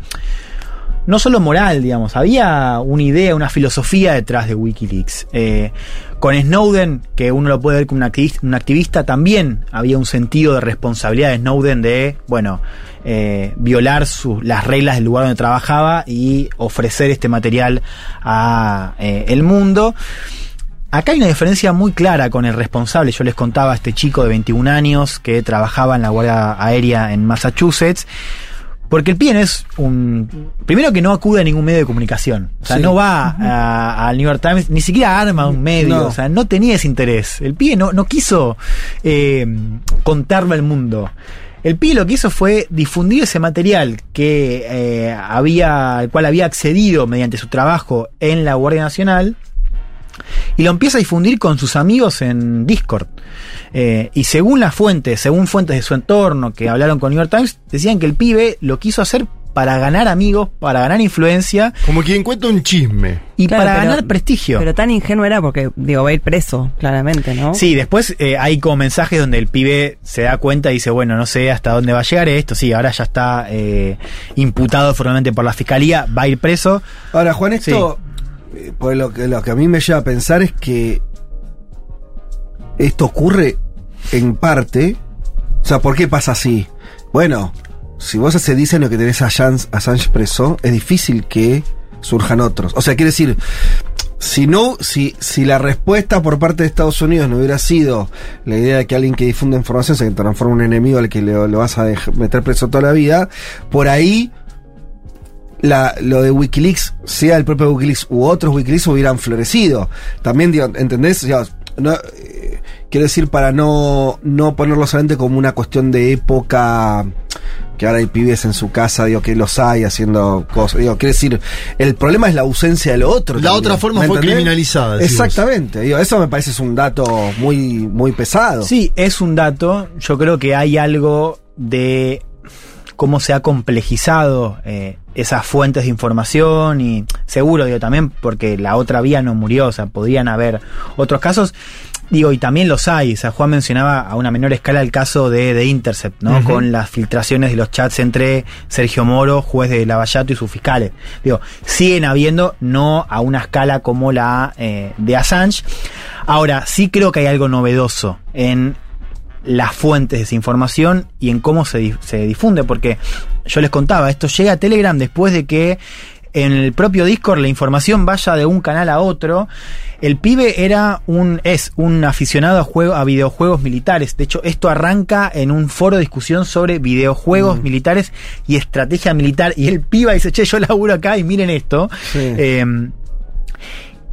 no solo moral, digamos, había una idea, una filosofía detrás de Wikileaks. Eh, con Snowden, que uno lo puede ver como un activista, también había un sentido de responsabilidad de Snowden de, bueno, eh, violar las reglas del lugar donde trabajaba y ofrecer este material a eh, el mundo. Acá hay una diferencia muy clara con el responsable. Yo les contaba a este chico de 21 años que trabajaba en la Guardia Aérea en Massachusetts. Porque el pibe no es un. Primero que no acude a ningún medio de comunicación. O sea, Sí. no va al New York Times, ni siquiera arma un medio. No. O sea, no tenía ese interés. El pibe no, no quiso eh, contarlo al mundo. El pibe lo que hizo fue difundir ese material que eh, había, al cual había accedido mediante su trabajo en la Guardia Nacional y lo empieza a difundir con sus amigos en Discord. Eh, y según las fuentes, según fuentes de su entorno que hablaron con New York Times, decían que el pibe lo quiso hacer para ganar amigos, para ganar influencia. Como quien cuenta un chisme. Y Claro, para pero- ganar prestigio. Pero tan ingenuo era porque, digo, va a ir preso, claramente, ¿no? Sí, después eh, hay como mensajes donde el pibe se da cuenta y dice, bueno, no sé hasta dónde va a llegar esto. Sí, ahora ya está eh, imputado formalmente por la fiscalía, va a ir preso. Ahora, Juan, esto, por lo que, lo que a mí me lleva a pensar es que esto ocurre en parte. O sea, ¿por qué pasa así? Bueno, si vos se dicen lo que tenés a Assange, preso, es difícil que surjan otros. O sea, quiere decir, si no, si, si la respuesta por parte de Estados Unidos no hubiera sido la idea de que alguien que difunde información se transforma en un enemigo al que le, lo vas a meter preso toda la vida, por ahí la, lo de Wikileaks, sea el propio Wikileaks u otros Wikileaks, hubieran florecido. También, digo, ¿entendés? No, eh, quiero decir, para no, no ponerlo solamente como una cuestión de época, que ahora hay pibes en su casa, digo, que los hay haciendo cosas. Digo, quiero decir, el problema es la ausencia de lo otro. La también, otra forma ¿me fue entendés? criminalizada. Exactamente. Digo, eso me parece es un dato muy, muy pesado. Sí, es un dato. Yo creo que hay algo de cómo se ha complejizado eh, esas fuentes de información y seguro, digo, también porque la otra vía no murió, o sea, podrían haber otros casos. Digo, y también los hay. O sea, Juan mencionaba a una menor escala el caso de, de Intercept, ¿no? Con las filtraciones de los chats entre Sergio Moro, juez de Lavallato y sus fiscales. Digo, siguen habiendo, no a una escala como la eh, de Assange. Ahora, sí creo que hay algo novedoso en las fuentes de esa información y en cómo se, se difunde, porque yo les contaba, esto llega a Telegram después de que en el propio Discord la información vaya de un canal a otro. El pibe era un, es un aficionado a, juego, a videojuegos militares. De hecho, esto arranca en un foro de discusión sobre videojuegos militares y estrategia militar. Y el pibe dice, che, yo laburo acá y miren esto. Eh,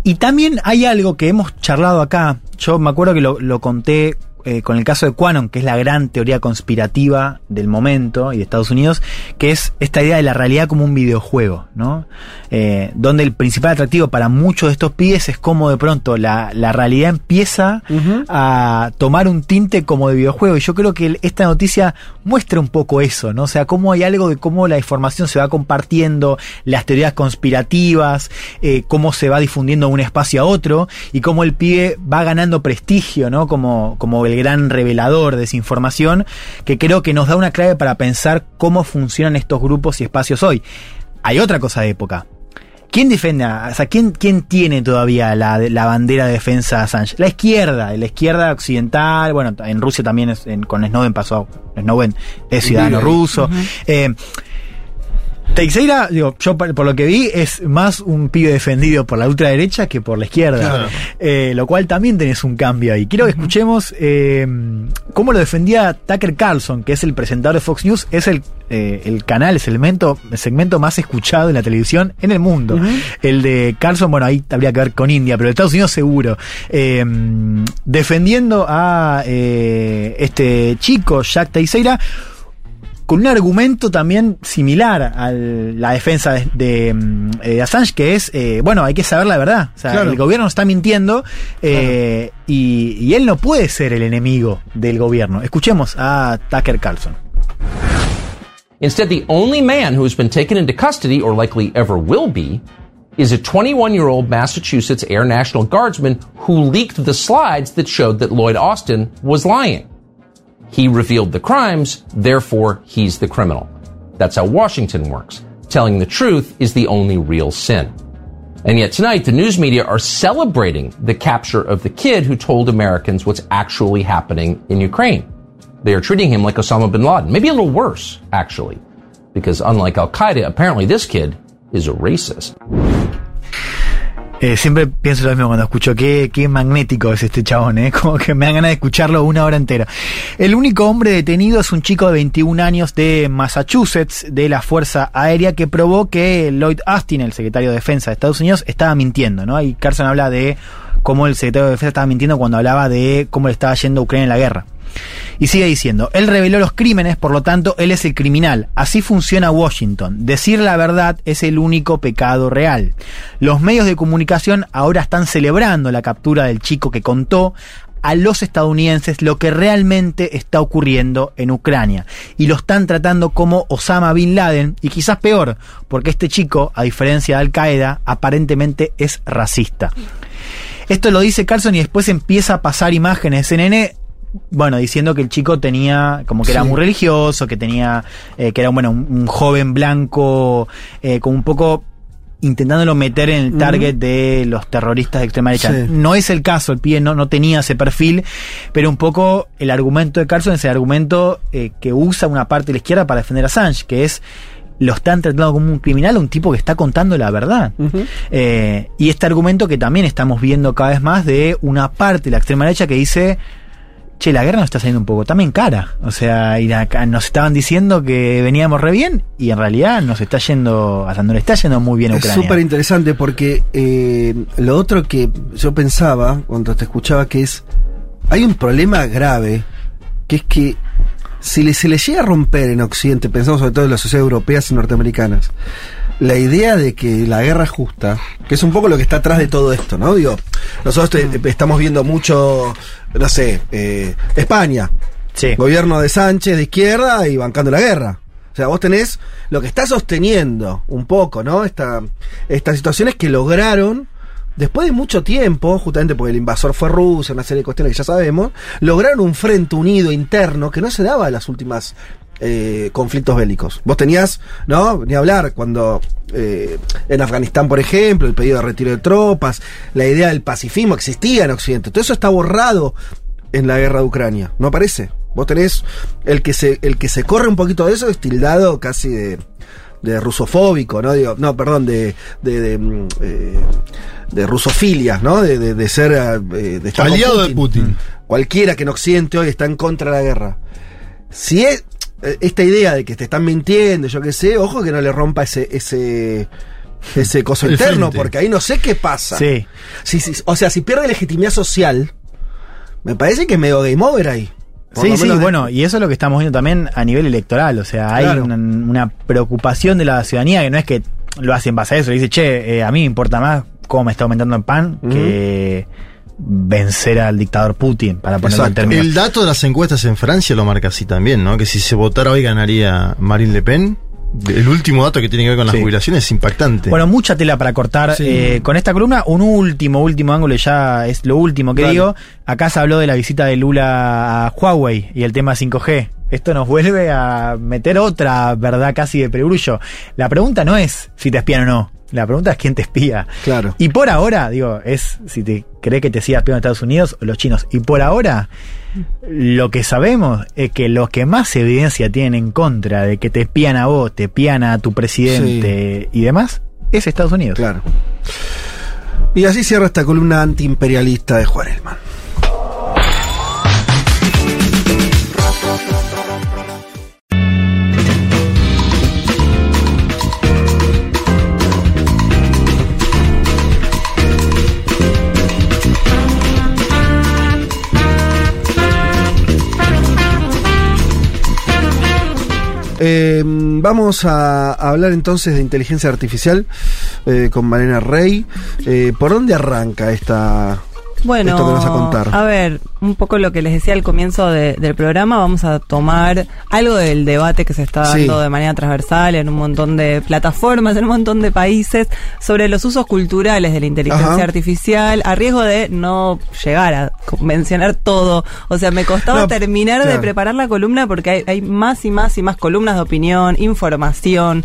y también hay algo que hemos charlado acá. Yo me acuerdo que lo, lo conté eh, con el caso de Quanon, que es la gran teoría conspirativa del momento y de Estados Unidos, que es esta idea de la realidad como un videojuego, ¿no? Eh, donde el principal atractivo para muchos de estos pibes es cómo de pronto la, la realidad empieza a tomar un tinte como de videojuego. Y yo creo que esta noticia muestra un poco eso, ¿no? O sea, cómo hay algo de cómo la información se va compartiendo, las teorías conspirativas, eh, cómo se va difundiendo de un espacio a otro y cómo el pibe va ganando prestigio, ¿no? Como, como el gran revelador de esa información, que creo que nos da una clave para pensar cómo funcionan estos grupos y espacios hoy. Hay otra cosa de época. ¿Quién defiende? a- O sea, ¿quién, quién tiene todavía la, la bandera de defensa a Assange? La izquierda, la izquierda occidental. Bueno, en Rusia también es- en- con Snowden pasó. Snowden es ciudadano ruso. Eh, Teixeira, digo, yo por, lo que vi, es más un pibe defendido por la ultraderecha que por la izquierda. Claro. Eh, lo cual también tenés un cambio ahí. Quiero que escuchemos eh, cómo lo defendía Tucker Carlson, que es el presentador de Fox News, es el, eh, el canal, el segmento, el segmento más escuchado en la televisión en el mundo. El de Carlson, bueno, ahí habría que ver con India, pero de Estados Unidos seguro. Eh, defendiendo a eh, este chico, Jack Teixeira, con un argumento también similar a la defensa de, de, mm, eh, Assange, que es, eh, bueno, hay que saber la verdad. O sea, Claro. el gobierno está mintiendo eh, y, y él no puede ser el enemigo del gobierno. Escuchemos a Tucker Carlson. Instead, the only man who has been taken into custody, or likely ever will be, is a 21 year old Massachusetts Air National Guardsman who leaked the slides that showed that Lloyd Austin was lying. He revealed the crimes, therefore, he's the criminal. That's how Washington works. Telling the truth is the only real sin. And yet tonight, the news media are celebrating the capture of the kid who told Americans what's actually happening in Ukraine. They are treating him like Osama bin Laden. Maybe a little worse, actually. Because unlike Al Qaeda, apparently this kid is a racist. Eh, siempre pienso lo mismo cuando escucho qué, qué magnético es este chabón, ¿eh? como que me dan ganas de escucharlo una hora entera. El único hombre detenido es un chico de 21 años de Massachusetts, de la Fuerza Aérea, que probó que Lloyd Austin, el secretario de Defensa de Estados Unidos, estaba mintiendo. ¿no? Y Carson habla de cómo el secretario de Defensa estaba mintiendo cuando hablaba de cómo le estaba yendo Ucrania en la guerra. Y sigue diciendo, él reveló los crímenes, por lo tanto, él es el criminal. Así funciona Washington. Decir la verdad es el único pecado real. Los medios de comunicación ahora están celebrando la captura del chico que contó a los estadounidenses lo que realmente está ocurriendo en Ucrania. Y lo están tratando como Osama Bin Laden, y quizás peor, porque este chico, a diferencia de Al Qaeda, aparentemente es racista. Esto lo dice Carlson y después empieza a pasar imágenes CNN bueno, diciendo que el chico tenía, como que era Sí. muy religioso, que tenía, eh, que era bueno, un, un joven blanco, eh, como un poco intentándolo meter en el target de los terroristas de extrema derecha. Sí. No es el caso, el pibe no, no tenía ese perfil, pero un poco el argumento de Carlson es el argumento eh, que usa una parte de la izquierda para defender a Assange, que es lo están tratando como un criminal, un tipo que está contando la verdad. Eh, y este argumento que también estamos viendo cada vez más de una parte de la extrema derecha que dice, che, la guerra nos está saliendo un poco también cara. O sea, y acá nos estaban diciendo que veníamos re bien y en realidad nos está yendo, sea, no le está yendo muy bien a Es Ucrania. súper interesante porque eh, lo otro que yo pensaba cuando te escuchaba que es, hay un problema grave, que es que si le, se le llega a romper en Occidente, pensamos sobre todo en las sociedades europeas y norteamericanas, la idea de que la guerra es justa, que es un poco lo que está atrás de todo esto, ¿no? Digo, nosotros te- estamos viendo mucho, no sé, eh, España, gobierno de Sánchez de izquierda y bancando la guerra. O sea, vos tenés lo que está sosteniendo un poco, ¿no? Esta, estas situaciones que lograron, después de mucho tiempo, justamente porque el invasor fue Rusia, una serie de cuestiones que ya sabemos, lograron un frente unido interno que no se daba en las últimas eh, conflictos bélicos. Vos tenías, ¿no? Ni hablar cuando eh, en Afganistán, por ejemplo, el pedido de retiro de tropas, la idea del pacifismo existía en Occidente. Todo eso está borrado en la guerra de Ucrania, ¿no parece? Vos tenés el que se, el que se corre un poquito de eso es tildado casi de, de rusofóbico, ¿no? Digo, no, perdón, de, de, de, mm, eh, de rusofilia, ¿no? De, de, de ser eh, de estar Aliado de Putin. Cualquiera que en Occidente hoy está en contra de la guerra. Si es eh, esta idea de que te están mintiendo, yo qué sé, ojo que no le rompa ese, ese, ese coso El interno, frente. porque ahí no sé qué pasa. Sí. Si- si- o sea, si pierde legitimidad social, me parece que es medio game over ahí. Por Sí, sí, de- bueno, y eso es lo que estamos viendo también a nivel electoral. O sea, hay Claro. una, una preocupación de la ciudadanía que no es que lo hace en base a eso. Le dice, che, eh, a mí me importa más cómo me está aumentando el pan que vencer al dictador Putin, para ponerlo en términos. El dato de las encuestas en Francia lo marca así también, ¿no? Que si se votara hoy ganaría Marine Le Pen. El último dato que tiene que ver con las Sí. jubilaciones es impactante. Bueno, mucha tela para cortar Sí. eh, con esta columna. Un último, último ángulo, ya es lo último que Dale. digo. Acá se habló de la visita de Lula a Huawei y el tema 5G. Esto nos vuelve a meter otra verdad casi de perogrullo. La pregunta no es si te espían o no. La pregunta es quién te espía. Claro. Y por ahora, digo, es si te cree que te siga espiando Estados Unidos o los chinos. Y por ahora, lo que sabemos es que los que más evidencia tienen en contra de que te espían a vos, te espían a tu presidente y demás, es Estados Unidos. Claro. Y así cierra esta columna antiimperialista de Juan Elman. Eh, vamos a, hablar entonces de inteligencia artificial eh, con Malena Rey. Eh, ¿Por dónde arranca esta, Bueno, esto que vas a contar? a ver, un poco lo que les decía al comienzo de- del programa, vamos a tomar algo del debate que se está Sí. dando de manera transversal en un montón de plataformas, en un montón de países, sobre los usos culturales de la inteligencia Ajá. artificial, a riesgo de no llegar a mencionar todo. O sea, me costaba No, terminar de preparar la columna porque hay, hay más y más y más columnas de opinión, información.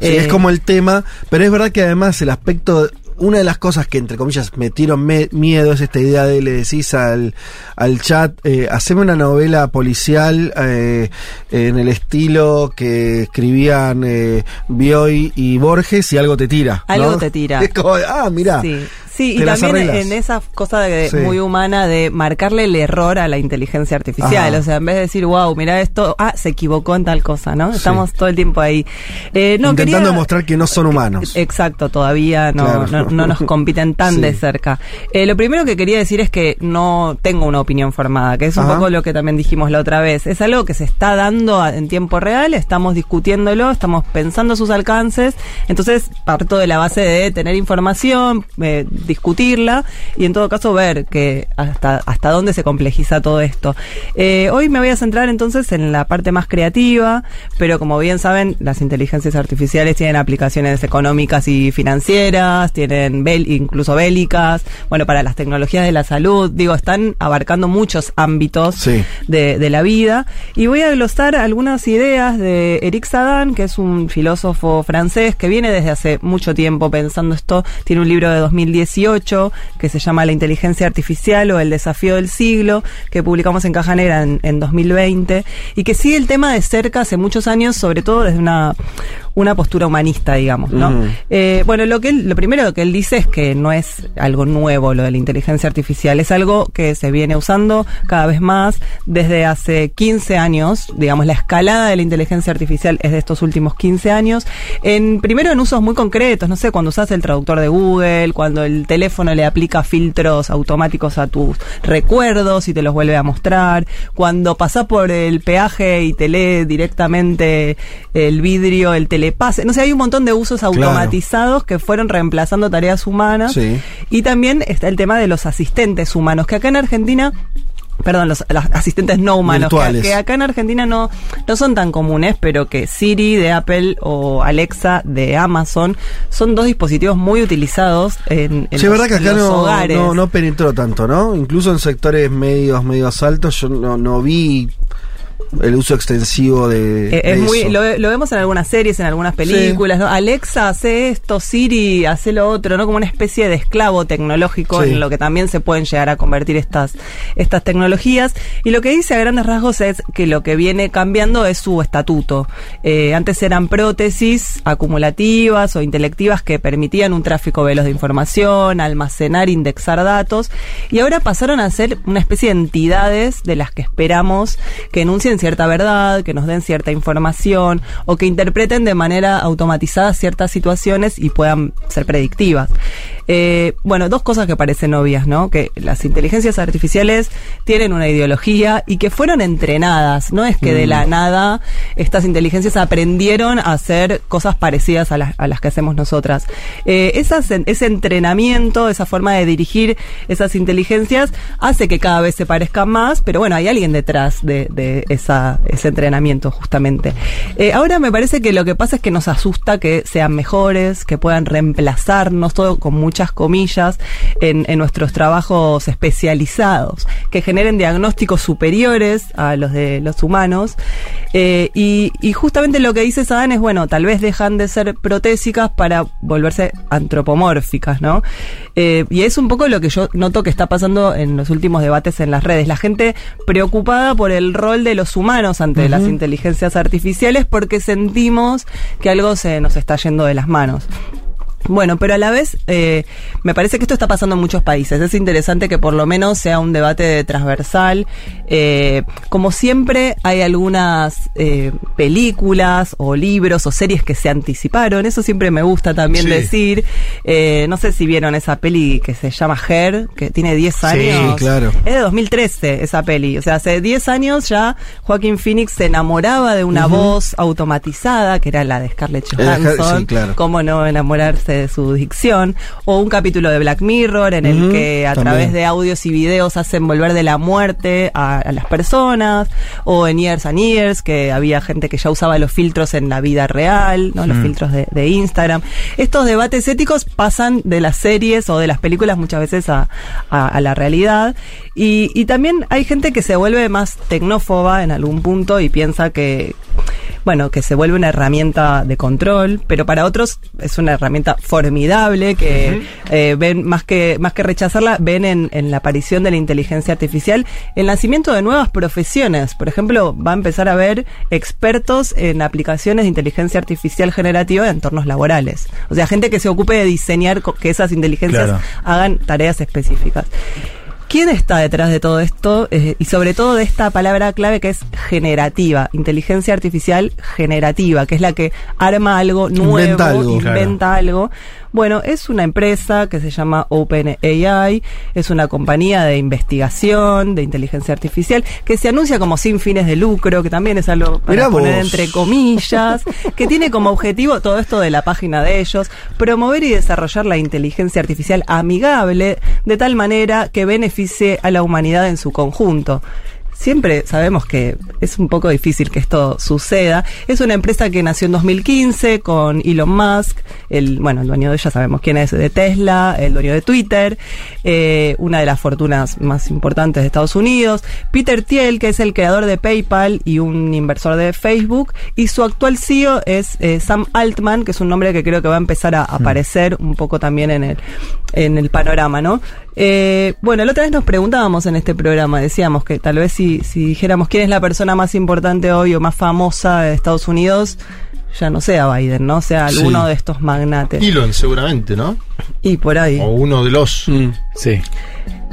Sí, eh, es como el tema, pero es verdad que además el aspecto, una de las cosas que entre comillas metieron me- miedo es esta idea de le decís al, al chat, eh, haceme una novela policial eh, en el estilo que escribían eh, Bioy y Borges y algo te tira. ¿no? Algo te tira. Es como, ah, mira. Sí, sí te y también arreglas. en esa cosa de- Sí. muy humana de marcarle el error a la inteligencia artificial. Ajá. O sea, en vez de decir, wow, mira esto, ah, se equivocó en tal cosa, ¿no? Estamos todo el tiempo ahí. Eh, no, Intentando quería- demostrar que no son humanos. Exacto, todavía no, Claro. no, no nos compiten tan Sí. de cerca. Eh, lo primero que quería decir es que no tengo una opinión formada, que es un Ajá. poco lo que también dijimos la otra vez. Es algo que se está dando en tiempo real, estamos discutiéndolo, estamos pensando sus alcances, entonces parto de la base de tener información, eh, discutirla y en todo caso ver que hasta, hasta dónde se complejiza todo esto. Eh, hoy me voy a centrar entonces en la parte más creativa, pero como bien saben, las inteligencias artificiales tienen aplicaciones económicas y financieras, tienen bel- incluso bélicas, bueno, para las tecnologías de la salud, digo, están abarcando muchos ámbitos Sí. de, de la vida. Y voy a glosar algunas ideas de Eric Sadan, que es un filósofo francés que viene desde hace mucho tiempo pensando esto. Tiene un libro de 2018 que se llama La inteligencia artificial o El desafío del siglo, que publicamos en Caja Negra en, en 2020 y que sigue el tema de cerca hace muchos años, sobre todo desde una, una postura humanista, digamos, ¿no? Eh, bueno, lo que él- lo primero que él dice es que no es algo nuevo lo de la inteligencia artificial, es algo que se viene usando cada vez más desde hace 15 años, digamos, la escalada de la inteligencia artificial es de estos últimos 15 años, en primero en usos muy concretos, no sé, cuando usas el traductor de Google, cuando el teléfono le aplica filtros automáticos a tus recuerdos y te los vuelve a mostrar, cuando pasás por el peaje y te lee directamente el vidrio, el telepase, no sé, hay un montón de usos Claro. automatizados que fueron reemplazando tareas humanas. Sí. Y también está el tema de los asistentes humanos, que acá en Argentina Perdón, los, los asistentes no humanos, que, que acá en Argentina no, no son tan comunes, pero que Siri de Apple o Alexa de Amazon son dos dispositivos muy utilizados en, en Sí, es los, verdad que acá no, hogares. no, no penetró tanto, ¿no? Incluso en sectores medios, medios altos, yo no, no vi el uso extensivo de, Eh, de es muy, eso. lo, lo vemos en algunas series, en algunas películas, ¿no? Alexa hace esto, Siri hace lo otro, ¿no? Como una especie de esclavo tecnológico Sí. en lo que también se pueden llegar a convertir estas, estas tecnologías. Y lo que dice a grandes rasgos es que lo que viene cambiando es su estatuto. Eh, antes eran prótesis acumulativas o intelectivas que permitían un tráfico veloz de información, almacenar, indexar datos, y ahora pasaron a ser una especie de entidades de las que esperamos que enuncien cierta verdad, que nos den cierta información o que interpreten de manera automatizada ciertas situaciones y puedan ser predictivas. Eh, bueno, dos cosas que parecen obvias, ¿no? Que las inteligencias artificiales tienen una ideología y que fueron entrenadas, no es que de Mm. la nada estas inteligencias aprendieron a hacer cosas parecidas a las, a las que hacemos nosotras. Eh, esas- ese entrenamiento, esa forma de dirigir esas inteligencias hace que cada vez se parezcan más, pero bueno, hay alguien detrás de, de esa, ese entrenamiento justamente. Eh, ahora me parece que lo que pasa es que nos asusta que sean mejores, que puedan reemplazarnos, todo con muchas comillas, en, nuestros trabajos especializados, que generen diagnósticos superiores a los de los humanos. Eh, y, justamente lo que dice Sadan es, bueno, tal vez dejan de ser protésicas para volverse antropomórficas, ¿no? Eh, y es un poco lo que yo noto que está pasando en los últimos debates en las redes. La gente preocupada por el rol de los humanos ante Ujú. las inteligencias artificiales porque sentimos que algo se nos está yendo de las manos. Bueno, pero a la vez eh, me parece que esto está pasando en muchos países. Es interesante que por lo menos sea un debate transversal. Eh, como siempre, hay algunas eh, películas o libros o series que se anticiparon. Eso siempre me gusta también Sí. decir. Eh, no sé si vieron esa peli que se llama Her, que tiene 10 Sí, años. claro. Es de 2013 esa peli. O sea, hace 10 años ya Joaquín Phoenix se enamoraba de una voz automatizada, que era la de Scarlett Johansson. sí, claro. Cómo no enamorarse de su dicción. O un capítulo de Black Mirror en el que a también. través de audios y videos hacen volver de la muerte a, a las personas. O en Years and Years, que había gente que ya usaba los filtros en la vida real, ¿no? Los Mm. filtros de, de Instagram. Estos debates éticos pasan de las series o de las películas muchas veces a, a- a la realidad. Y, y también hay gente que se vuelve más tecnófoba en algún punto y piensa que, bueno, que se vuelve una herramienta de control, pero para otros es una herramienta formidable que eh, ven más que más que rechazarla, ven en, en la aparición de la inteligencia artificial el nacimiento de nuevas profesiones. Por ejemplo, va a empezar a haber expertos en aplicaciones de inteligencia artificial generativa en entornos laborales. O sea, gente que se ocupe de diseñar que esas inteligencias Claro. hagan tareas específicas. ¿Quién está detrás de todo esto? Eh, y sobre todo de esta palabra clave que es generativa, inteligencia artificial generativa, que es la que arma algo nuevo, Inventa algo. inventa algo. Bueno, es una empresa que se llama OpenAI, es una compañía de investigación de inteligencia artificial que se anuncia como sin fines de lucro, que también es algo para Mirá poner vos. entre comillas, que tiene como objetivo todo esto de la página de ellos, promover y desarrollar la inteligencia artificial amigable de tal manera que beneficie a la humanidad en su conjunto. Siempre sabemos que es un poco difícil que esto suceda. Es una empresa que nació en 2015 con Elon Musk, el, bueno, el dueño de ella sabemos quién es, de Tesla, el dueño de Twitter, eh, una de las fortunas más importantes de Estados Unidos, Peter Thiel, que es el creador de PayPal y un inversor de Facebook, y su actual CEO es eh, Sam Altman, que es un nombre que creo que va a empezar a aparecer un poco también en el, en el panorama, ¿no? Eh, bueno, la otra vez nos preguntábamos en este programa, decíamos que tal vez si, si dijéramos quién es la persona más importante hoy o más famosa de Estados Unidos, ya no sea Biden, ¿no? Sea alguno Sí. de estos magnates. Elon, seguramente, ¿no? Y por ahí. O uno de los. sí.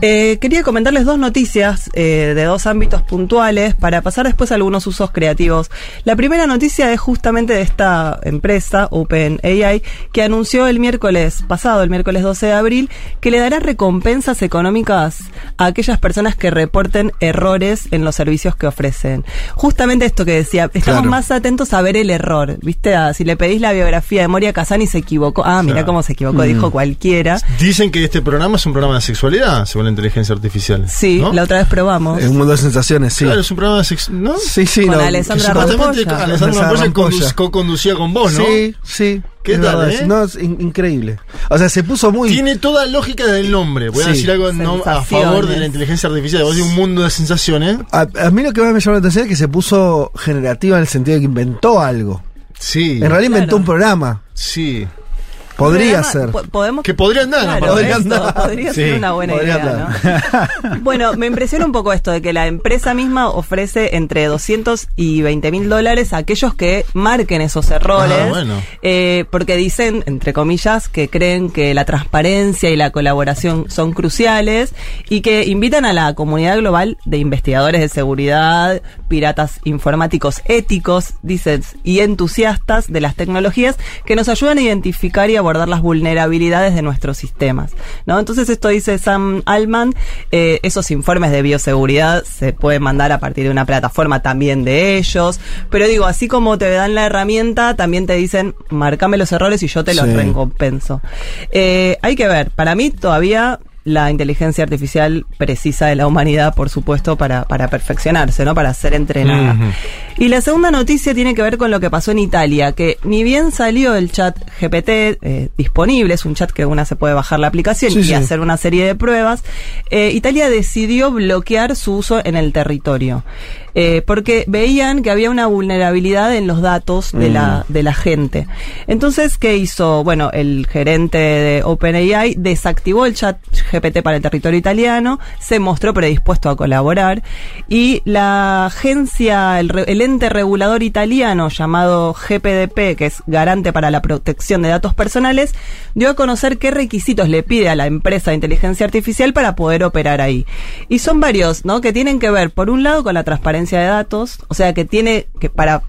Eh, quería comentarles dos noticias eh, de dos ámbitos puntuales para pasar después a algunos usos creativos. La primera noticia es justamente de esta empresa, OpenAI, que anunció el miércoles pasado, el miércoles 12 de abril, que le dará recompensas económicas a aquellas personas que reporten errores en los servicios que ofrecen. Justamente esto que decía, estamos Claro. más atentos a ver el error, ¿viste? Si le pedís la biografía de Moria Kazan y se equivocó, ah, mira Claro. cómo se equivocó, Mm. dijo cualquiera. Dicen que este programa es un programa de sexualidad, según inteligencia artificial. Sí, ¿no? la otra vez probamos. Es un mundo de sensaciones, sí. Claro, es un programa de ¿no? Sí, sí, Con no, Alessandra Rampolla. Alessandra Rampolla co-conducía con vos, ¿no? Sí, sí. ¿Qué es tal, verdad, eh? No, es in- increíble. O sea, se puso muy. Tiene toda lógica del nombre. Voy a decir algo no- a favor de la inteligencia artificial. Vos un mundo de sensaciones. A, a mí lo que más me llamó la atención es que se puso generativa en el sentido de que inventó algo. Sí. En realidad inventó un programa. Sí. Podría Programa- ser. po- podemos Que podría andar, Claro, aparte. eso, Podría andar. podría ser una buena idea, ¿no? Bueno, me impresiona un poco esto de que la empresa misma ofrece entre 200 y 20 mil dólares a aquellos que marquen esos errores, Ah, bueno. eh, porque dicen, entre comillas, que creen que la transparencia y la colaboración son cruciales y que invitan a la comunidad global de investigadores de seguridad, piratas informáticos éticos, dicen, y entusiastas de las tecnologías que nos ayudan a identificar y abordar las vulnerabilidades de nuestros sistemas. ¿no? Entonces esto dice Sam Altman, eh, esos informes de bioseguridad se pueden mandar a partir de una plataforma también de ellos, pero digo, así como te dan la herramienta, también te dicen, marcame los errores y yo te los Sí. recompenso. Eh, hay que ver, para mí todavía la inteligencia artificial precisa de la humanidad, por supuesto, para, para perfeccionarse, ¿no? Para ser entrenada. Y la segunda noticia tiene que ver con lo que pasó en Italia, que ni bien salió el chat GPT eh, disponible, es un chat que una se puede bajar la aplicación Sí, y sí. hacer una serie de pruebas, eh, Italia decidió bloquear su uso en el territorio. Eh, porque veían que había una vulnerabilidad en los datos de, la, de la gente. Entonces, ¿qué hizo? Bueno, el gerente de OpenAI desactivó el chat GPT para el territorio italiano, se mostró predispuesto a colaborar y la agencia, el, el ente regulador italiano llamado GPDP, que es garante para la protección de datos personales, dio a conocer qué requisitos le pide a la empresa de inteligencia artificial para poder operar ahí. Y son varios, ¿no? Que tienen que ver, por un lado, con la transparencia de datos, o sea, que tiene que para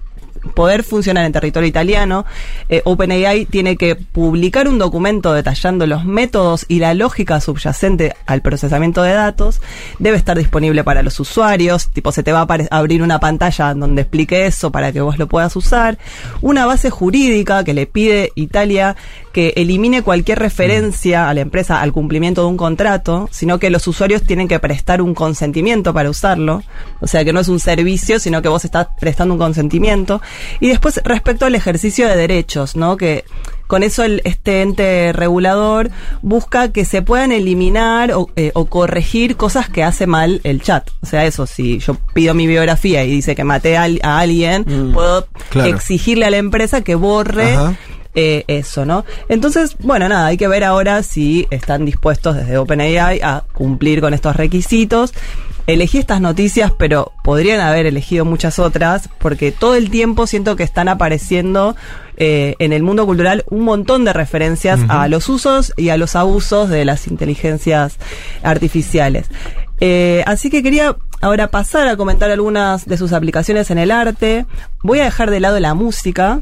poder funcionar en territorio italiano, eh, OpenAI tiene que publicar un documento detallando los métodos y la lógica subyacente al procesamiento de datos. Debe estar disponible para los usuarios, tipo se te va a abrir una pantalla donde explique eso para que vos lo puedas usar. Una base jurídica que le pide Italia que elimine cualquier referencia a la empresa al cumplimiento de un contrato, sino que los usuarios tienen que prestar un consentimiento para usarlo. O sea que no es un servicio, sino que vos estás prestando un consentimiento. Y después, respecto al ejercicio de derechos, ¿no? Que con eso el, este ente regulador busca que se puedan eliminar o, eh, o corregir cosas que hace mal el chat. O sea, eso, si yo pido mi biografía y dice que maté a, a alguien, puedo claro. exigirle a la empresa que borre Ajá. Eh, eso, ¿no? Entonces, bueno, nada, hay que ver ahora si están dispuestos desde OpenAI a cumplir con estos requisitos. Elegí estas noticias, pero podrían haber elegido muchas otras, porque todo el tiempo siento que están apareciendo eh, en el mundo cultural un montón de referencias a los usos y a los abusos de las inteligencias artificiales. Eh, así que quería ahora pasar a comentar algunas de sus aplicaciones en el arte. Voy a dejar de lado la música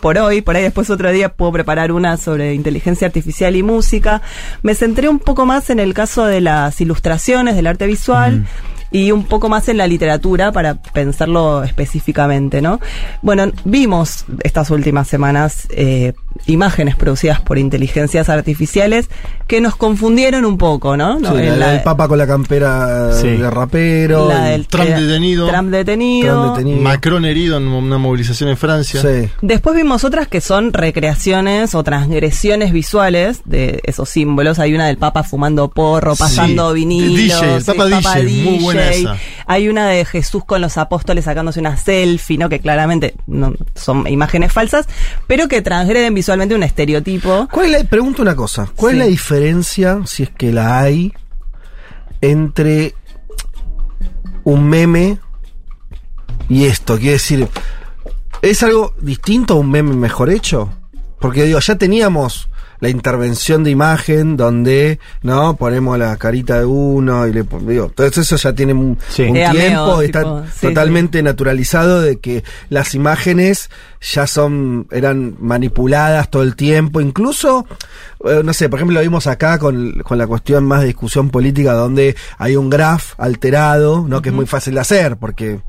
por hoy, por ahí después otro día puedo preparar una sobre inteligencia artificial y música. Me centré un poco más en el caso de las ilustraciones, del arte visual. Y un poco más en la literatura para pensarlo específicamente, ¿no? Bueno, vimos estas últimas semanas eh, imágenes producidas por inteligencias artificiales que nos confundieron un poco, ¿no? ¿no? Sí, la, la- del Papa con la campera Sí. de rapero. la del Trump eh, detenido. Trump detenido. Trump detenido. Macron herido en una movilización en Francia. Sí. Después vimos otras que son recreaciones o transgresiones visuales de esos símbolos. Hay una del Papa fumando porro, pasando Sí. vinilos. DJ, el Papa DJ, muy buena esa. Hay una de Jesús con los apóstoles sacándose una selfie, ¿no? Que claramente no, son imágenes falsas, pero que transgreden visualmente un estereotipo. ¿Cuál es la, pregunto una cosa, ¿cuál Sí. es la diferencia, si es que la hay, entre un meme y esto? Quiere decir, ¿es algo distinto a un meme mejor hecho? Porque digo, ya teníamos la intervención de imagen donde, ¿no? Ponemos la carita de uno y le pon- digo, todo eso ya tiene un, Sí. un Era tiempo, está tipo, sí, totalmente naturalizado de que las imágenes ya son, eran manipuladas todo el tiempo, incluso, eh, no sé, por ejemplo lo vimos acá con, con la cuestión más de discusión política donde hay un graph alterado, ¿no? Que es muy fácil de hacer porque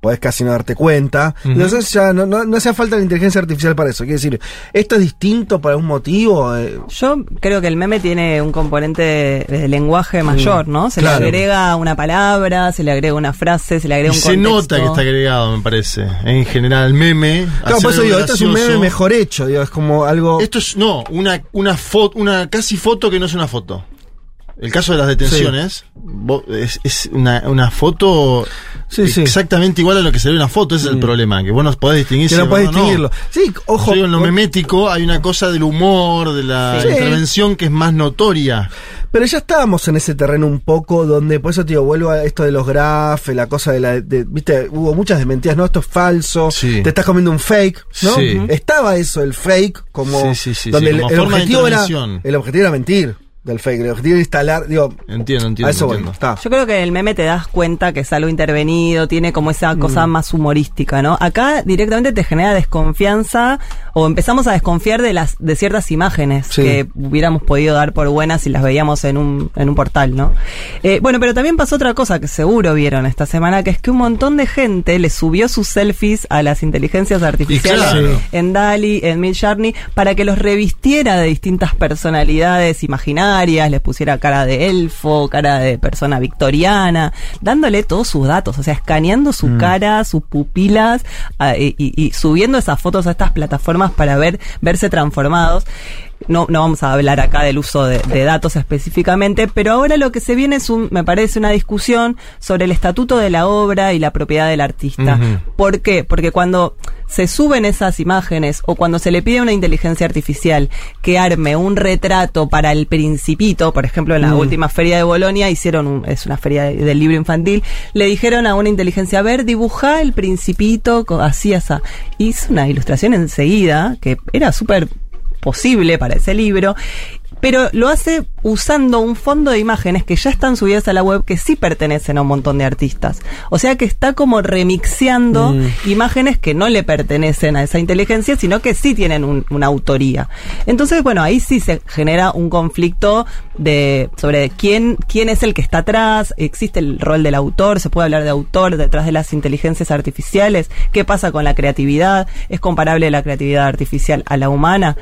podés casi no darte cuenta. Ujú. Entonces ya no, no, no hace falta la inteligencia artificial para eso. Quiere decir, ¿esto es distinto por algún motivo? Eh, Yo creo que el meme tiene un componente de, de lenguaje mayor, ¿no? Se claro. le agrega una palabra, se le agrega una frase, se le Y agrega un se contexto. nota que está agregado, me parece. En general, meme. Claro, por eso digo, esto es un meme mejor hecho, digo, es como algo... Esto es, no, una, una foto, una casi foto que no es una foto. El caso de las detenciones es, es una, una foto exactamente igual a lo que sería una foto, ese es el problema, que vos no podés distinguir Mm. Que no podés distinguirlo. Sí, ojo. Yo en lo memético hay una cosa del humor, de la intervención que es más notoria. Pero ya estábamos en ese terreno un poco donde, por eso te digo, vuelvo a esto de los grafes, la cosa de la, de- viste, hubo muchas desmentidas, no, esto es falso, te estás comiendo un fake, ¿no? Sí. Estaba eso, el fake, como, Sí, sí, sí, donde sí, el, como el forma de objetivo era, el objetivo era mentir del fake, el objetivo era instalar, digo, Entiendo, entiendo. a eso voy, entiendo. está. Yo creo que en el meme te das cuenta que es algo intervenido, tiene como esa cosa Mm. más humorística, ¿no? Acá directamente te genera desconfianza o empezamos a desconfiar de las de ciertas imágenes Sí. que hubiéramos podido dar por buenas si las veíamos en un, en un portal, ¿no? Eh, bueno, pero también pasó otra cosa que seguro vieron esta semana, que es que un montón de gente le subió sus selfies a las inteligencias artificiales claro. en DALI, en Midjourney, para que los revistiera de distintas personalidades les pusiera cara de elfo, cara de persona victoriana, dándole todos sus datos, o sea, escaneando su Mm. cara, sus pupilas ah, y, y- y subiendo esas fotos a estas plataformas para ver verse transformados. No, no vamos a hablar acá del uso de, de datos específicamente, pero ahora lo que se viene es un, me parece, una discusión sobre el estatuto de la obra y la propiedad del artista. ¿Por qué? Porque cuando se suben esas imágenes o cuando se le pide a una inteligencia artificial que arme un retrato para el principito, por ejemplo, en la última feria de Bolonia hicieron, un- es una feria de- del libro infantil, le dijeron a una inteligencia, a ver, dibujá el principito así, así. Hizo una ilustración enseguida que era súper posible para ese libro, pero lo hace usando un fondo de imágenes que ya están subidas a la web que sí pertenecen a un montón de artistas. O sea que está como remixeando Mm. imágenes que no le pertenecen a esa inteligencia, sino que sí tienen un- una autoría. Entonces, bueno, ahí sí se genera un conflicto de sobre quién quién es el que está atrás, existe el rol del autor, se puede hablar de autor detrás de las inteligencias artificiales, qué pasa con la creatividad, es comparable la creatividad artificial a la humana.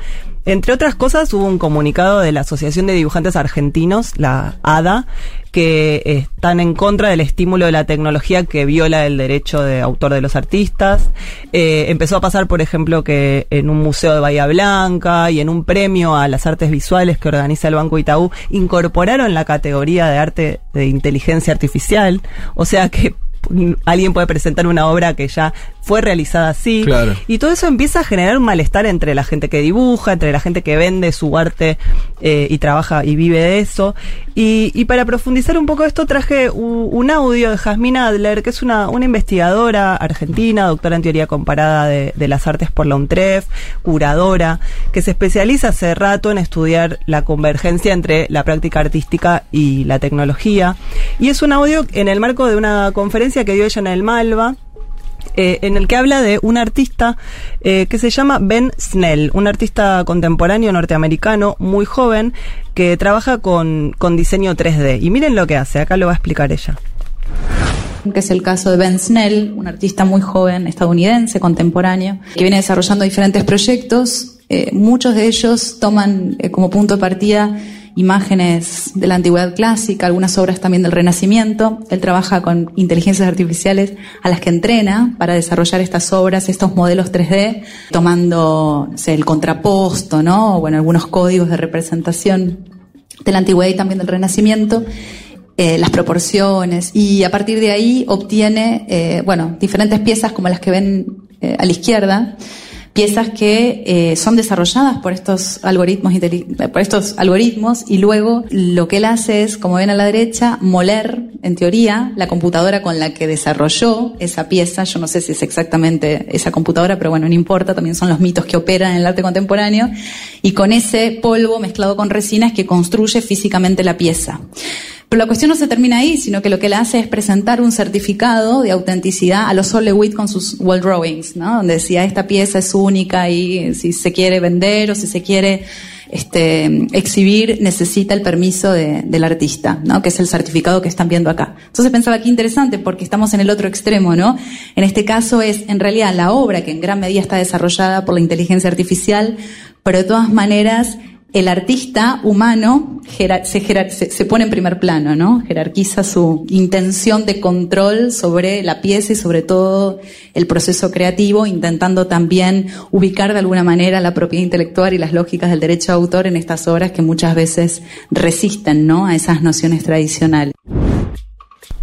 Entre otras cosas, hubo un comunicado de la Asociación de Dibujantes Argentinos, la ADA, que están en contra del estímulo de la tecnología que viola el derecho de autor de los artistas. Eh, empezó a pasar, por ejemplo, que en un museo de Bahía Blanca y en un premio a las artes visuales que organiza el Banco Itaú, incorporaron la categoría de arte de inteligencia artificial. O sea que alguien puede presentar una obra que ya fue realizada así. Claro. Y todo eso empieza a generar un malestar entre la gente que dibuja, entre la gente que vende su arte eh, y trabaja y vive de eso. Y, y para profundizar un poco esto traje un audio de Jasmine Adler, que es una, una investigadora argentina, doctora en teoría comparada de, de las artes por la UNTREF, curadora, que se especializa hace rato en estudiar la convergencia entre la práctica artística y la tecnología. Y es un audio en el marco de una conferencia que dio ella en el Malva, eh, en el que habla de un artista eh, que se llama Ben Snell, un artista contemporáneo norteamericano muy joven que trabaja con, con diseño 3D. Y miren lo que hace, acá lo va a explicar ella. que es el caso de Ben Snell, un artista muy joven estadounidense, contemporáneo, que viene desarrollando diferentes proyectos. Eh, muchos de ellos toman como punto de partida imágenes de la antigüedad clásica, algunas obras también del Renacimiento. Él trabaja con inteligencias artificiales a las que entrena para desarrollar estas obras, estos modelos 3D, tomando sé, el contraposto, ¿no? O, bueno, algunos códigos de representación de la antigüedad y también del Renacimiento eh, las proporciones y a partir de ahí obtiene, eh, bueno, diferentes piezas como las que ven eh, a la izquierda, piezas que eh, son desarrolladas por estos algoritmos por estos algoritmos y luego lo que él hace es, como ven a la derecha, moler, en teoría, la computadora con la que desarrolló esa pieza. Yo no sé si es exactamente esa computadora, pero bueno, no importa, también son los mitos que operan en el arte contemporáneo. Y con ese polvo mezclado con resina es que construye físicamente la pieza. Pero la cuestión no se termina ahí, sino que lo que él hace es presentar un certificado de autenticidad a los Sol Lewitt con sus wall drawings, ¿no? Donde decía esta pieza es única y si se quiere vender o si se quiere este, exhibir necesita el permiso de- del artista, ¿no? Que es el certificado que están viendo acá. Entonces pensaba que interesante porque estamos en el otro extremo, ¿no? En este caso es en realidad la obra que en gran medida está desarrollada por la inteligencia artificial, pero de todas maneras el artista humano se- se pone en primer plano, ¿no? Jerarquiza su intención de control sobre la pieza y sobre todo el proceso creativo, intentando también ubicar de alguna manera la propiedad intelectual y las lógicas del derecho de autor en estas obras que muchas veces resisten, ¿no? A esas nociones tradicionales.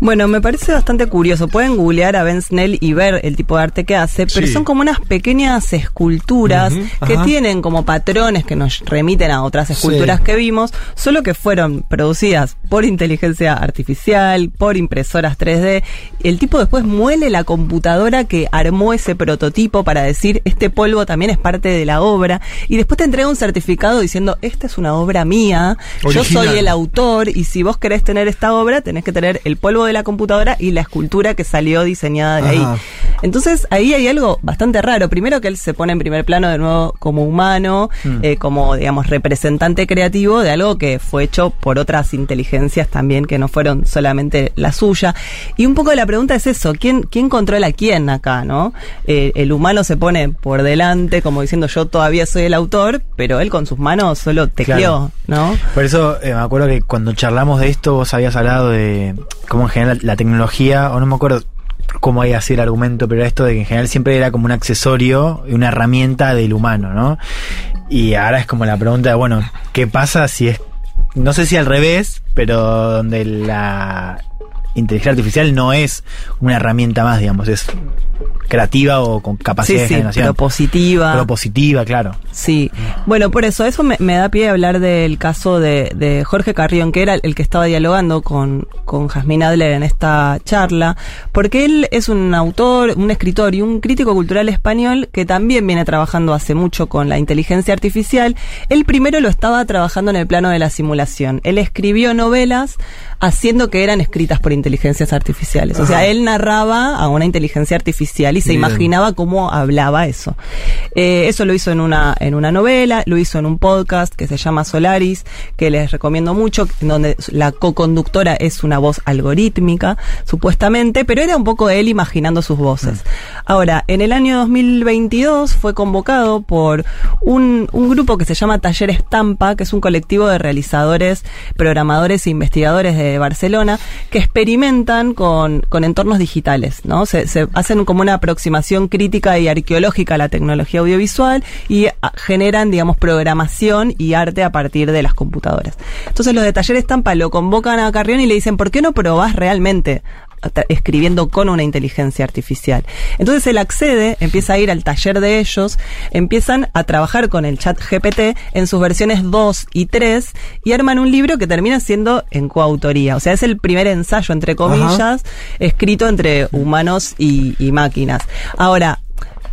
Bueno, me parece bastante curioso. Pueden googlear a Ben Snell y ver el tipo de arte que hace, pero Sí. son como unas pequeñas esculturas que ajá. tienen como patrones que nos remiten a otras esculturas Sí. que vimos, solo que fueron producidas por inteligencia artificial, por impresoras 3D. El tipo después muele la computadora que armó ese prototipo para decir, este polvo también es parte de la obra, y después te entrega un certificado diciendo, esta es una obra mía, yo soy el autor y si vos querés tener esta obra tenés que tener el polvo de la computadora y la escultura que salió diseñada de ahí. Entonces ahí hay algo bastante raro. Primero que él se pone en primer plano de nuevo como humano, Mm. eh, como digamos representante creativo de algo que fue hecho por otras inteligencias también que no fueron solamente la suya. Y un poco la pregunta es eso, ¿quién, quién controla a quién acá, no? Eh, el humano se pone por delante como diciendo yo todavía soy el autor, pero él con sus manos solo tecleó, Claro. ¿no? Por eso eh, me acuerdo que cuando charlamos de esto, vos habías hablado de cómo en general la tecnología, o no me acuerdo cómo había sido el argumento, pero esto de que en general siempre era como un accesorio y una herramienta del humano, ¿no? Y ahora es como la pregunta bueno, ¿qué pasa si es, no sé si al revés, pero donde la inteligencia artificial no es una herramienta más, digamos, es creativa o con capacidad Sí, de generación. propositiva. Propositiva, claro. Sí, bueno, por eso, eso me, me da pie a hablar del caso de, de Jorge Carrión, que era el que estaba dialogando con, con Jazmín Adler en esta charla, porque él es un autor, un escritor y un crítico cultural español que también viene trabajando hace mucho con la inteligencia artificial. Él primero lo estaba trabajando en el plano de la simulación. Él escribió novelas haciendo que eran escritas por inteligencias artificiales. O sea, él narraba a una inteligencia artificial y se Bien. imaginaba cómo hablaba eso. Eh, eso lo hizo en una, en una novela, lo hizo en un podcast que se llama Solaris, que les recomiendo mucho, en donde la co-conductora es una voz algorítmica, supuestamente, pero era un poco él imaginando sus voces. Ahora, en el año 2022 fue convocado por un, un grupo que se llama Taller Estampa, que es un colectivo de realizadores, programadores e investigadores de Barcelona, que experimentan con, con entornos digitales, ¿no? Se, hacen como una aproximación crítica y arqueológica a la tecnología audiovisual y ah, generan, digamos, programación y arte a partir de las computadoras. Entonces los de Taller Estampa lo convocan a Carrión y le dicen, ¿por qué no probás realmente escribiendo con una inteligencia artificial. Entonces él accede, empieza a ir al taller de ellos, empiezan a trabajar con el chat GPT en sus versiones 2 y 3 y arman un libro que termina siendo en coautoría. O sea, es el primer ensayo, entre comillas, escrito entre humanos y, y máquinas. Ahora,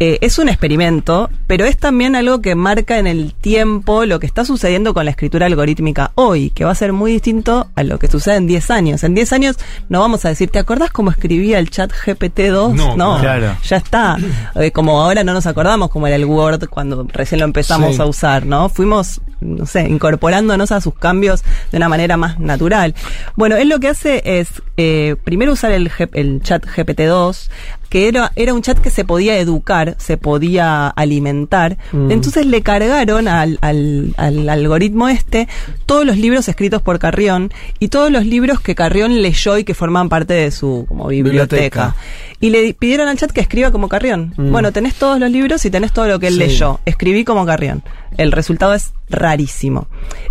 eh, es un experimento, pero es también algo que marca en el tiempo lo que está sucediendo con la escritura algorítmica hoy, que va a ser muy distinto a lo que sucede en 10 años. En 10 años no vamos a decir, ¿te acordás cómo escribía el chat GPT-2? No, claro. ya está. Eh, como ahora no nos acordamos cómo era el Word cuando recién lo empezamos Sí. a usar, ¿no? Fuimos, no sé, incorporándonos a sus cambios de una manera más natural. Bueno, él lo que hace es eh, primero usar el, el chat GPT-2, que era, era un chat que se podía educar, se podía alimentar. Mm. Entonces le cargaron al, al, al algoritmo este todos los libros escritos por Carrión y todos los libros que Carrión leyó y que forman parte de su como biblioteca. Biblioteca. Y le pidieron al chat que escriba como Carrión. Mm. Bueno, tenés todos los libros y tenés todo lo que él Sí. leyó. Escribí como Carrión. El resultado es rarísimo.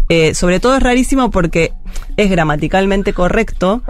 Eh, sobre todo es rarísimo porque es gramaticalmente correcto,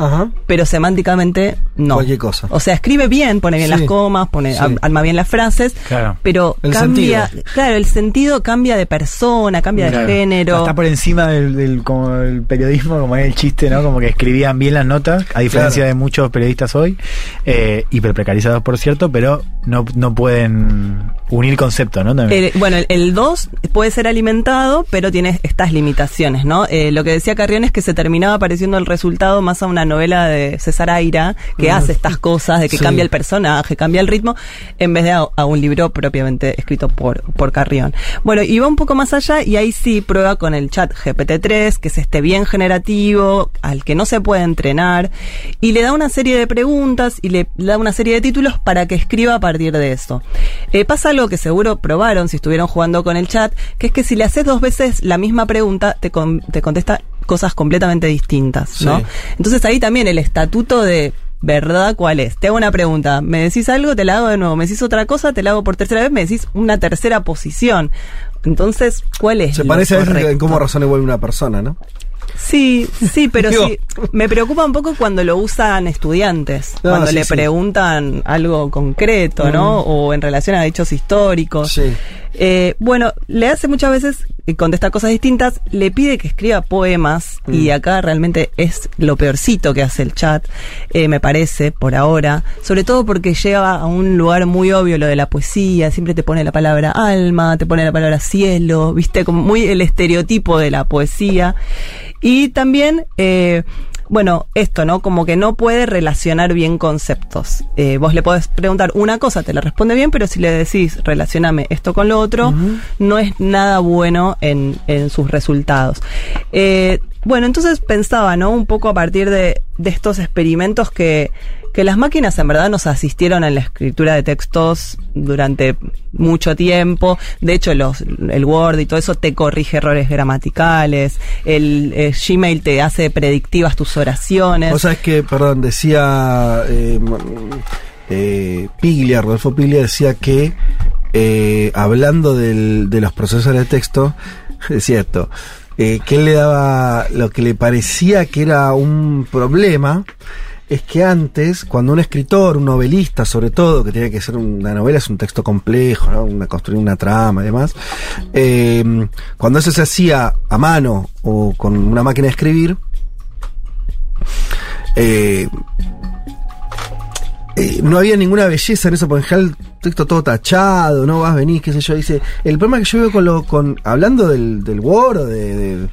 pero semánticamente no. Cualquier cosa. O sea, escribe bien, pone bien Sí. las comas, pone, Sí. arma bien las frases, Claro. pero El cambia, sentido. claro, el sentido cambia de persona, cambia Claro. de género. Está por encima del, del- como el periodismo, como es el chiste, ¿no? Como que escribían bien las notas, a diferencia Claro. de muchos periodistas hoy, eh, hiperprecarizados por cierto, pero no, no pueden unir conceptos, ¿no? También. Eh, bueno, el 2 puede ser alimentado, pero tiene estas limitaciones, ¿no? Eh, lo que decía Carrión es que se terminaba pareciendo el resultado más a una novela de César Aira, que Mm. hace estas cosas, de que Sí. cambia el personaje, cambia el ritmo, en vez de a, a un libro propiamente escrito por, por Carrión. Bueno, y va un poco más allá y ahí sí prueba con el chat GPT-3, que es este bien generativo, al que no se puede entrenar, y le da una serie de preguntas y le da una serie de títulos para que escriba a partir de eso. Eh, pasa algo que seguro probaron si estuvieron jugando con el chat, que es que si le haces dos veces la misma pregunta, te, con- te contesta cosas completamente distintas, ¿no? Sí. Entonces ahí también el estatuto de verdad cuál es. Te hago una pregunta, me decís algo, te la hago de nuevo, me decís otra cosa, te la hago por tercera vez, me decís una tercera posición. Entonces, ¿cuál es? Se parece a veces en cómo razona igual una persona, ¿no? Sí, sí, pero Digo- sí. Me preocupa un poco cuando lo usan estudiantes, No, cuando sí, le sí. preguntan algo concreto, ¿no? Mm. O en relación a hechos históricos. Sí. Eh, bueno, le hace muchas veces, eh, contesta cosas distintas, le pide que escriba poemas Mm. y acá realmente es lo peorcito que hace el chat, eh, me parece, por ahora, sobre todo porque lleva a un lugar muy obvio lo de la poesía, siempre te pone la palabra alma, te pone la palabra cielo, viste, como muy el estereotipo de la poesía. Y también, eh, bueno, esto, ¿no? Como que no puede relacionar bien conceptos. Eh, vos le podés preguntar una cosa, te la responde bien, pero si le decís, relacioname esto con lo otro, no es nada bueno en, en sus resultados. Eh, bueno, entonces pensaba, ¿no? Un poco a partir de, de estos experimentos que, que las máquinas en verdad nos asistieron en la escritura de textos durante mucho tiempo. De hecho, los, el Word y todo eso te corrige errores gramaticales. El, eh, Gmail te hace predictivas tus oraciones. Vos sabés que, perdón, decía eh, eh, Piglia, Rodolfo Piglia decía que eh, hablando del- de los procesores de texto, decía esto, eh, que él le daba lo que le parecía que era un problema, es que antes, cuando un escritor, un novelista sobre todo, que tiene que ser una novela, es un texto complejo, una, construir una trama y demás, eh, cuando eso se hacía a mano o con una máquina de escribir, eh, eh, no había ninguna belleza en eso, porque en general el texto todo tachado, no vas, venís, qué sé yo. Dice, el problema que yo veo con lo, con, hablando del, del Word de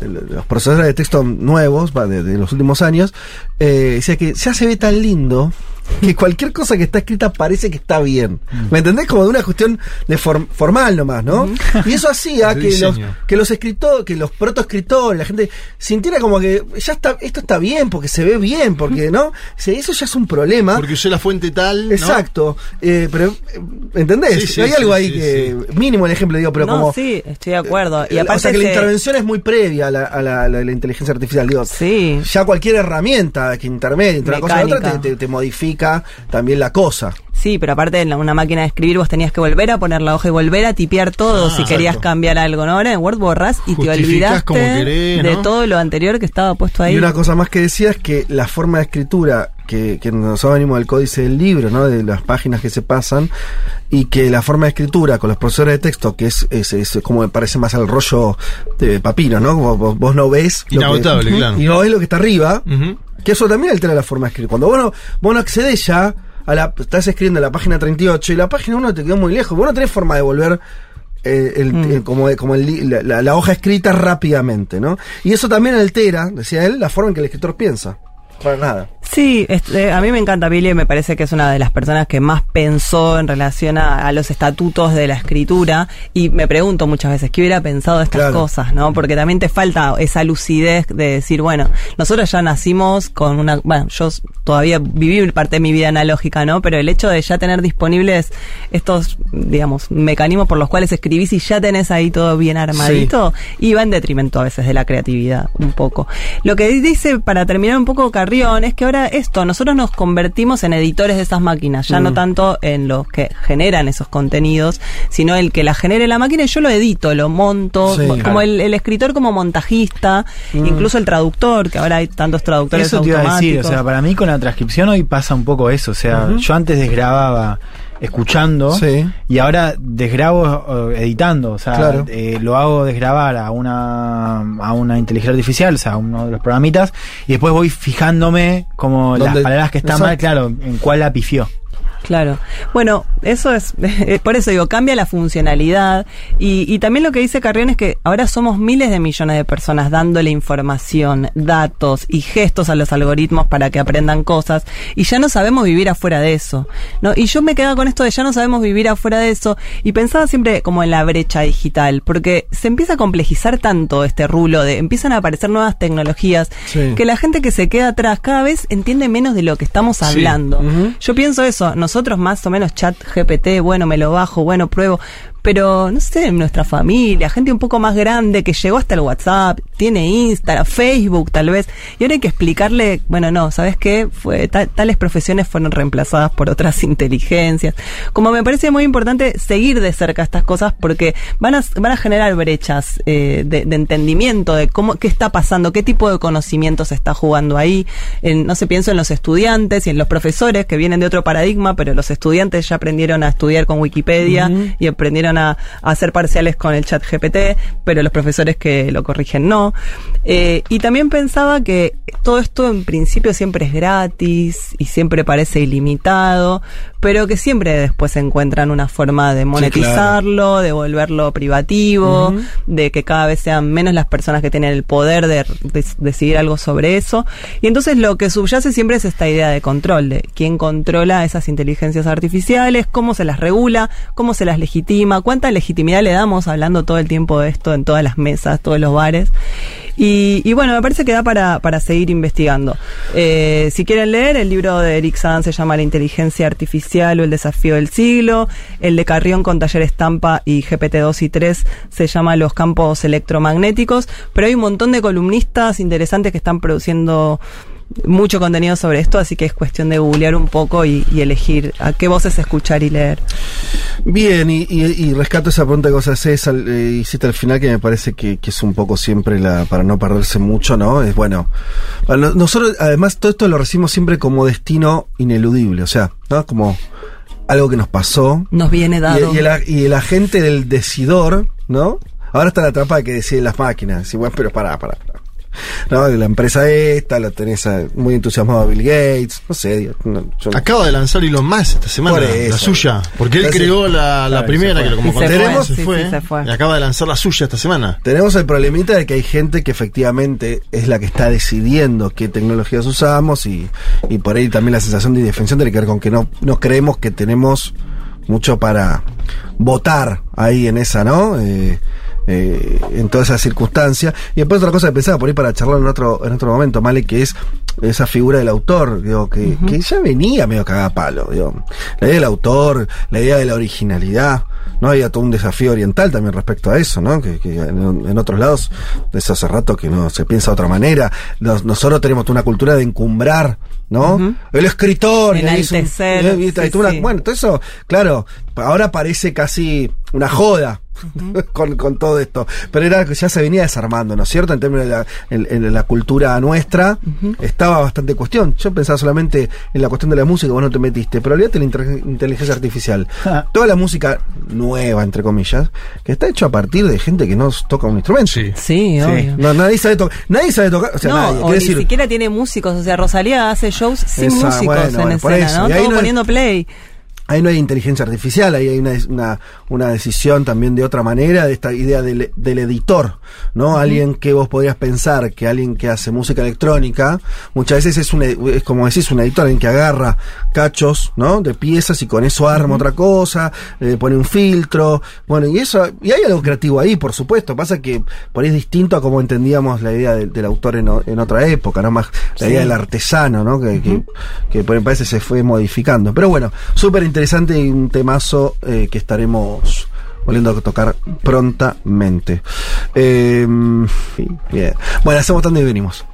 los procesadores de texto nuevos, de, de los últimos años, eh, decía que ya se ve tan lindo que cualquier cosa que está escrita parece que está bien. ¿Me entendés? Como de una cuestión de form- formal nomás, ¿no? Y eso hacía que los, que los escritores, que los protoescritores, la gente sintiera como que ya está, esto está bien, porque se ve bien, porque, ¿no? Eso ya es un problema. Porque usé la fuente tal. ¿no? Exacto. Eh, pero, eh, ¿entendés? Sí, sí, Hay sí, algo ahí sí, que. Mínimo el ejemplo, digo, pero no, como. sí, estoy de acuerdo. Y eh, aparte o sea que la intervención es muy previa a la, a la- a la- la inteligencia artificial. Digo, Sí. ya cualquier herramienta que intermedia entre una cosa y otra Mecánica. te, te- te modifica también la cosa. Sí, pero aparte en una máquina de escribir vos tenías que volver a poner la hoja y volver a tipear todo Ah, si querías exacto. cambiar algo, ¿no? Ahora en Word borrás y te Justificás olvidaste como querés, de todo lo anterior que estaba puesto ahí. Y una cosa más que decía es que la forma de escritura que, que nosotros venimos del códice del libro, ¿no? De las páginas que se pasan, y que la forma de escritura con los profesores de texto, que es, es, es como me parece más al rollo de papiro, ¿no? Vos, vos no ves. lo que- Inagotable, claro. Y no ves lo que está arriba. Que eso también altera la forma de escribir. Cuando vos no, vos no accedes ya a la. Estás escribiendo en la página 38 y la página 1 te quedó muy lejos. Vos no tenés forma de volver. eh, el- Mm. el- como como el li- la, la- la hoja escrita rápidamente, ¿no? Y eso también altera, decía él, la forma en que el escritor piensa. Para nada. Sí, este, a mí me encanta Billy, me parece que es una de las personas que más pensó en relación a, a los estatutos de la escritura y me pregunto muchas veces qué hubiera pensado de estas Claro. cosas, ¿no? Porque también te falta esa lucidez de decir, bueno, nosotros ya nacimos con una, bueno, yo todavía viví parte de mi vida analógica, ¿no? Pero el hecho de ya tener disponibles estos, digamos, mecanismos por los cuales escribís y ya tenés ahí todo bien armadito, y va en detrimento a veces de la creatividad, un poco. Lo que dice, para terminar un poco Carrión, es que ahora esto, nosotros nos convertimos en editores de esas máquinas, ya no Mm. tanto en los que generan esos contenidos, sino el que la genere la máquina y yo lo edito, lo monto, Sí. como Claro. el, el escritor como montajista, Mm. incluso el traductor, que ahora hay tantos traductores Eso te iba a automáticos. decir, o sea, para mí con la transcripción hoy pasa un poco eso, o sea, yo antes desgrababa escuchando Sí. y ahora desgrabo eh, editando, o sea, Claro. eh, lo hago desgrabar a una a una inteligencia artificial, o sea, a uno de los programitas y después voy fijándome como las palabras que están mal, claro, en cuál la pifió. Claro. Bueno, eso es, por eso digo, cambia la funcionalidad. Y, y también lo que dice Carrión es que ahora somos miles de millones de personas dándole información, datos y gestos a los algoritmos para que aprendan cosas. Y ya no sabemos vivir afuera de eso. ¿no? Y yo me quedaba con esto de ya no sabemos vivir afuera de eso. Y pensaba siempre como en la brecha digital. Porque se empieza a complejizar tanto este rulo de empiezan a aparecer nuevas tecnologías Sí. que la gente que se queda atrás cada vez entiende menos de lo que estamos Sí. hablando. Yo pienso eso, nosotros más o menos chat GPT, bueno, me lo bajo, bueno, pruebo, pero no sé, nuestra familia, gente un poco más grande que llegó hasta el WhatsApp, tiene Instagram, Facebook tal vez, y ahora hay que explicarle, bueno, no, ¿sabes qué? Fue, ta- tales profesiones fueron reemplazadas por otras inteligencias. Como me parece muy importante seguir de cerca estas cosas porque van a, van a generar brechas eh, de, de entendimiento de cómo, qué está pasando, qué tipo de conocimiento se está jugando ahí. En- no sé, pienso en los estudiantes y en los profesores que vienen de otro paradigma, pero los estudiantes ya aprendieron a estudiar con Wikipedia y aprendieron a, a hacer parciales con el chat GPT, pero los profesores que lo corrigen no. Eh, y también pensaba que todo esto en principio siempre es gratis y siempre parece ilimitado, pero que siempre después encuentran una forma de monetizarlo, de volverlo privativo, de que cada vez sean menos las personas que tienen el poder de, de- decidir algo sobre eso. Y entonces lo que subyace siempre es esta idea de control, de quién controla esas inteligencias artificiales, cómo se las regula, cómo se las legitima, cuánta legitimidad le damos hablando todo el tiempo de esto en todas las mesas, todos los bares. Y, y bueno, me parece que da para, para seguir investigando. Eh, si quieren leer, el libro de Eric Sagan se llama La inteligencia artificial o el desafío del siglo. El de Carrión con Taller Estampa y GPT-2 y 3 se llama Los campos electromagnéticos. Pero hay un montón de columnistas interesantes que están produciendo mucho contenido sobre esto, así que es cuestión de googlear un poco y, y elegir a qué voces escuchar y leer. Bien, y, y- y rescato esa pregunta que vos hacés, al- eh, hiciste al final, que me parece que, que es un poco siempre la, para no perderse mucho, ¿no? Es bueno. nosotros, además, todo esto lo recibimos siempre como destino ineludible, o sea, ¿no? Como algo que nos pasó. Nos viene dado. Y, el, a- y el agente del decidor, ¿no? Ahora está la trampa de que deciden las máquinas. Y bueno, pero pará, pará, pará. No, la empresa esta, la tenés a- muy entusiasmado a Bill Gates, no sé. no, yo no- Acaba de lanzar Elon Musk esta semana, la suya. Porque él creó la, la primera, que como Y se conté, fue, se sí, fue, sí, se fue. Y acaba de lanzar la suya esta semana. Tenemos el problemita de que hay gente que efectivamente es la que está decidiendo qué tecnologías usamos y, y por ahí también la sensación de indefensión tiene que ver con que no, no creemos que tenemos mucho para votar ahí en esa, ¿no? Eh, eh, en toda esa circunstancia. Y después otra cosa que pensaba por ahí para charlar en otro, en otro momento, Male, que es esa figura del autor, digo, que, que ya venía medio cagada palo, digo. La idea del autor, la idea de la originalidad, ¿no? Había todo un desafío oriental también respecto a eso, ¿no? Que, que en, en otros lados, eso hace rato que no se piensa de otra manera. Nos- nosotros tenemos toda una cultura de encumbrar, ¿no? El escritor, eh, bueno, todo eso, claro, ahora parece casi una joda. con, con todo esto. Pero era que ya se venía desarmando, ¿no es cierto? En términos de la, en- en la cultura nuestra, estaba bastante cuestión. Yo pensaba solamente en la cuestión de la música, vos no te metiste, pero olvídate de la inteligencia artificial. Toda la música nueva, entre comillas, que está hecho a partir de gente que no toca un instrumento. Sí, Sí, obvio. No, nadie sabe tocar, nadie sabe tocar, o sea, no, nadie, o quiero ni decir, siquiera tiene músicos. O sea, Rosalía hace shows sin Esa, músicos bueno, en bueno, escena, Todo no- poniendo play. Ahí no hay inteligencia artificial, ahí hay una, una, una decisión también de otra manera, de esta idea del, del editor, ¿no? Alguien que vos podrías pensar que alguien que hace música electrónica, muchas veces es, un, es como decís, un editor, alguien que agarra cachos, ¿no? De piezas y con eso arma otra cosa, eh, pone un filtro, bueno, y eso, y hay algo creativo ahí, por supuesto, pasa que por ahí es distinto a como entendíamos la idea del, del autor en, en otra época, ¿no? Más la Sí. idea del artesano, ¿no? Que, que, que me parece se fue modificando. Pero bueno, súper interesante y un temazo eh, que estaremos volviendo a tocar prontamente. Eh, bien. Bueno, hacemos tanto y venimos.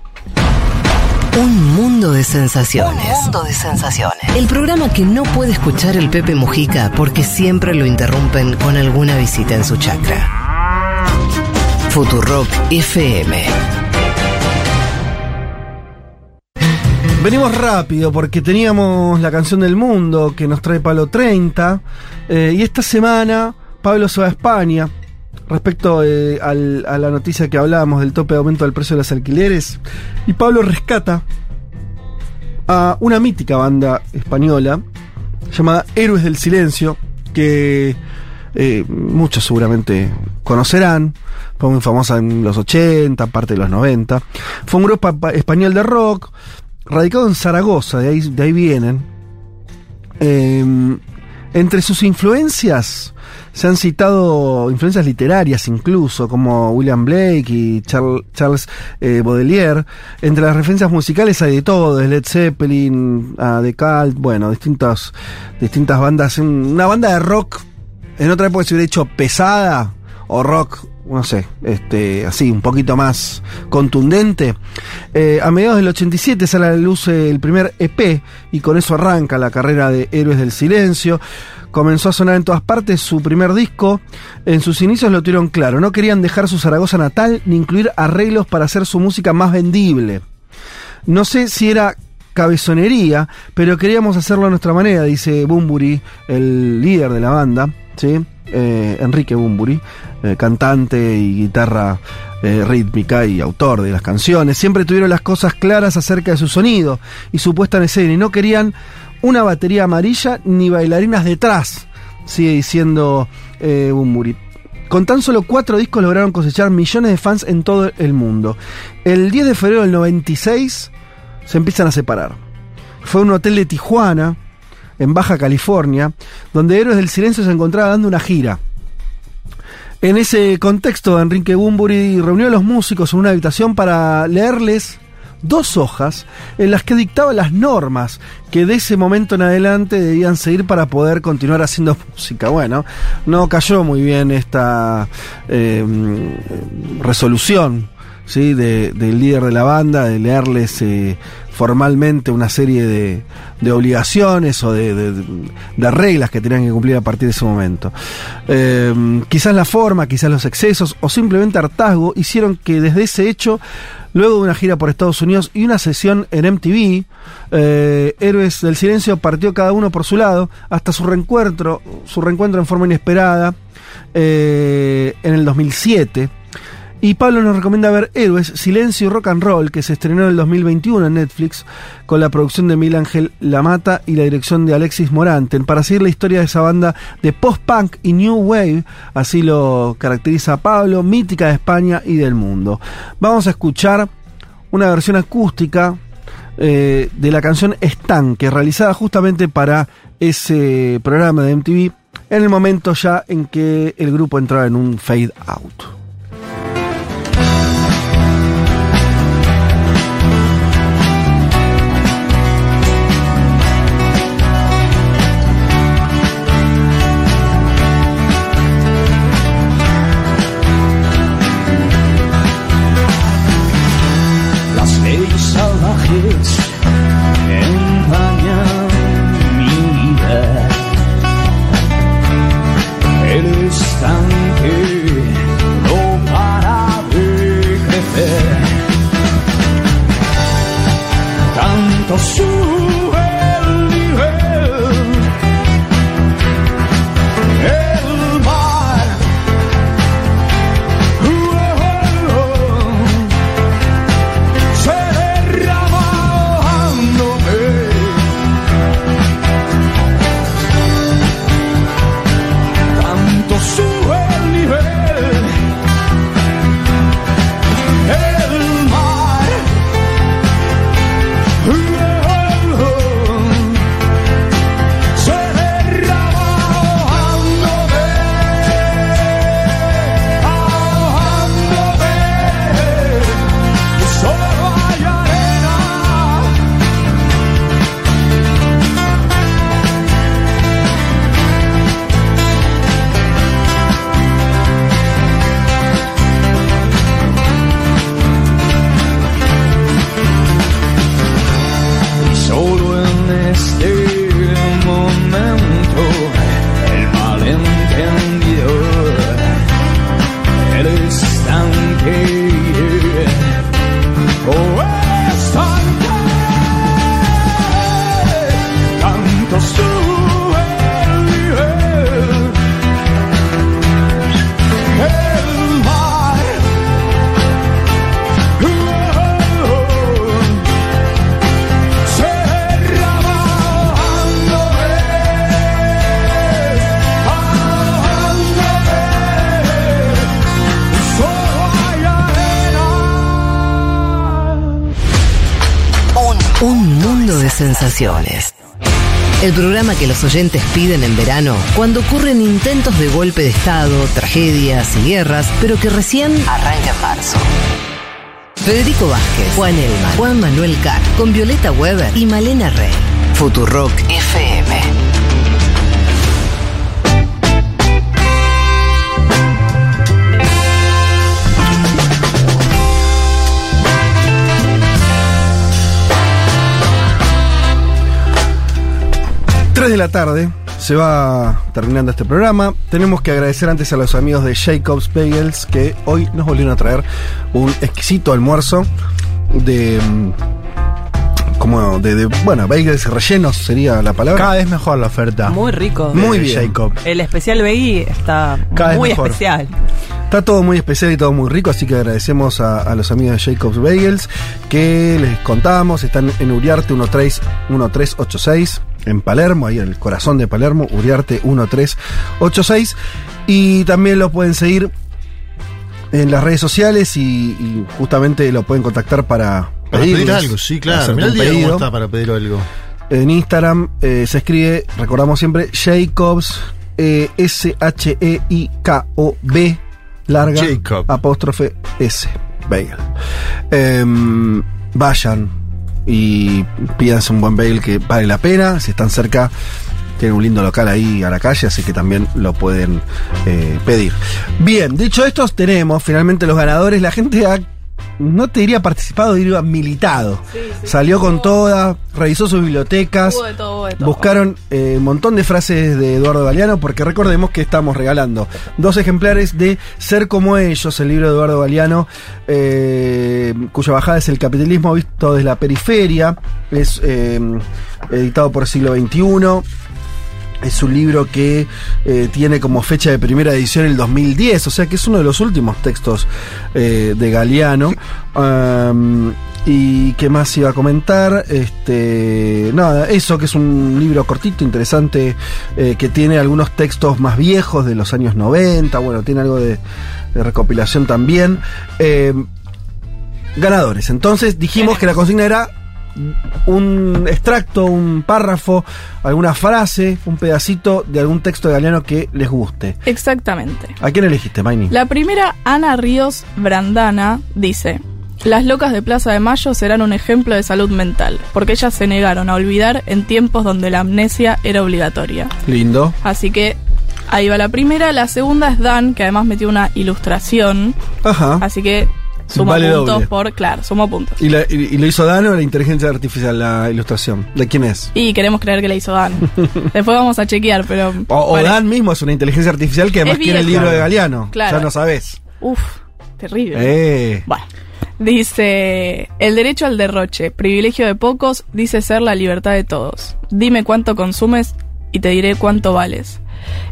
Un mundo de sensaciones. Un mundo de sensaciones. El programa que no puede escuchar el Pepe Mujica porque siempre lo interrumpen con alguna visita en su chakra. Futurock FM. Venimos rápido porque teníamos la canción del mundo que nos trae Pablo 30 eh, y esta semana Pablo se va a España respecto eh, al- a la noticia que hablábamos del tope de aumento del precio de los alquileres y Pablo rescata a una mítica banda española llamada Héroes del Silencio, que eh, muchos seguramente conocerán. Fue muy famosa en los 80, parte de los 90. Fue un grupo pa- español de rock, radicado en Zaragoza, de ahí, de ahí vienen. Eh, entre sus influencias se han citado influencias literarias incluso, como William Blake y Charl- Charles eh, Baudelaire. Entre las referencias musicales hay de todo, de Led Zeppelin a The bueno, distintas, distintas bandas. Un- Una banda de rock, en otra época se hubiera hecho pesada o rock, no sé, este, así, un poquito más contundente. Eh, a mediados del 87 sale a la luz el primer EP y con eso arranca la carrera de Héroes del Silencio. Comenzó a sonar en todas partes su primer disco. En sus inicios lo tuvieron claro, no querían dejar su Zaragoza natal ni incluir arreglos para hacer su música más vendible. No sé si era cabezonería, pero queríamos hacerlo a nuestra manera, dice Bumburi, el líder de la banda, ¿sí? Eh, Enrique Bumburi, eh, cantante y guitarra eh, rítmica y autor de las canciones. Siempre tuvieron las cosas claras acerca de su sonido y su puesta en escena y no querían una batería amarilla ni bailarinas detrás, sigue diciendo eh. Con tan solo cuatro discos lograron cosechar millones de fans en todo el mundo. El 10 de febrero del 96 se empiezan a separar. Fue un hotel de Tijuana, en Baja California, donde Héroes del Silencio se encontraba dando una gira. En ese contexto, Enrique Bumburi reunió a los músicos en una habitación para leerles dos hojas en las que dictaba las normas que de ese momento en adelante debían seguir para poder continuar haciendo música. Bueno, no cayó muy bien esta eh, resolución de- del líder de la banda de leerles eh, formalmente una serie de, de obligaciones o de, de- reglas que tenían que cumplir a partir de ese momento. Eh, quizás la forma, quizás los excesos o simplemente hartazgo hicieron que desde ese hecho, luego de una gira por Estados Unidos y una sesión en MTV, eh, Héroes del Silencio partió cada uno por su lado hasta su reencuentro, su reencuentro en forma inesperada en el 2007. Y Pablo nos recomienda ver Héroes, Silencio y Rock and Roll, que se estrenó en el 2021 en Netflix, con la producción de Miguel Ángel Lamata y la dirección de Alexis Moranten, para seguir la historia de esa banda de post-punk y new wave, así lo caracteriza Pablo, mítica de España y del mundo. Vamos a escuchar una versión acústica eh, de la canción Estanque, realizada justamente para ese programa de MTV, en el momento ya en que el grupo entraba en un fade out. El programa que los oyentes piden en verano cuando ocurren intentos de golpe de Estado, tragedias y guerras, pero que recién arranca en marzo. Federico Vázquez, Juan Elman, Juan Manuel Car, con Violeta Weber y Malena Rey. Futurock F 3 de la tarde se va terminando este programa. Tenemos que agradecer antes a los amigos de Jacob's Bagels que hoy nos volvieron a traer un exquisito almuerzo de mm, como de, bueno, bagels rellenos sería la palabra. Cada vez mejor la oferta. Muy rico. Muy bien. Jacob. El especial veggie está muy especial. Está todo muy especial y todo muy rico, así que agradecemos a, los amigos de Jacob's Bagels que les contábamos, están en Uriarte 13, 1386 en Palermo, ahí en el corazón de Palermo, Uriarte 1386 y también lo pueden seguir en las redes sociales y, y justamente lo pueden contactar para, Para pedir algo, sí, claro. Mirá el cómo pedido. está para pedir algo. En Instagram eh, se escribe, recordamos siempre, Jacobs, eh, S-H-E-I-K-O-B, larga, Jacob. apóstrofe S, bagel. Em, vayan y pídanse un buen bagel que vale la pena, si están cerca. Tienen un lindo local ahí a la calle, así que también lo pueden eh, pedir. Bien, dicho esto, tenemos finalmente los ganadores. La gente ha, no te diría participado, diría militado. Salió con toda, revisó sus bibliotecas, Hubo de todo, hubo de todo. buscaron eh, un montón de frases de Eduardo Galeano, porque recordemos que estamos regalando dos ejemplares de Ser como ellos, el libro de Eduardo Galeano, eh, cuya bajada es el capitalismo visto desde la periferia, es eh, editado por siglo XXI. Es un libro que eh, tiene como fecha de primera edición el 2010, o sea que es uno de los últimos textos eh, de Galeano. ¿Y qué más iba a comentar? Este, nada, eso que es un libro cortito, interesante, eh, que tiene algunos textos más viejos de los años 90, bueno, tiene algo de, de recopilación también. Eh, ganadores. Entonces dijimos que la consigna era un extracto, un párrafo, alguna frase, un pedacito de algún texto de Galeano que les guste. Exactamente. ¿A quién elegiste, Maini? La primera, Ana Ríos Brandana, dice: Las locas de Plaza de Mayo serán un ejemplo de salud mental, porque ellas se negaron a olvidar en tiempos donde la amnesia era obligatoria. Lindo. Así que ahí va la primera. La segunda es Dan, que además metió una ilustración. Ajá. Así que suma Vale puntos doble. por. Claro, suma puntos. ¿Y, la- y- y lo hizo Dano o la inteligencia artificial, la ilustración? ¿De quién es? Y queremos creer que la hizo Dan. Después vamos a chequear, pero. O, o parece- Dan mismo es una inteligencia artificial que además quiere el libro de Galeano. Claro. Ya no sabes. Uf, terrible. Eh. Bueno. Dice, el derecho al derroche, privilegio de pocos, dice ser la libertad de todos. Dime cuánto consumes y te diré cuánto vales.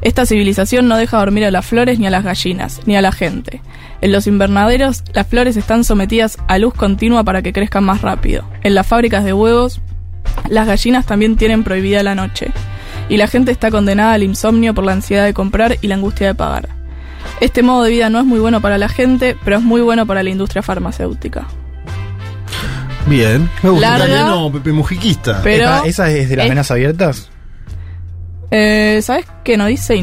Esta civilización no deja dormir a las flores ni a las gallinas, ni a la gente. En los invernaderos, las flores están sometidas a luz continua para que crezcan más rápido. En las fábricas de huevos, las gallinas también tienen prohibida la noche. Y la gente está condenada al insomnio por la ansiedad de comprar y la angustia de pagar. Este modo de vida no es muy bueno para la gente, pero es muy bueno para la industria farmacéutica. Bien. Me gusta. Larga. Italiano, Pepe Mujiquista. Pero- ¿Esa, esa es de las es- venas abiertas? Eh, ¿Sabes qué no dice? Y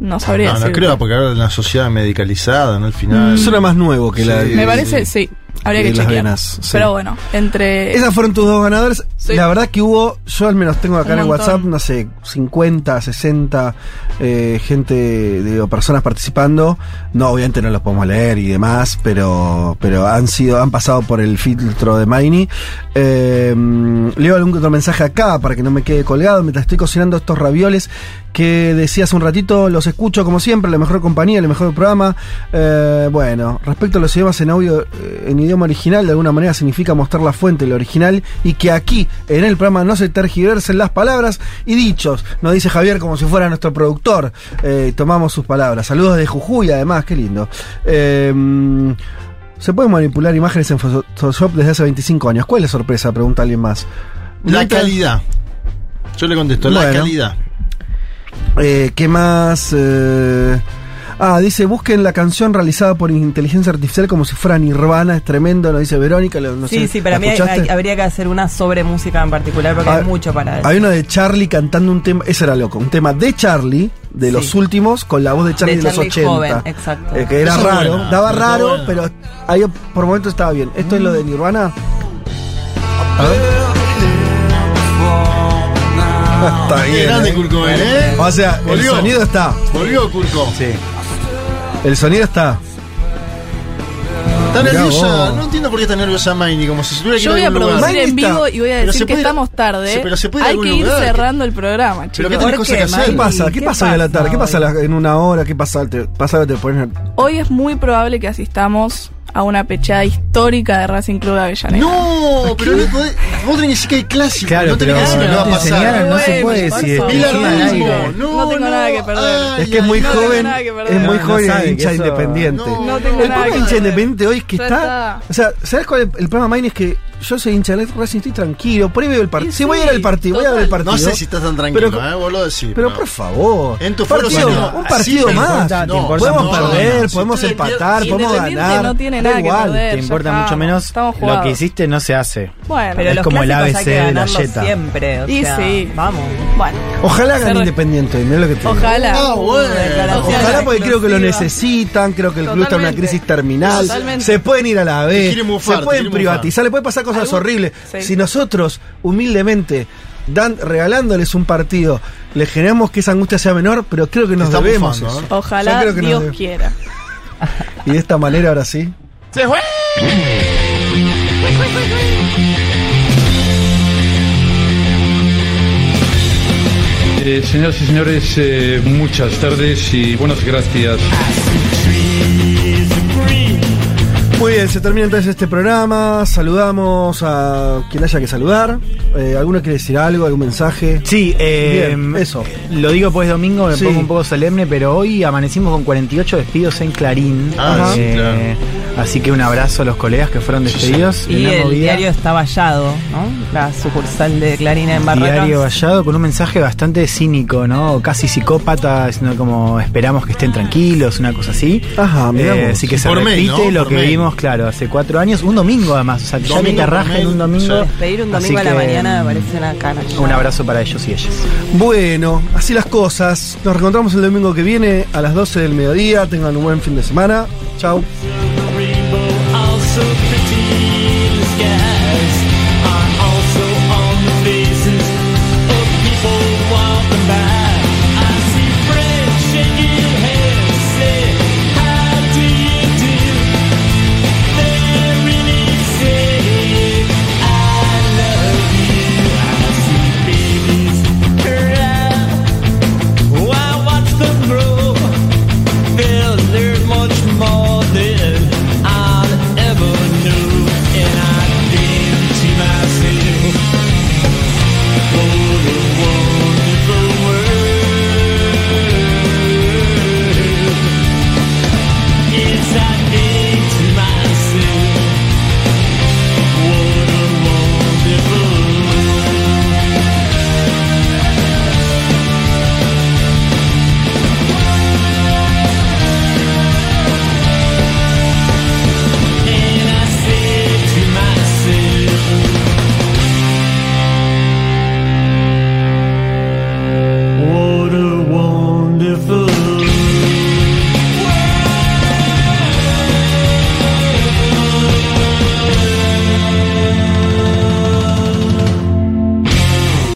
no sabría No, no creo, porque ahora en la sociedad medicalizada, ¿no? Al final. Suena más nuevo que la. Me parece, sí. Habría que las chequear. venas, sí. Pero bueno, entre. Esas fueron tus dos ganadores. Sí. La verdad que hubo, yo al menos tengo acá Un en el montón. WhatsApp, no sé, 50, 60 eh, gente, digo, personas participando. No, obviamente no los podemos leer y demás, pero, pero han sido, han pasado por el filtro de Maini. Eh, leo algún otro mensaje acá para que no me quede colgado mientras estoy cocinando estos ravioles que decía hace un ratito, los escucho como siempre, la mejor compañía, el mejor programa. Eh, bueno, respecto a los idiomas en audio, en idioma original, de alguna manera significa mostrar la fuente, el original, y que aquí, en el programa, no se tergiversen las palabras y dichos. Nos dice Javier como si fuera nuestro productor. Eh, tomamos sus palabras. Saludos de Jujuy, además, qué lindo. Eh, se pueden manipular imágenes en Photoshop desde hace 25 años. ¿Cuál es la sorpresa? Pregunta alguien más. La calidad. Yo le contesto, la calidad. Eh, ¿Qué más? Eh, Ah, dice, busquen la canción realizada por inteligencia artificial como si fuera Nirvana, es tremendo, lo dice Verónica. lo- no sí, sé, sí, para ¿la mí hay- hay- habría que hacer una sobre música en particular porque Ah, hay mucho para eso. Hay uno de Charlie cantando un tema, ese era loco, un tema de Charlie, de los últimos, con la voz de Charlie de, De los Charlie 80. joven, exacto. Eh, que era raro, buena, daba raro, buena. pero ahí por momentos estaba bien. Esto es lo de Nirvana. A ver. está bien. grande eh. ¿eh? O sea, Volvió. el sonido está. Volvió Kurko. Sí. El sonido está. Está Mirá nerviosa. vos. No entiendo por qué está nerviosa Maini, como si se tuviera que Yo ir voy a algún lugar. producir en vivo y voy a Pero decir que puede- estamos tarde. se- pero se puede ir a Hay algún que ir lugar. cerrando el programa, Pero chicos. ¿qué tenés ¿Por cosas qué, que hacer? ¿Qué Maini? pasa? ¿Qué, ¿Qué pasa hoy a la tarde? ¿Qué pasa a la- en una hora? ¿Qué pasa? Te, pasa algo, te pones Hoy es muy probable que asistamos a una pechada histórica de Racing Club de Avellaneda. No, pero no podés, vos tenés que decir que hay clásicos. Claro, no tenés pero que decir no va a te pasar. enseñaron, no se puede decir. No, No tengo nada que perder. Es que es muy no tengo joven, nada que perder. es muy No, joven no y sabe hincha independiente. No, No el problema hincha independiente hoy es que está. O sea, ¿sabes cuál es el problema, Main? Es que yo soy hincha de Racing, estoy tranquilo. Por ahí veo el partido. Y Sí, voy a sí, ir al partido, voy a ver el partido. No sé si estás tan tranquilo, Pero- eh, vos lo decís. Pero por favor. En tu partido, sí, no. un partido Así más. importa- No, importa podemos perder, podemos empatar, pierde- podemos ganar. no tiene Da nada que igual. perder. Te importa está. mucho menos Estamos lo que hiciste no se hace. Bueno, Pero Es los como el ABC hay que de la Jetta. siempre. o Y sea, sí. Vamos. bueno. Ojalá re- Independiente, mirá lo que te. Ojalá. Ah, bueno. Ojalá porque creo que lo necesitan, creo que el club está en una crisis terminal. Se pueden ir a la B, se pueden privatizar, le puede pasar cosas Algún- horribles. Sí. Si nosotros, humildemente, dan, regalándoles un partido, le generamos que esa angustia sea menor, pero creo que nos está debemos. ¿eh? Ojalá creo que nos Dios quiera. Y de esta manera ahora sí. ¡Se fue! Eh, señoras y señores, eh, muchas tardes y buenas gracias. Muy bien, se termina entonces este programa. Saludamos a quien haya que saludar. Eh, ¿Alguno quiere decir algo, algún mensaje? Sí, eh, Bien, eso. Lo digo pues domingo, me Sí. pongo un poco solemne, pero hoy amanecimos con 48 despidos en Clarín. Ah, sí, Eh, claro. Así que un abrazo a los colegas que fueron despedidos. en Y el movida. diario está vallado, ¿no? La sucursal de Clarina en Barracas. Diario Vallado con un mensaje bastante cínico, ¿no? Casi psicópata, diciendo como esperamos que estén tranquilos, una cosa así. Ajá, Eh, así que se Por mail, repite ¿no? lo Por que mail. vimos, claro, hace cuatro años, un domingo además, o sea, que ya Domingo rajen mail, un domingo. sí. Pedir un Así domingo a la mañana me parece una cana. Un abrazo para ellos y ellas. Bueno, así las cosas. Nos reencontramos el domingo que viene a las 12 del mediodía. Tengan un buen fin de semana. Chau. so